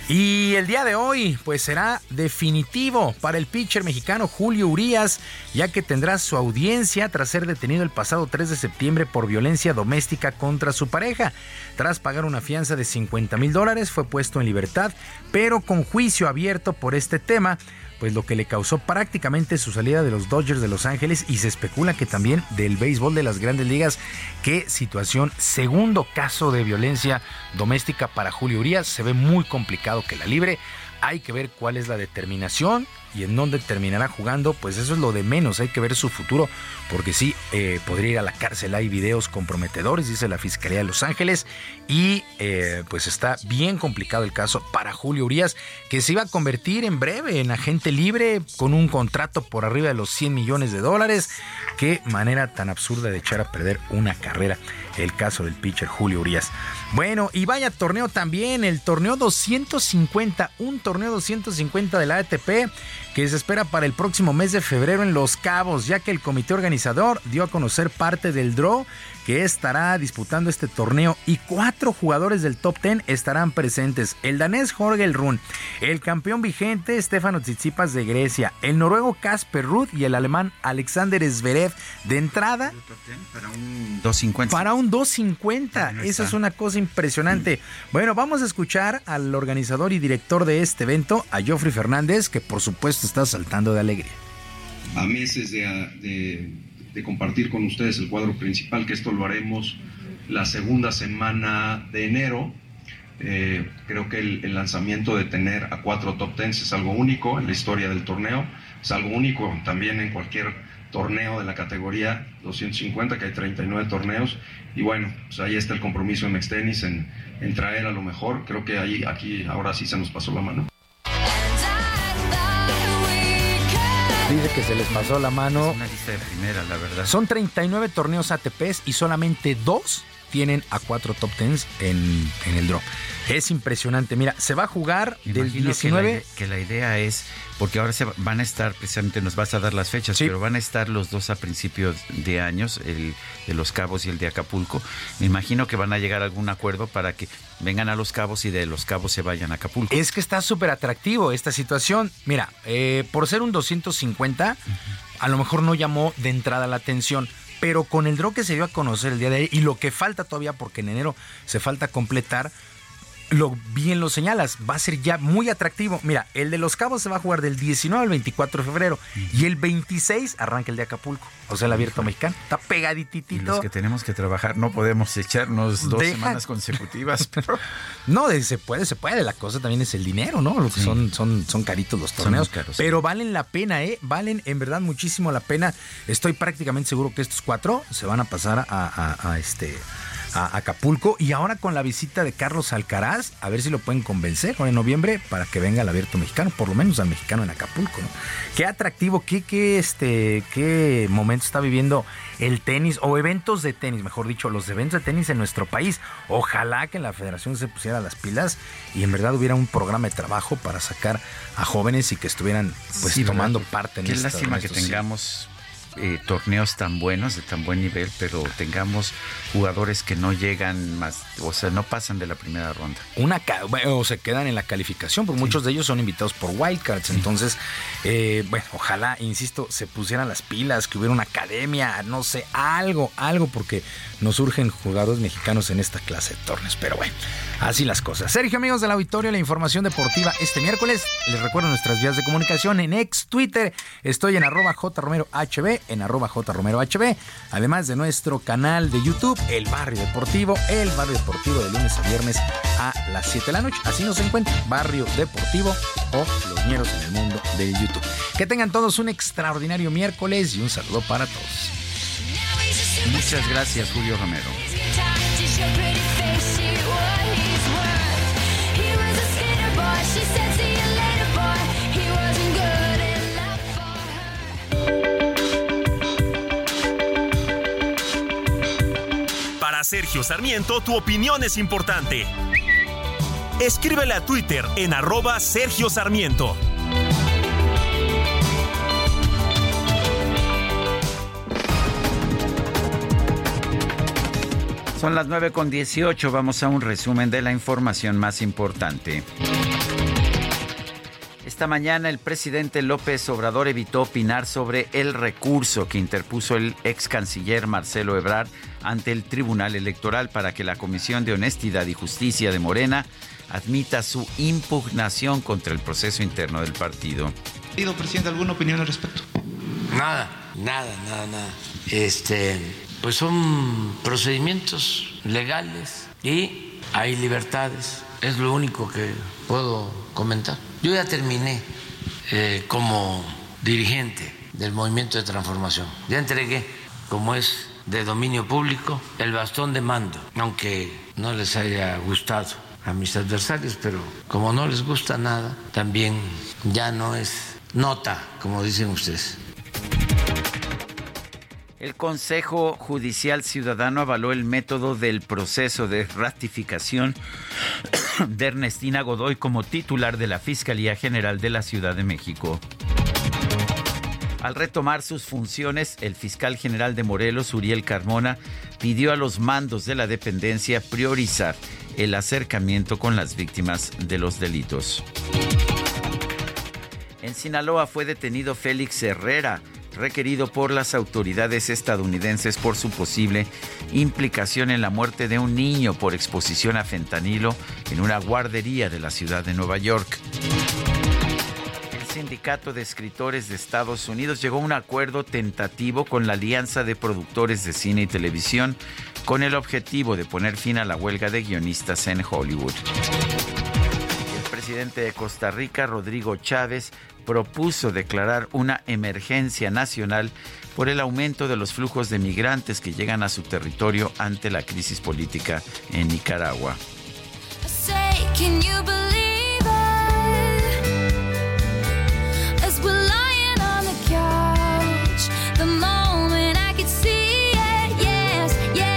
S42: Y el día de hoy, pues será definitivo para el pitcher mexicano Julio Urias, ya que tendrá su audiencia tras ser detenido el pasado 3 de septiembre por violencia doméstica contra su pareja. Tras pagar una fianza de 50 mil dólares, fue puesto en libertad, pero con juicio abierto por este tema pues lo que le causó prácticamente su salida de los Dodgers de Los Ángeles y se especula que también del béisbol de las grandes ligas. Qué situación, segundo caso de violencia doméstica para Julio Urias, se ve muy complicado que la libre. Hay que ver cuál es la determinación y en dónde terminará jugando, pues eso es lo de menos, hay que ver su futuro, porque sí, eh, podría ir a la cárcel, hay videos comprometedores, dice la Fiscalía de Los Ángeles, y eh, pues está bien complicado el caso para Julio Urias, que se iba a convertir en breve en agente libre con un contrato por arriba de los 100 millones de dólares. Qué manera tan absurda de echar a perder una carrera, el caso del pitcher Julio Urias. Bueno, y vaya torneo también, el torneo 250, un torneo 250 de la ATP que se espera para el próximo mes de febrero en Los Cabos, ya que el comité organizador dio a conocer parte del draw que estará disputando este torneo y cuatro jugadores del top 10 estarán presentes. El danés Jorge Run, el campeón vigente Stefano Tsitsipas de Grecia, el noruego Casper Ruth y el alemán Alexander Zverev de entrada
S1: para un 250.
S42: Para un 250. Eso es una cosa impresionante. Bueno, vamos a escuchar al organizador y director de este evento, a Geoffrey Fernández, que por supuesto está saltando de alegría.
S46: A meses de, de de compartir con ustedes el cuadro principal, que esto lo haremos la segunda semana de enero. Eh, creo que el, lanzamiento de tener a cuatro top tens es algo único en la historia del torneo, es algo único también en cualquier torneo de la categoría 250, que hay 39 torneos, y bueno, pues ahí está el compromiso en Mextenis en, en traer a lo mejor, creo que ahí, aquí ahora sí se nos pasó la mano.
S42: Dice que se les pasó la mano.
S1: Es una lista de primera, la verdad.
S42: Son 39 torneos ATPs y solamente dos tienen a cuatro top tens en, en el draw. Es impresionante. Mira, se va a jugar del 19.
S1: Que la, idea es, porque ahora se van a estar, precisamente nos vas a dar las fechas, pero van a estar los dos a principios de años, el de Los Cabos y el de Acapulco. Me imagino que van a llegar a algún acuerdo para que vengan a Los Cabos y de Los Cabos se vayan a Acapulco.
S42: Es que está súper atractivo esta situación. Mira, eh, por ser un 250, a lo mejor no llamó de entrada la atención pero con el draw que se dio a conocer el día de hoy y lo que falta todavía, porque en enero se falta completar, lo bien lo señalas, va a ser ya muy atractivo. Mira, el de Los Cabos se va a jugar del 19 al 24 de febrero y el 26 arranca el de Acapulco, o sea, el abierto mexicano. Está pegadititito. Y
S1: los que tenemos que trabajar no podemos echarnos dos semanas consecutivas.
S42: no, se puede, se puede. La cosa también es el dinero, ¿no? Lo que son, son, son caritos los torneos. pero valen la pena, ¿eh? Valen en verdad muchísimo la pena. Estoy prácticamente seguro que estos cuatro se van a pasar a este a Acapulco y ahora con la visita de Carlos Alcaraz, a ver si lo pueden convencer ahora en noviembre para que venga al abierto mexicano, por lo menos al mexicano en Acapulco. ¿no? Qué atractivo, qué, qué, este, qué momento está viviendo el tenis o eventos de tenis, mejor dicho, los eventos de tenis en nuestro país. Ojalá que la federación se pusiera las pilas y en verdad hubiera un programa de trabajo para sacar a jóvenes y que estuvieran pues tomando parte en
S1: Qué lástima que tengamos eh, torneos tan buenos, de tan buen nivel, pero tengamos jugadores que no llegan más, o sea, no pasan de la primera ronda.
S42: Una o se quedan en la calificación, porque muchos de ellos son invitados por wildcards. Entonces, eh, bueno, ojalá, insisto, se pusieran las pilas, que hubiera una academia, no sé, algo, algo, porque nos surgen jugadores mexicanos en esta clase de torneos. Pero bueno, así las cosas. Sergio, amigos del auditorio, la información deportiva este miércoles. Les recuerdo nuestras vías de comunicación en ex Twitter. Estoy en arroba jromerohb, en arroba jromerohb, además de nuestro canal de YouTube el Barrio Deportivo, el Barrio Deportivo de lunes a viernes a las 7 de la noche. Así nos encuentra Barrio Deportivo o Los Ñeros en el mundo de YouTube. Que tengan todos un extraordinario miércoles y un saludo para todos.
S1: Muchas gracias, Julio Romero.
S15: Sergio Sarmiento, tu opinión es importante. Escríbele a Twitter en arroba Sergio Sarmiento.
S1: Son las 9 con 18. Vamos a un resumen de la información más importante. Esta mañana el presidente López Obrador evitó opinar sobre el recurso que interpuso el ex canciller Marcelo Ebrard ante el Tribunal Electoral para que la Comisión de Honestidad y Justicia de Morena admita su impugnación contra el proceso interno del partido.
S47: ¿Pido, presidente, alguna opinión al respecto?
S36: Nada, nada, nada, nada. Este, pues son procedimientos legales y hay libertades. Es lo único que puedo comentar. Yo ya terminé eh, como dirigente del movimiento de transformación. Ya entregué, como es de dominio público, el bastón de mando, aunque no les haya gustado a mis adversarios, pero como no les gusta nada, también ya no es nota, como dicen ustedes.
S1: El Consejo Judicial Ciudadano avaló el método del proceso de ratificación de Ernestina Godoy como titular de la Fiscalía General de la Ciudad de México. Al retomar sus funciones, el fiscal general de Morelos, Uriel Carmona, pidió a los mandos de la dependencia priorizar el acercamiento con las víctimas de los delitos. En Sinaloa fue detenido Félix Herrera, requerido por las autoridades estadounidenses por su posible implicación en la muerte de un niño por exposición a fentanilo en una guardería de la ciudad de Nueva York. El Sindicato de Escritores de Estados Unidos llegó a un acuerdo tentativo con la Alianza de Productores de Cine y Televisión con el objetivo de poner fin a la huelga de guionistas en Hollywood. El presidente de Costa Rica, Rodrigo Chávez, propuso declarar una emergencia nacional por el aumento de los flujos de migrantes que llegan a su territorio ante la crisis política en Nicaragua.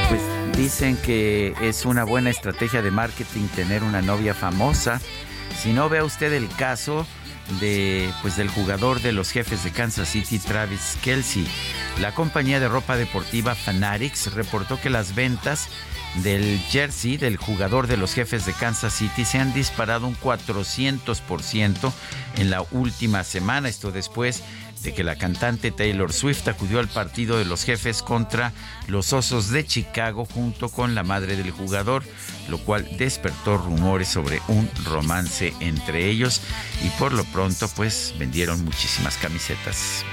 S1: Pues dicen que es una buena estrategia de marketing tener una novia famosa. Si no vea usted el caso, de pues del jugador de los jefes de Kansas City Travis Kelsey. La compañía de ropa deportiva Fanatics reportó que las ventas del jersey del jugador de los jefes de Kansas City se han disparado un 400% en la última semana, esto después de que la cantante Taylor Swift acudió al partido de los jefes contra los Osos de Chicago junto con la madre del jugador, lo cual despertó rumores sobre un romance entre ellos y por lo pronto pues vendieron muchísimas camisetas.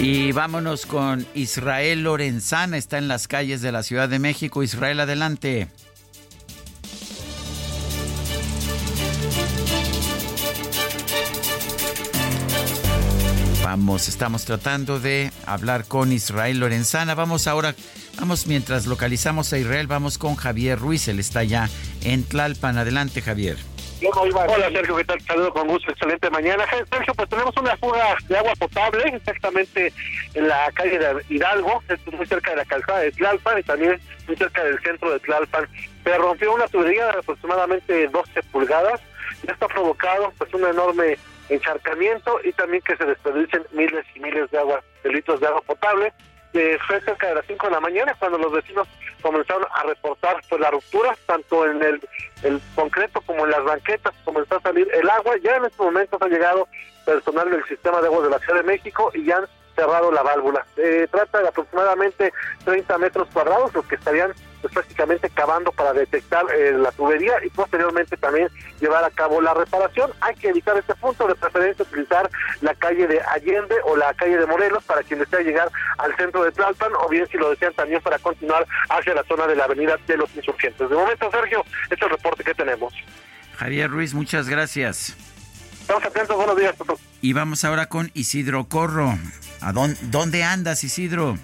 S1: Y vámonos con Israel Lorenzana, está en las calles de la Ciudad de México. Israel, adelante. Vamos, estamos tratando de hablar con Israel Lorenzana. Vamos ahora, vamos mientras localizamos a Israel, vamos con Javier Ruiz, él está ya en Tlalpan. Adelante, Javier.
S48: Hola Sergio, ¿qué tal? Saludo con gusto, excelente mañana. Sergio, pues tenemos una fuga de agua potable exactamente en la calle de Hidalgo, muy cerca de la calzada de Tlalpan y también muy cerca del centro de Tlalpan. Se rompió una tubería de aproximadamente 12 pulgadas y esto ha provocado pues un enorme encharcamiento y también que se desperdicien miles y miles de agua, de litros de agua potable. Eh, fue cerca de las 5 de la mañana cuando los vecinos comenzaron a reportar pues la ruptura tanto en el, el concreto como en las banquetas comenzó a salir el agua. Ya en estos momentos ha llegado personal del sistema de agua de la Ciudad de México y ya han cerrado la válvula. Eh, trata de aproximadamente 30 metros cuadrados los que estarían pues, prácticamente cavando para detectar eh, la tubería y posteriormente también llevar a cabo la reparación. Hay que evitar este punto, de preferencia utilizar la calle de Allende o la calle de Morelos para quien desea llegar al centro de Tlalpan o bien si lo desean también para continuar hacia la zona de la avenida de los insurgentes. De momento, Sergio, este es el reporte que tenemos.
S1: Javier Ruiz, muchas gracias.
S48: Estamos atentos, buenos días.
S1: Y vamos ahora con Isidro Corro. ¿A dónde, dónde andas, Isidro?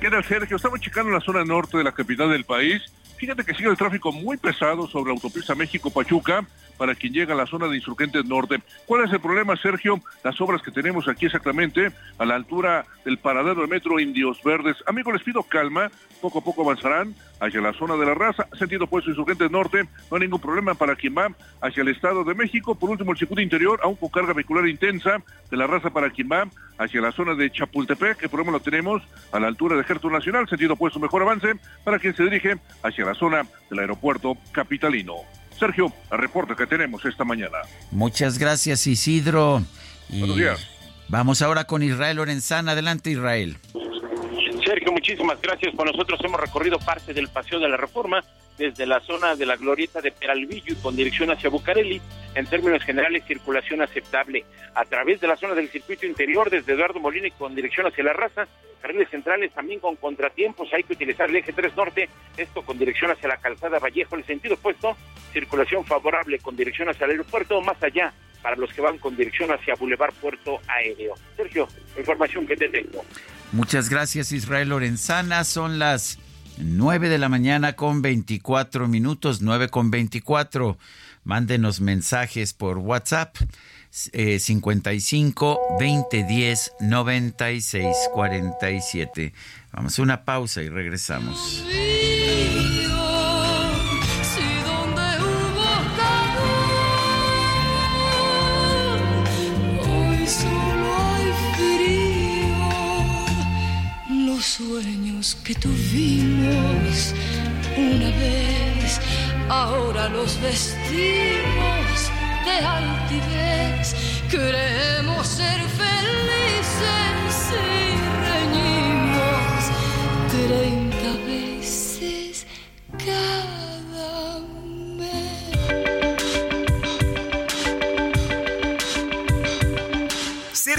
S49: ¿Qué tal, Sergio? Estamos checando la zona norte de la capital del país.
S39: Fíjate que sigue el tráfico muy pesado sobre la autopista México-Pachuca para quien llega a la zona de Insurgentes Norte. ¿Cuál es el problema, Sergio? Las obras que tenemos aquí exactamente a la altura del paradero de metro Indios Verdes. Amigos, les pido calma, poco a poco avanzarán hacia la zona de la raza, sentido puesto Insurgentes Norte, no hay ningún problema para quien va hacia el Estado de México. Por último, el circuito interior, aún con carga vehicular intensa de la raza para quien va hacia la zona de Chapultepec, que problema lo tenemos a la altura de Ejército Nacional, sentido opuesto, mejor avance para quien se dirige hacia la zona del aeropuerto capitalino. Sergio, el reporte que tenemos esta mañana.
S1: Muchas gracias, Isidro.
S39: Buenos días.
S1: Vamos ahora con Israel Lorenzana. Adelante, Israel.
S50: Sergio, muchísimas gracias. Con nosotros hemos recorrido parte del Paseo de la Reforma desde la zona de la glorieta de Peralvillo y con dirección hacia Bucareli. En términos generales, circulación aceptable. A través de la zona del circuito interior, desde Eduardo Molina y con dirección hacia la raza. Carriles centrales también con contratiempos. Hay que utilizar el eje 3 norte, esto con dirección hacia la calzada Vallejo, el sentido opuesto. Circulación favorable con dirección hacia el aeropuerto, más allá para los que van con dirección hacia Boulevard Puerto Aéreo. Sergio, información que te tengo.
S1: Muchas gracias, Israel Lorenzana. Son las 9 de la mañana con 24 minutos, 9 con 24. Mándenos mensajes por WhatsApp. Eh, 55 20 10 96 47. Vamos a una pausa y regresamos.
S20: Que tuvimos una vez, ahora los vestimos de altivez. Queremos ser felices y reñimos treinta veces cada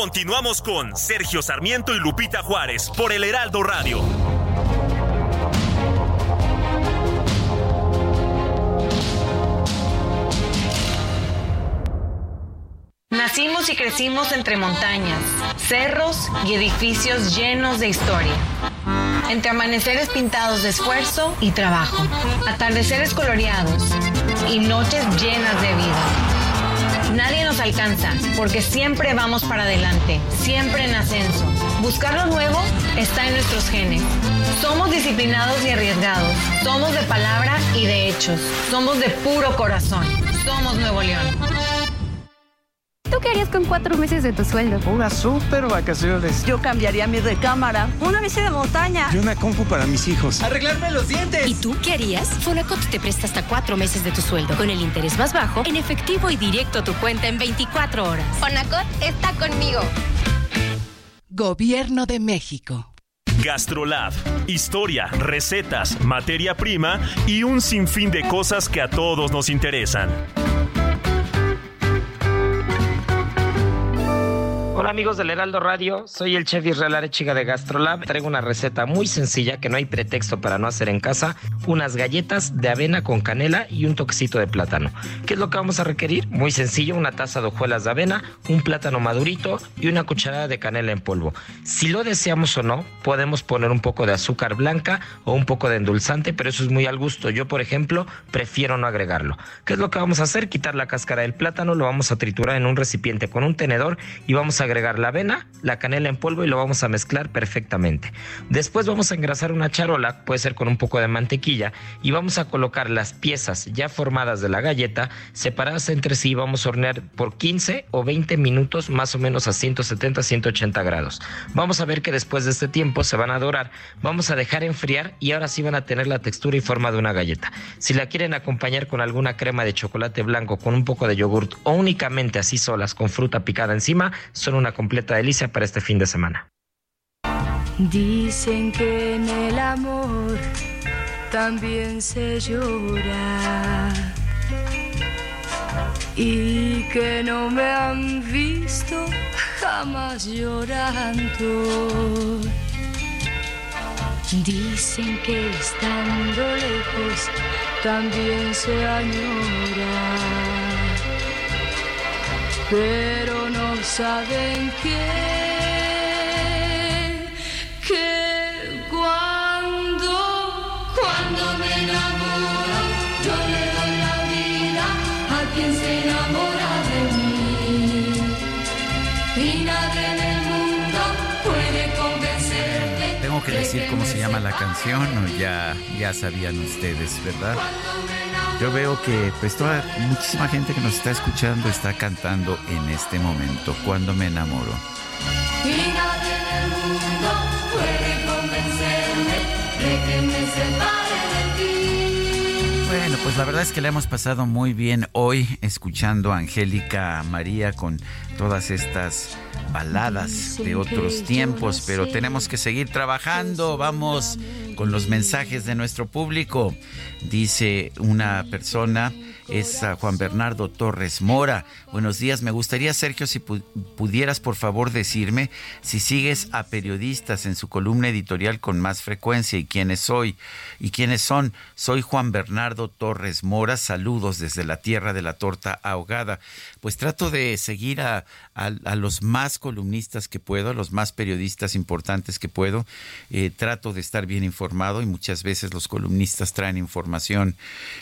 S15: Continuamos con Sergio Sarmiento y Lupita Juárez por el Heraldo Radio.
S51: Nacimos y crecimos entre montañas, cerros y edificios llenos de historia. Entre amaneceres pintados de esfuerzo y trabajo, atardeceres coloreados y noches llenas de vida. Nadie nos alcanza porque siempre vamos para adelante, siempre en ascenso. Buscar lo nuevo está en nuestros genes. Somos disciplinados y arriesgados. Somos de palabra y de hechos. Somos de puro corazón. Somos Nuevo León.
S52: ¿Tú qué harías con cuatro meses de tu sueldo?
S9: Unas super vacaciones.
S53: Yo cambiaría mi recámara. Una bici de montaña.
S9: Y una compu para mis hijos.
S53: Arreglarme los dientes.
S52: ¿Y tú qué harías? Fonacot te presta hasta cuatro meses de tu sueldo con el interés más bajo en efectivo y directo a tu cuenta en 24 horas.
S54: Fonacot está conmigo.
S55: Gobierno de México.
S15: Gastrolab. Historia, recetas, materia prima y un sinfín de cosas que a todos nos interesan.
S56: Hola amigos del Heraldo Radio, soy el chef Israel Arechiga de Gastrolab. Traigo una receta muy sencilla que no hay pretexto para no hacer en casa, unas galletas de avena con canela y un toquecito de plátano. ¿Qué es lo que vamos a requerir? Muy sencillo, una taza de hojuelas de avena, un plátano madurito y una cucharada de canela en polvo. Si lo deseamos o no, podemos poner un poco de azúcar blanca o un poco de endulzante, pero eso es muy al gusto. Yo, por ejemplo, prefiero no agregarlo. ¿Qué es lo que vamos a hacer? Quitar la cáscara del plátano, lo vamos a triturar en un recipiente con un tenedor y vamos a agregar la avena, la canela en polvo y lo vamos a mezclar perfectamente. Después vamos a engrasar una charola, puede ser con un poco de mantequilla, y vamos a colocar las piezas ya formadas de la galleta separadas entre sí. Vamos a hornear por 15 o 20 minutos más o menos a 170, 180 grados. Vamos a ver que después de este tiempo se van a dorar. Vamos a dejar enfriar y ahora sí van a tener la textura y forma de una galleta. Si la quieren acompañar con alguna crema de chocolate blanco, con un poco de yogurt o únicamente así solas con fruta picada encima, son una completa delicia para este fin de semana.
S20: Dicen que en el amor también se llora. y que no me han visto jamás llorando. Dicen que estando lejos también se añora, pero no saben que, que cuando, cuando me enamoro, yo le doy la vida a quien se enamora de mí. Y nadie en el mundo puede convencerme.
S1: Tengo que decir cómo se llama la canción o ya, ya sabían ustedes, ¿verdad? Yo veo que pues toda muchísima gente que nos está escuchando está cantando en este momento, cuando me enamoro.
S20: Y nadie en el mundo puede convencerme de que me separe de ti.
S1: Bueno, pues la verdad es que le hemos pasado muy bien hoy escuchando a Angélica María con todas estas baladas de otros tiempos, pero tenemos que seguir trabajando. Vamos con los mensajes de nuestro público. Dice una persona, es Juan Bernardo Torres Mora. Buenos días, me gustaría, Sergio, si pu- pudieras por favor decirme si sigues a periodistas en su columna editorial con más frecuencia y quiénes soy y quiénes son. Soy Juan Bernardo Torres Mora, saludos desde la tierra de la torta ahogada. Pues trato de seguir a, los más columnistas que puedo, a los más periodistas importantes que puedo. Eh, trato de estar bien informado y muchas veces los columnistas traen información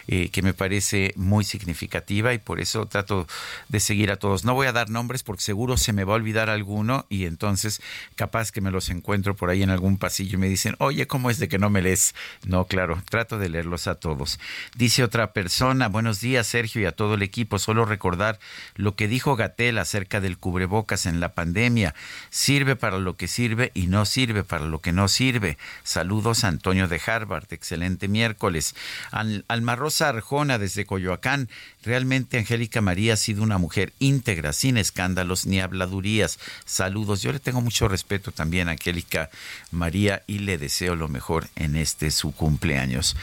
S1: eh, que me parece muy significativa y por eso trato de seguir a todos. No voy a dar nombres porque seguro se me va a olvidar alguno y entonces capaz que me los encuentro por ahí en algún pasillo y me dicen, oye, ¿cómo es de que no me lees? No, claro, trato de leerlos a todos. Dice otra persona, buenos días Sergio y a todo el equipo, solo recordar lo que dijo Gatel acerca del cubrebocas en la pandemia. Sirve para lo que sirve y no sirve para lo que no sirve. Saludos Antonio de Harvard, excelente miércoles. Al, Alma Rosa Arjona desde Coyoacán, realmente Angélica María ha sido una mujer íntegra, sin escándalos ni habladurías. Saludos, yo le tengo mucho respeto también a Angélica María y le deseo lo mejor en este su cumpleaños.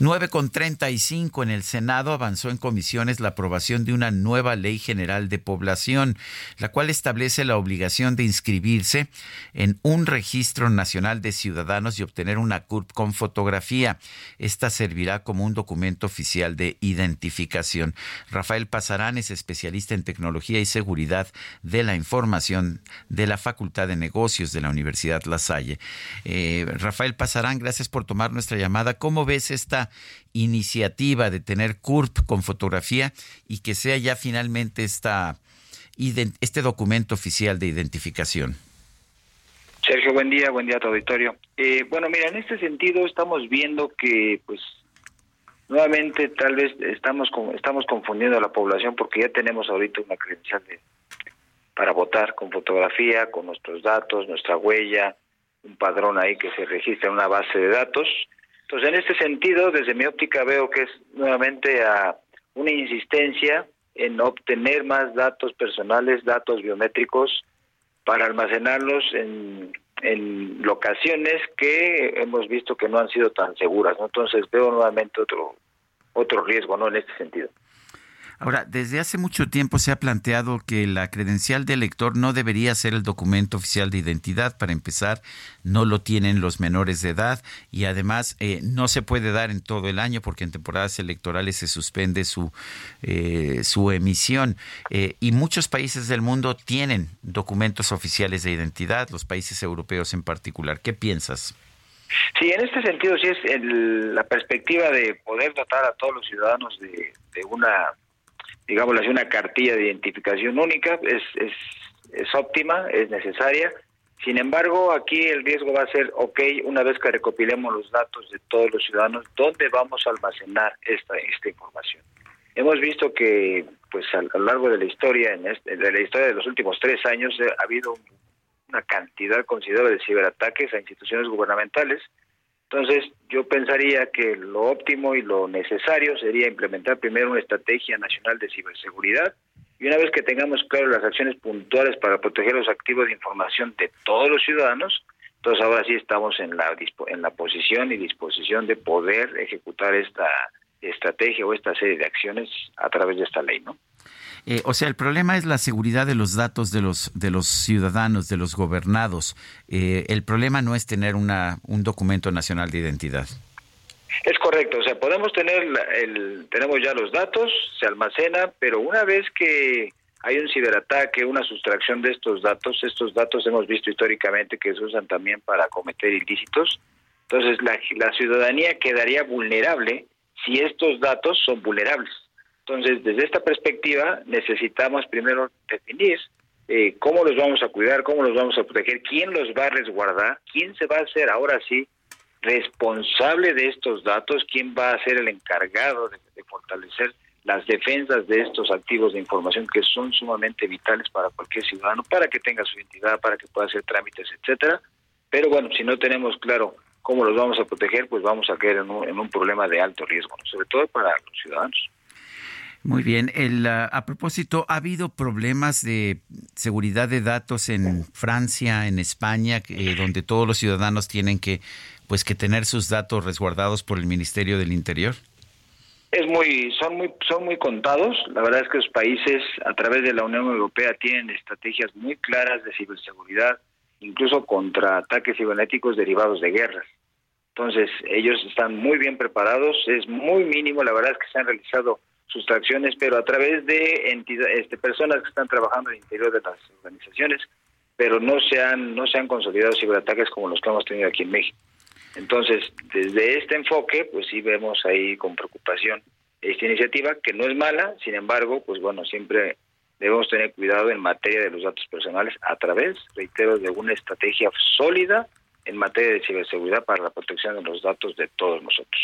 S1: 9 con 35 en el Senado avanzó en comisiones la aprobación de una nueva ley general de población, la cual establece la obligación de inscribirse en un registro nacional de ciudadanos y obtener una CURP con fotografía. Esta servirá como un documento oficial de identificación. Rafael Pasarán es especialista en tecnología y seguridad de la información de la Facultad de Negocios de la Universidad La Salle. Eh, Rafael Pasarán, gracias por tomar nuestra llamada. ¿Cómo ves esta iniciativa de tener CURP con fotografía y que sea ya finalmente esta, este documento oficial de identificación?
S57: Sergio, buen día, buen día a tu auditorio. Eh, bueno, mira, en este sentido estamos viendo que, pues, nuevamente tal vez estamos con- estamos confundiendo a la población porque ya tenemos ahorita una credencial de, para votar con fotografía, con nuestros datos, nuestra huella, un padrón ahí que se registra en una base de datos. Entonces, en este sentido, desde mi óptica veo que es nuevamente a una insistencia en obtener más datos personales, datos biométricos, para almacenarlos en, en locaciones que hemos visto que no han sido tan seguras. Entonces veo nuevamente otro otro riesgo no en este sentido.
S1: Ahora, desde hace mucho tiempo se ha planteado que la credencial de elector no debería ser el documento oficial de identidad. Para empezar, no lo tienen los menores de edad y además eh, no se puede dar en todo el año porque en temporadas electorales se suspende su, eh, su emisión. Eh, y muchos países del mundo tienen documentos oficiales de identidad, los países europeos en particular. ¿Qué piensas?
S57: Sí, en este sentido sí es el- la perspectiva de poder dotar a todos los ciudadanos de, de una, digamos así, una cartilla de identificación única es, es, es óptima, es necesaria. Sin embargo, aquí el riesgo va a ser, ok, una vez que recopilemos los datos de todos los ciudadanos, ¿dónde vamos a almacenar esta, esta información? Hemos visto que, pues, a lo largo de la historia, en este- de la historia de los últimos tres años, eh, ha habido una cantidad considerable de ciberataques a instituciones gubernamentales. Entonces, yo pensaría que lo óptimo y lo necesario sería implementar primero una estrategia nacional de ciberseguridad y una vez que tengamos claro las acciones puntuales para proteger los activos de información de todos los ciudadanos, entonces ahora sí estamos en la en la posición y disposición de poder ejecutar esta estrategia o esta serie de acciones a través de esta ley, ¿no?
S1: Eh, o sea, el problema es la seguridad de los datos de los de los ciudadanos, de los gobernados. Eh, el problema no es tener una un documento nacional de identidad.
S57: Es correcto, o sea, podemos tener el tenemos ya los datos, se almacena, pero una vez que hay un ciberataque, una sustracción de estos datos, estos datos hemos visto históricamente que se usan también para cometer ilícitos. Entonces, la, la ciudadanía quedaría vulnerable si estos datos son vulnerables. Entonces, desde esta perspectiva, necesitamos primero definir eh, cómo los vamos a cuidar, cómo los vamos a proteger, quién los va a resguardar, quién se va a hacer ahora sí responsable de estos datos, quién va a ser el encargado de, fortalecer las defensas de estos activos de información que son sumamente vitales para cualquier ciudadano, para que tenga su identidad, para que pueda hacer trámites, etcétera. Pero bueno, si no tenemos claro cómo los vamos a proteger, pues vamos a caer en un, en un problema de alto riesgo, sobre todo para los ciudadanos.
S1: Muy bien. El, ah, a propósito, ¿ha habido problemas de seguridad de datos en Francia, en España, eh, donde todos los ciudadanos tienen que, pues, que tener sus datos resguardados por el Ministerio del Interior?
S57: Es muy, son muy, son muy contados. La verdad es que los países, a través de la Unión Europea, tienen estrategias muy claras de ciberseguridad, incluso contra ataques cibernéticos derivados de guerras. Entonces, ellos están muy bien preparados. Es muy mínimo. La verdad es que se han realizado sustracciones, pero a través de entidades, este, personas que están trabajando en el interior de las organizaciones, pero no se han, no se han consolidado ciberataques como los que hemos tenido aquí en México. Entonces, desde este enfoque, pues sí vemos ahí con preocupación esta iniciativa, que no es mala, sin embargo, pues bueno, siempre debemos tener cuidado en materia de los datos personales a través, reitero, de una estrategia sólida en materia de ciberseguridad para la protección de los datos de todos nosotros.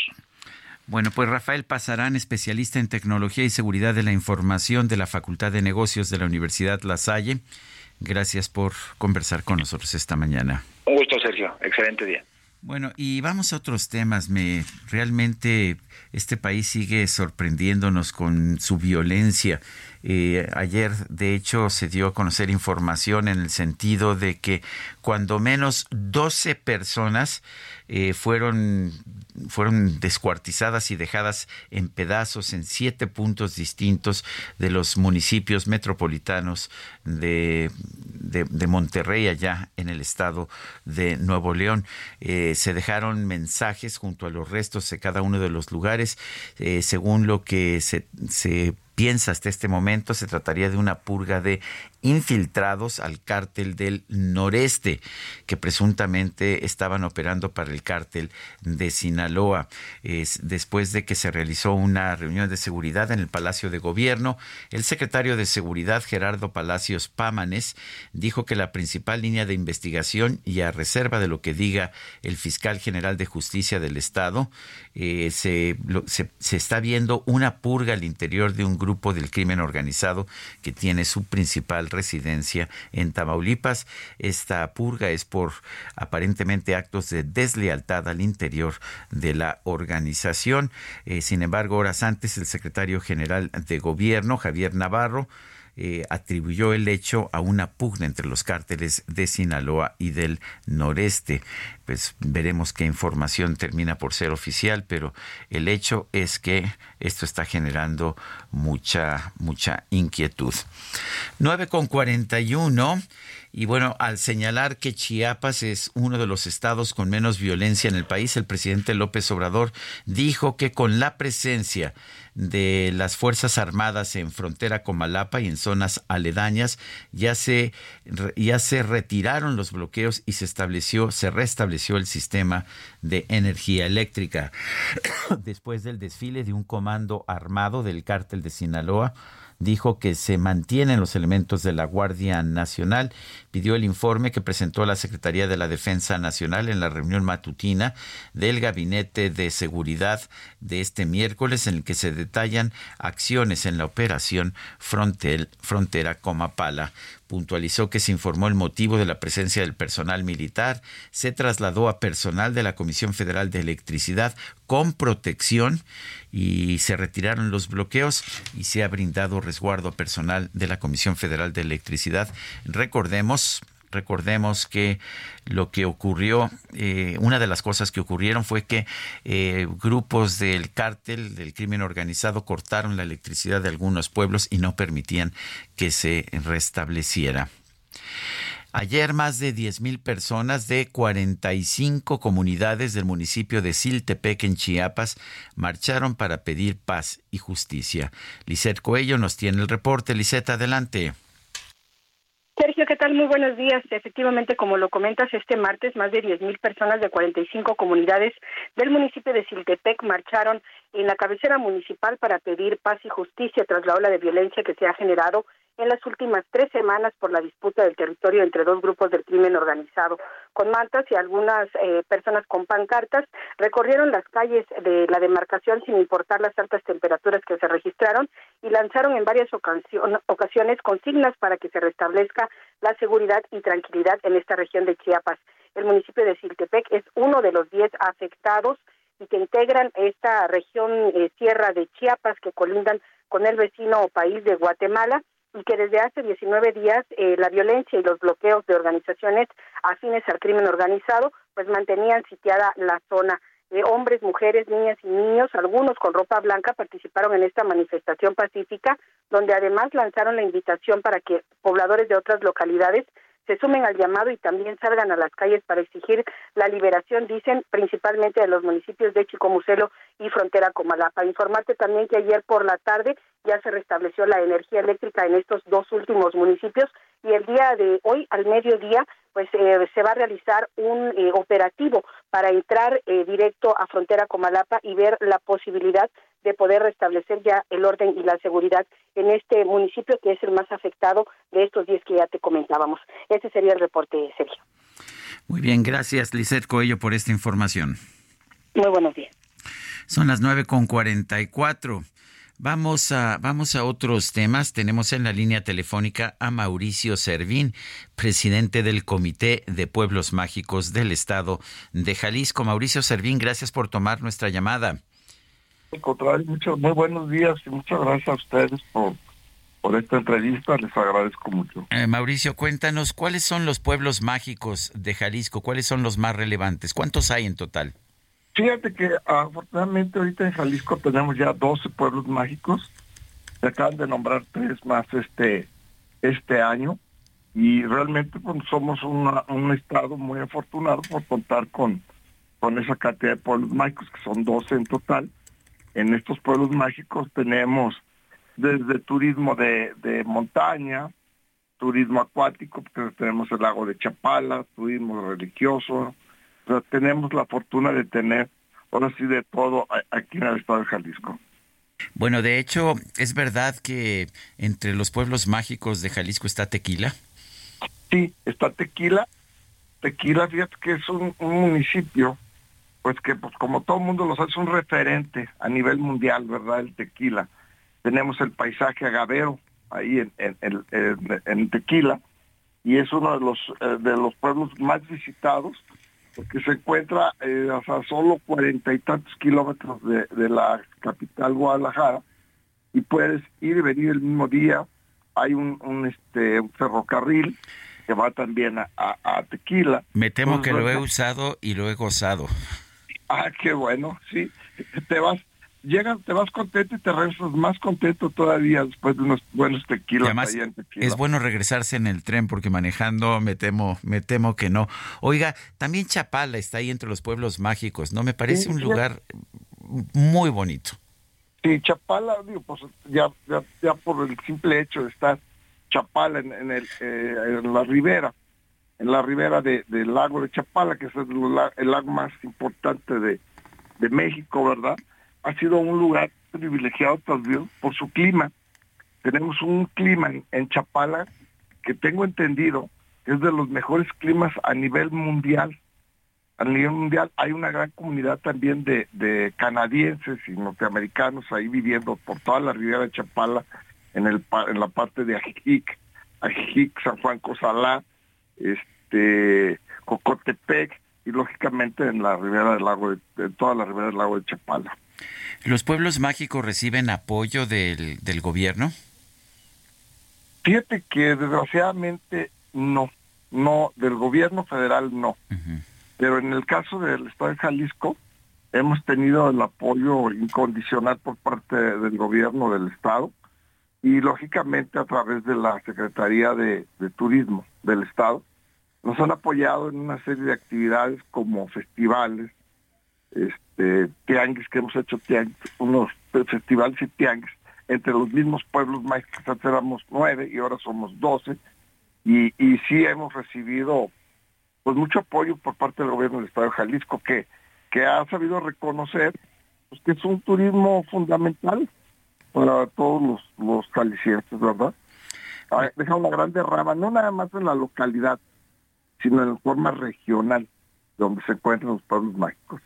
S1: Bueno, pues Rafael Pasarán, especialista en tecnología y seguridad de la información de la Facultad de Negocios de la Universidad La Salle. Gracias por conversar con nosotros esta mañana.
S57: Un gusto, Sergio. Excelente día.
S1: Bueno, y vamos a otros temas. Me realmente este país sigue sorprendiéndonos con su violencia. Eh, ayer, de hecho, se dio a conocer información en el sentido de que cuando menos 12 personas eh, fueron, fueron descuartizadas y dejadas en pedazos en siete puntos distintos de los municipios metropolitanos de, de, Monterrey, allá en el estado de Nuevo León. Eh, se dejaron mensajes junto a los restos de cada uno de los lugares, según lo que se, se piensa hasta este momento, se trataría de una purga de infiltrados al cártel del noreste, que presuntamente estaban operando para el cártel de Sinaloa. Es, después de que se realizó una reunión de seguridad en el Palacio de Gobierno, el secretario de Seguridad, Gerardo Palacios Pámanes, dijo que la principal línea de investigación, y a reserva de lo que diga el fiscal general de justicia del Estado, eh, se, se, se está viendo una purga al interior de un grupo del crimen organizado que tiene su principal residencia en Tamaulipas. Esta purga es por aparentemente actos de deslealtad al interior de la organización. Eh, sin embargo, horas antes, el secretario general de gobierno, Javier Navarro, eh, atribuyó el hecho a una pugna entre los cárteles de Sinaloa y del noreste. Pues veremos qué información termina por ser oficial, pero el hecho es que esto está generando mucha, mucha inquietud. 9 con 41. Y bueno, al señalar que Chiapas es uno de los estados con menos violencia en el país, el presidente López Obrador dijo que con la presencia de las Fuerzas Armadas en frontera con Malapa y en zonas aledañas, ya se, ya se retiraron los bloqueos y se estableció, se restableció el sistema de energía eléctrica. Después del desfile de un comando armado del cártel de Sinaloa, dijo que se mantienen los elementos de la Guardia Nacional, pidió el informe que presentó la Secretaría de la Defensa Nacional en la reunión matutina del Gabinete de Seguridad de este miércoles en el que se detallan acciones en la operación Frontera Comapala puntualizó que se informó el motivo de la presencia del personal militar, se trasladó a personal de la Comisión Federal de Electricidad con protección y se retiraron los bloqueos y se ha brindado resguardo personal de la Comisión Federal de Electricidad. Recordemos Recordemos que lo que ocurrió, eh, una de las cosas que ocurrieron fue que eh, grupos del cártel, del crimen organizado, cortaron la electricidad de algunos pueblos y no permitían que se restableciera. Ayer más de 10.000 personas de 45 comunidades del municipio de Siltepec en Chiapas marcharon para pedir paz y justicia. Lisette Coello nos tiene el reporte. Lisette, adelante.
S58: Sergio, ¿qué tal? Muy buenos días. Efectivamente, como lo comentas, este martes más de 10.000 personas de 45 comunidades del municipio de Siltepec marcharon en la cabecera municipal para pedir paz y justicia tras la ola de violencia que se ha generado en las últimas tres semanas por la disputa del territorio entre dos grupos del crimen organizado. Con mantas y algunas eh, personas con pancartas recorrieron las calles de la demarcación sin importar las altas temperaturas que se registraron y lanzaron en varias ocasiones consignas para que se restablezca la seguridad y tranquilidad en esta región de Chiapas. El municipio de Siltepec es uno de los diez afectados y que integran esta región eh, sierra de Chiapas que colindan con el vecino país de Guatemala y que desde hace 19 días eh, la violencia y los bloqueos de organizaciones afines al crimen organizado pues mantenían sitiada la zona. Eh, hombres, mujeres, niñas y niños, algunos con ropa blanca, participaron en esta manifestación pacífica, donde además lanzaron la invitación para que pobladores de otras localidades se sumen al llamado y también salgan a las calles para exigir la liberación, dicen, principalmente de los municipios de Chicomucelo y Frontera Comalapa. Informarte también que ayer por la tarde ya se restableció la energía eléctrica en estos dos últimos municipios y el día de hoy al mediodía pues eh, se va a realizar un eh, operativo para entrar eh, directo a frontera Comalapa y ver la posibilidad de poder restablecer ya el orden y la seguridad en este municipio que es el más afectado de estos días que ya te comentábamos. Ese sería el reporte, Sergio.
S1: Muy bien, gracias Lizeth Coello por esta información.
S58: Muy buenos días.
S1: Son las nueve con cuarenta y cuatro. Vamos a, vamos a otros temas. Tenemos en la línea telefónica a Mauricio Servín, presidente del Comité de Pueblos Mágicos del Estado de Jalisco. Mauricio Servín, gracias por tomar nuestra llamada.
S59: Contrario, muchos, muy buenos días y muchas gracias a ustedes por, por esta entrevista. Les agradezco mucho.
S1: Eh, Mauricio, cuéntanos, ¿cuáles son los pueblos mágicos de Jalisco? ¿Cuáles son los más relevantes? ¿Cuántos hay en total?
S59: Fíjate que afortunadamente ahorita en Jalisco tenemos ya 12 pueblos mágicos. Se acaban de nombrar tres más este, este año. Y realmente pues, somos un estado muy afortunado por contar con, con esa cantidad de pueblos mágicos, que son 12 en total. En estos pueblos mágicos tenemos desde turismo de, de montaña, turismo acuático, porque tenemos el lago de Chapala, turismo religioso, tenemos la fortuna de tener, ahora sí, de todo aquí en el estado de Jalisco.
S1: Bueno, de hecho, ¿es verdad que entre los pueblos mágicos de Jalisco está Tequila?
S59: Sí, está Tequila. Tequila, fíjate que es un, municipio, pues que pues como todo el mundo lo sabe, es un referente a nivel mundial, ¿verdad? El Tequila. Tenemos el paisaje agavero ahí en, en, en, Tequila y es uno de los, eh, de los pueblos más visitados porque se encuentra eh, a solo cuarenta y tantos kilómetros de, la capital Guadalajara y puedes ir y venir el mismo día. Hay un, este ferrocarril que va también a, Tequila.
S1: Me temo que lo he usado y lo he gozado.
S59: Ah, qué bueno, sí. Te vas llegas, te vas contento y te regresas más contento todavía después de unos buenos tequilas.
S1: Además, es bueno regresarse en el tren porque manejando me temo, me temo que no. Oiga, también Chapala está ahí entre los pueblos mágicos, ¿no? Me parece un lugar muy bonito.
S59: Sí, Chapala, digo, pues ya, ya, por el simple hecho de estar Chapala en, el, eh, en la ribera, en la ribera del lago de Chapala, que es el, lago más importante de, México, ¿verdad? ha sido un lugar privilegiado también por su clima. Tenemos un clima en, Chapala que tengo entendido es de los mejores climas a nivel mundial. A nivel mundial hay una gran comunidad también de, canadienses y norteamericanos ahí viviendo por toda la ribera de Chapala, en la parte de Ajijic, Ajijic, San Juan Cosalá, este, Cocotepec y lógicamente en la ribera del lago, de toda la ribera del lago de Chapala.
S1: ¿Los pueblos mágicos reciben apoyo del, del gobierno?
S59: Fíjate que desgraciadamente no. no, del gobierno federal no. Pero en el caso del Estado de Jalisco, hemos tenido el apoyo incondicional por parte del gobierno del Estado y lógicamente a través de la Secretaría de, Turismo del Estado. Nos han apoyado en una serie de actividades como festivales, este, tianguis que hemos hecho tianguis, unos festivales y tianguis entre los mismos pueblos mágicos, antes éramos nueve y ahora somos doce, y, sí hemos recibido pues mucho apoyo por parte del gobierno del Estado de Jalisco, que, que ha sabido reconocer pues, que es un turismo fundamental para todos los, los jaliscienses, ¿verdad? Deja una gran derrama, no nada más en la localidad, sino en forma regional, donde se encuentran los pueblos mágicos.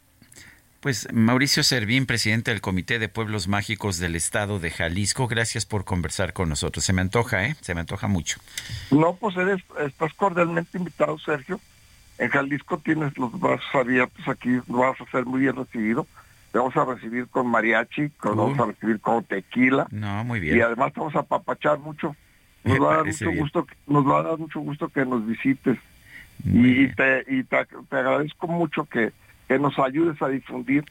S1: Pues Mauricio Servín, presidente del Comité de Pueblos Mágicos del Estado de Jalisco, gracias por conversar con nosotros. Se me antoja, ¿eh? Se me antoja mucho.
S59: No, pues eres, estás cordialmente invitado, Sergio. En Jalisco tienes los brazos abiertos, aquí vas a ser muy bien recibido. Te vamos a recibir con mariachi, con, vamos a recibir con tequila.
S1: No, muy bien.
S59: Y además te vamos a papachar mucho. Nos va a dar mucho gusto, nos va a dar mucho gusto que nos visites. Y, te, y te agradezco mucho que que nos ayudes a difundir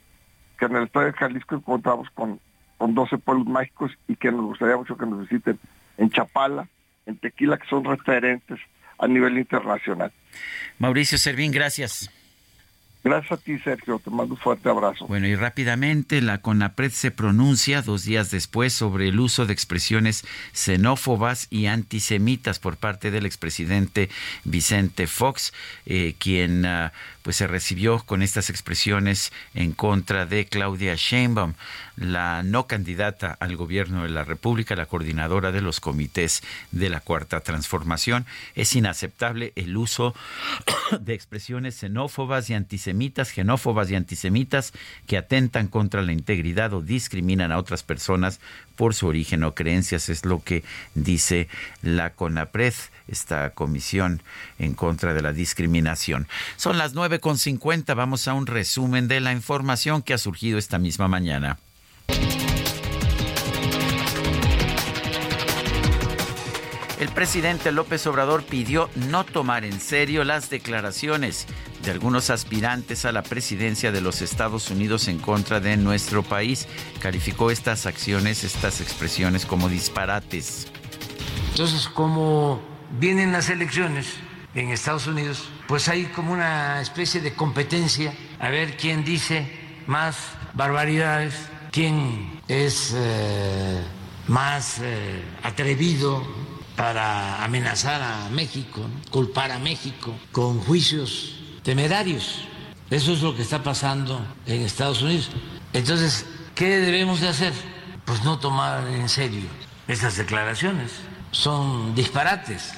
S59: que en el estado de Jalisco encontramos con, con 12 pueblos mágicos y que nos gustaría mucho que nos visiten en Chapala, en Tequila, que son referentes a nivel internacional.
S1: Mauricio Servín, gracias.
S59: Gracias a ti, Sergio. Te mando un fuerte abrazo.
S1: Bueno, y rápidamente la CONAPRED se pronuncia dos días después sobre el uso de expresiones xenófobas y antisemitas por parte del expresidente Vicente Fox, eh, quien ah, pues se recibió con estas expresiones en contra de Claudia Sheinbaum la no candidata al gobierno de la República, la coordinadora de los comités de la Cuarta Transformación. Es inaceptable el uso de expresiones xenófobas y antisemitas, xenófobas y antisemitas que atentan contra la integridad o discriminan a otras personas por su origen o creencias, es lo que dice la CONAPRED, esta comisión en contra de la discriminación. Son las 9.50, vamos a un resumen de la información que ha surgido esta misma mañana. El presidente López Obrador pidió no tomar en serio las declaraciones de algunos aspirantes a la presidencia de los Estados Unidos en contra de nuestro país. Calificó estas acciones, estas expresiones como disparates.
S36: Entonces, como vienen las elecciones en Estados Unidos, pues hay como una especie de competencia a ver quién dice más barbaridades quién es eh, más eh, atrevido para amenazar a México, culpar a México con juicios temerarios. Eso es lo que está pasando en Estados Unidos. Entonces, ¿qué debemos de hacer? Pues no tomar en serio esas declaraciones. Son disparates.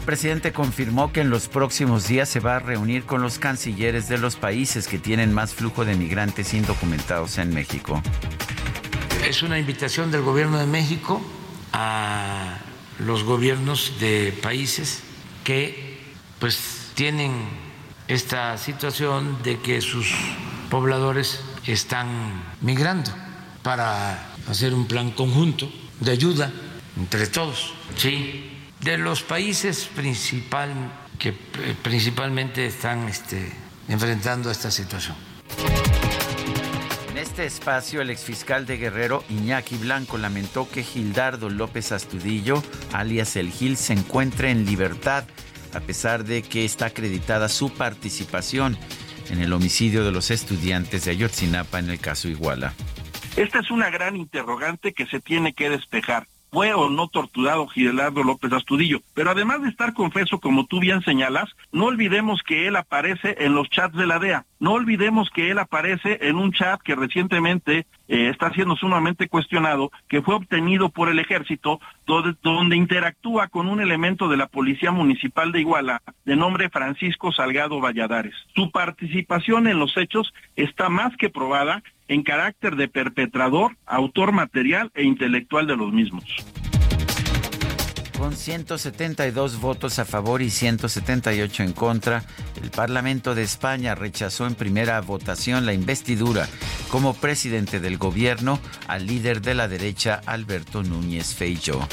S1: El presidente confirmó que en los próximos días se va a reunir con los cancilleres de los países que tienen más flujo de migrantes indocumentados en México.
S36: Es una invitación del gobierno de México a los gobiernos de países que pues tienen esta situación de que sus pobladores están migrando para hacer un plan conjunto de ayuda entre todos. Sí, de los países principal, que eh, principalmente están este, enfrentando esta situación.
S1: En este espacio, el exfiscal de Guerrero, Iñaki Blanco, lamentó que Gildardo López Astudillo, alias El Gil, se encuentre en libertad, a pesar de que está acreditada su participación en el homicidio de los estudiantes de Ayotzinapa en el caso Iguala.
S60: Esta es una gran interrogante que se tiene que despejar fue o no torturado Gilardo López Astudillo. Pero además de estar confeso, como tú bien señalas, no olvidemos que él aparece en los chats de la DEA. No olvidemos que él aparece en un chat que recientemente eh, está siendo sumamente cuestionado, que fue obtenido por el ejército, donde, donde interactúa con un elemento de la Policía Municipal de Iguala, de nombre Francisco Salgado Valladares. Su participación en los hechos está más que probada en carácter de perpetrador, autor material e intelectual de los mismos.
S1: Con 172 votos a favor y 178 en contra, el Parlamento de España rechazó en primera votación la investidura como presidente del gobierno al líder de la derecha Alberto Núñez Feijóo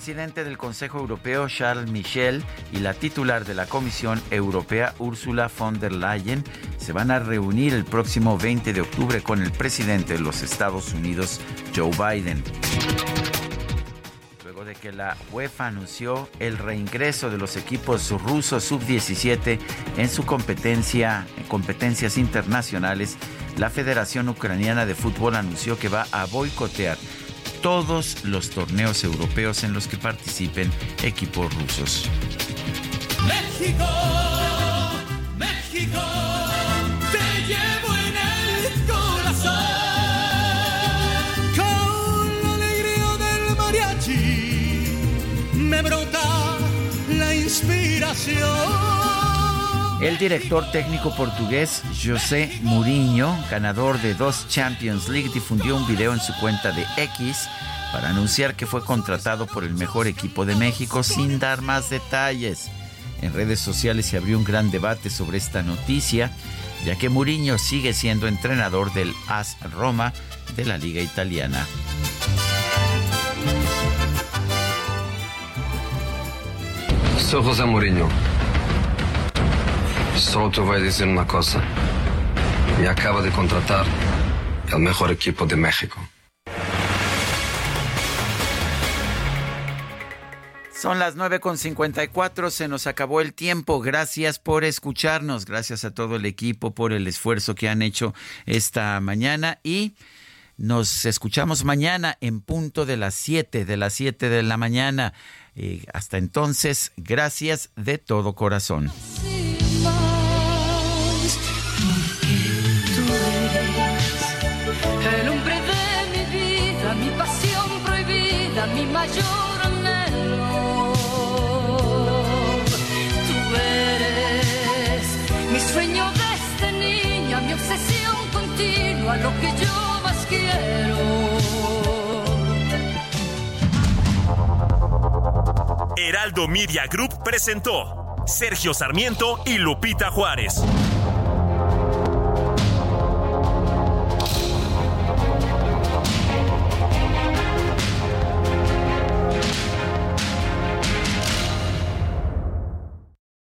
S1: presidente del Consejo Europeo, Charles Michel, y la titular de la Comisión Europea, Ursula von der Leyen, se van a reunir el próximo 20 de octubre con el presidente de los Estados Unidos, Joe Biden. Luego de que la UEFA anunció el reingreso de los equipos rusos sub-17 en su competencia, en competencias internacionales, la Federación Ucraniana de Fútbol anunció que va a boicotear todos los torneos europeos en los que participen equipos rusos.
S20: México, México, te llevo en el corazón. Con la alegría del mariachi me brota la inspiración.
S1: El director técnico portugués José Mourinho, ganador de dos Champions League, difundió un video en su cuenta de X para anunciar que fue contratado por el mejor equipo de México sin dar más detalles. En redes sociales se abrió un gran debate sobre esta noticia, ya que Mourinho sigue siendo entrenador del AS Roma de la Liga Italiana.
S61: Soy José Mourinho. Solo te voy a decir una cosa. Me acaba de contratar el mejor equipo de México.
S1: Son las 9.54, se nos acabó el tiempo. Gracias por escucharnos, gracias a todo el equipo por el esfuerzo que han hecho esta mañana y nos escuchamos mañana en punto de las 7, de las 7 de la mañana. Eh, hasta entonces, gracias de todo corazón.
S20: Anhelo. Tú eres mi sueño desde niña, mi obsesión continua, lo que yo más quiero.
S15: Heraldo Media Group presentó Sergio Sarmiento y Lupita Juárez.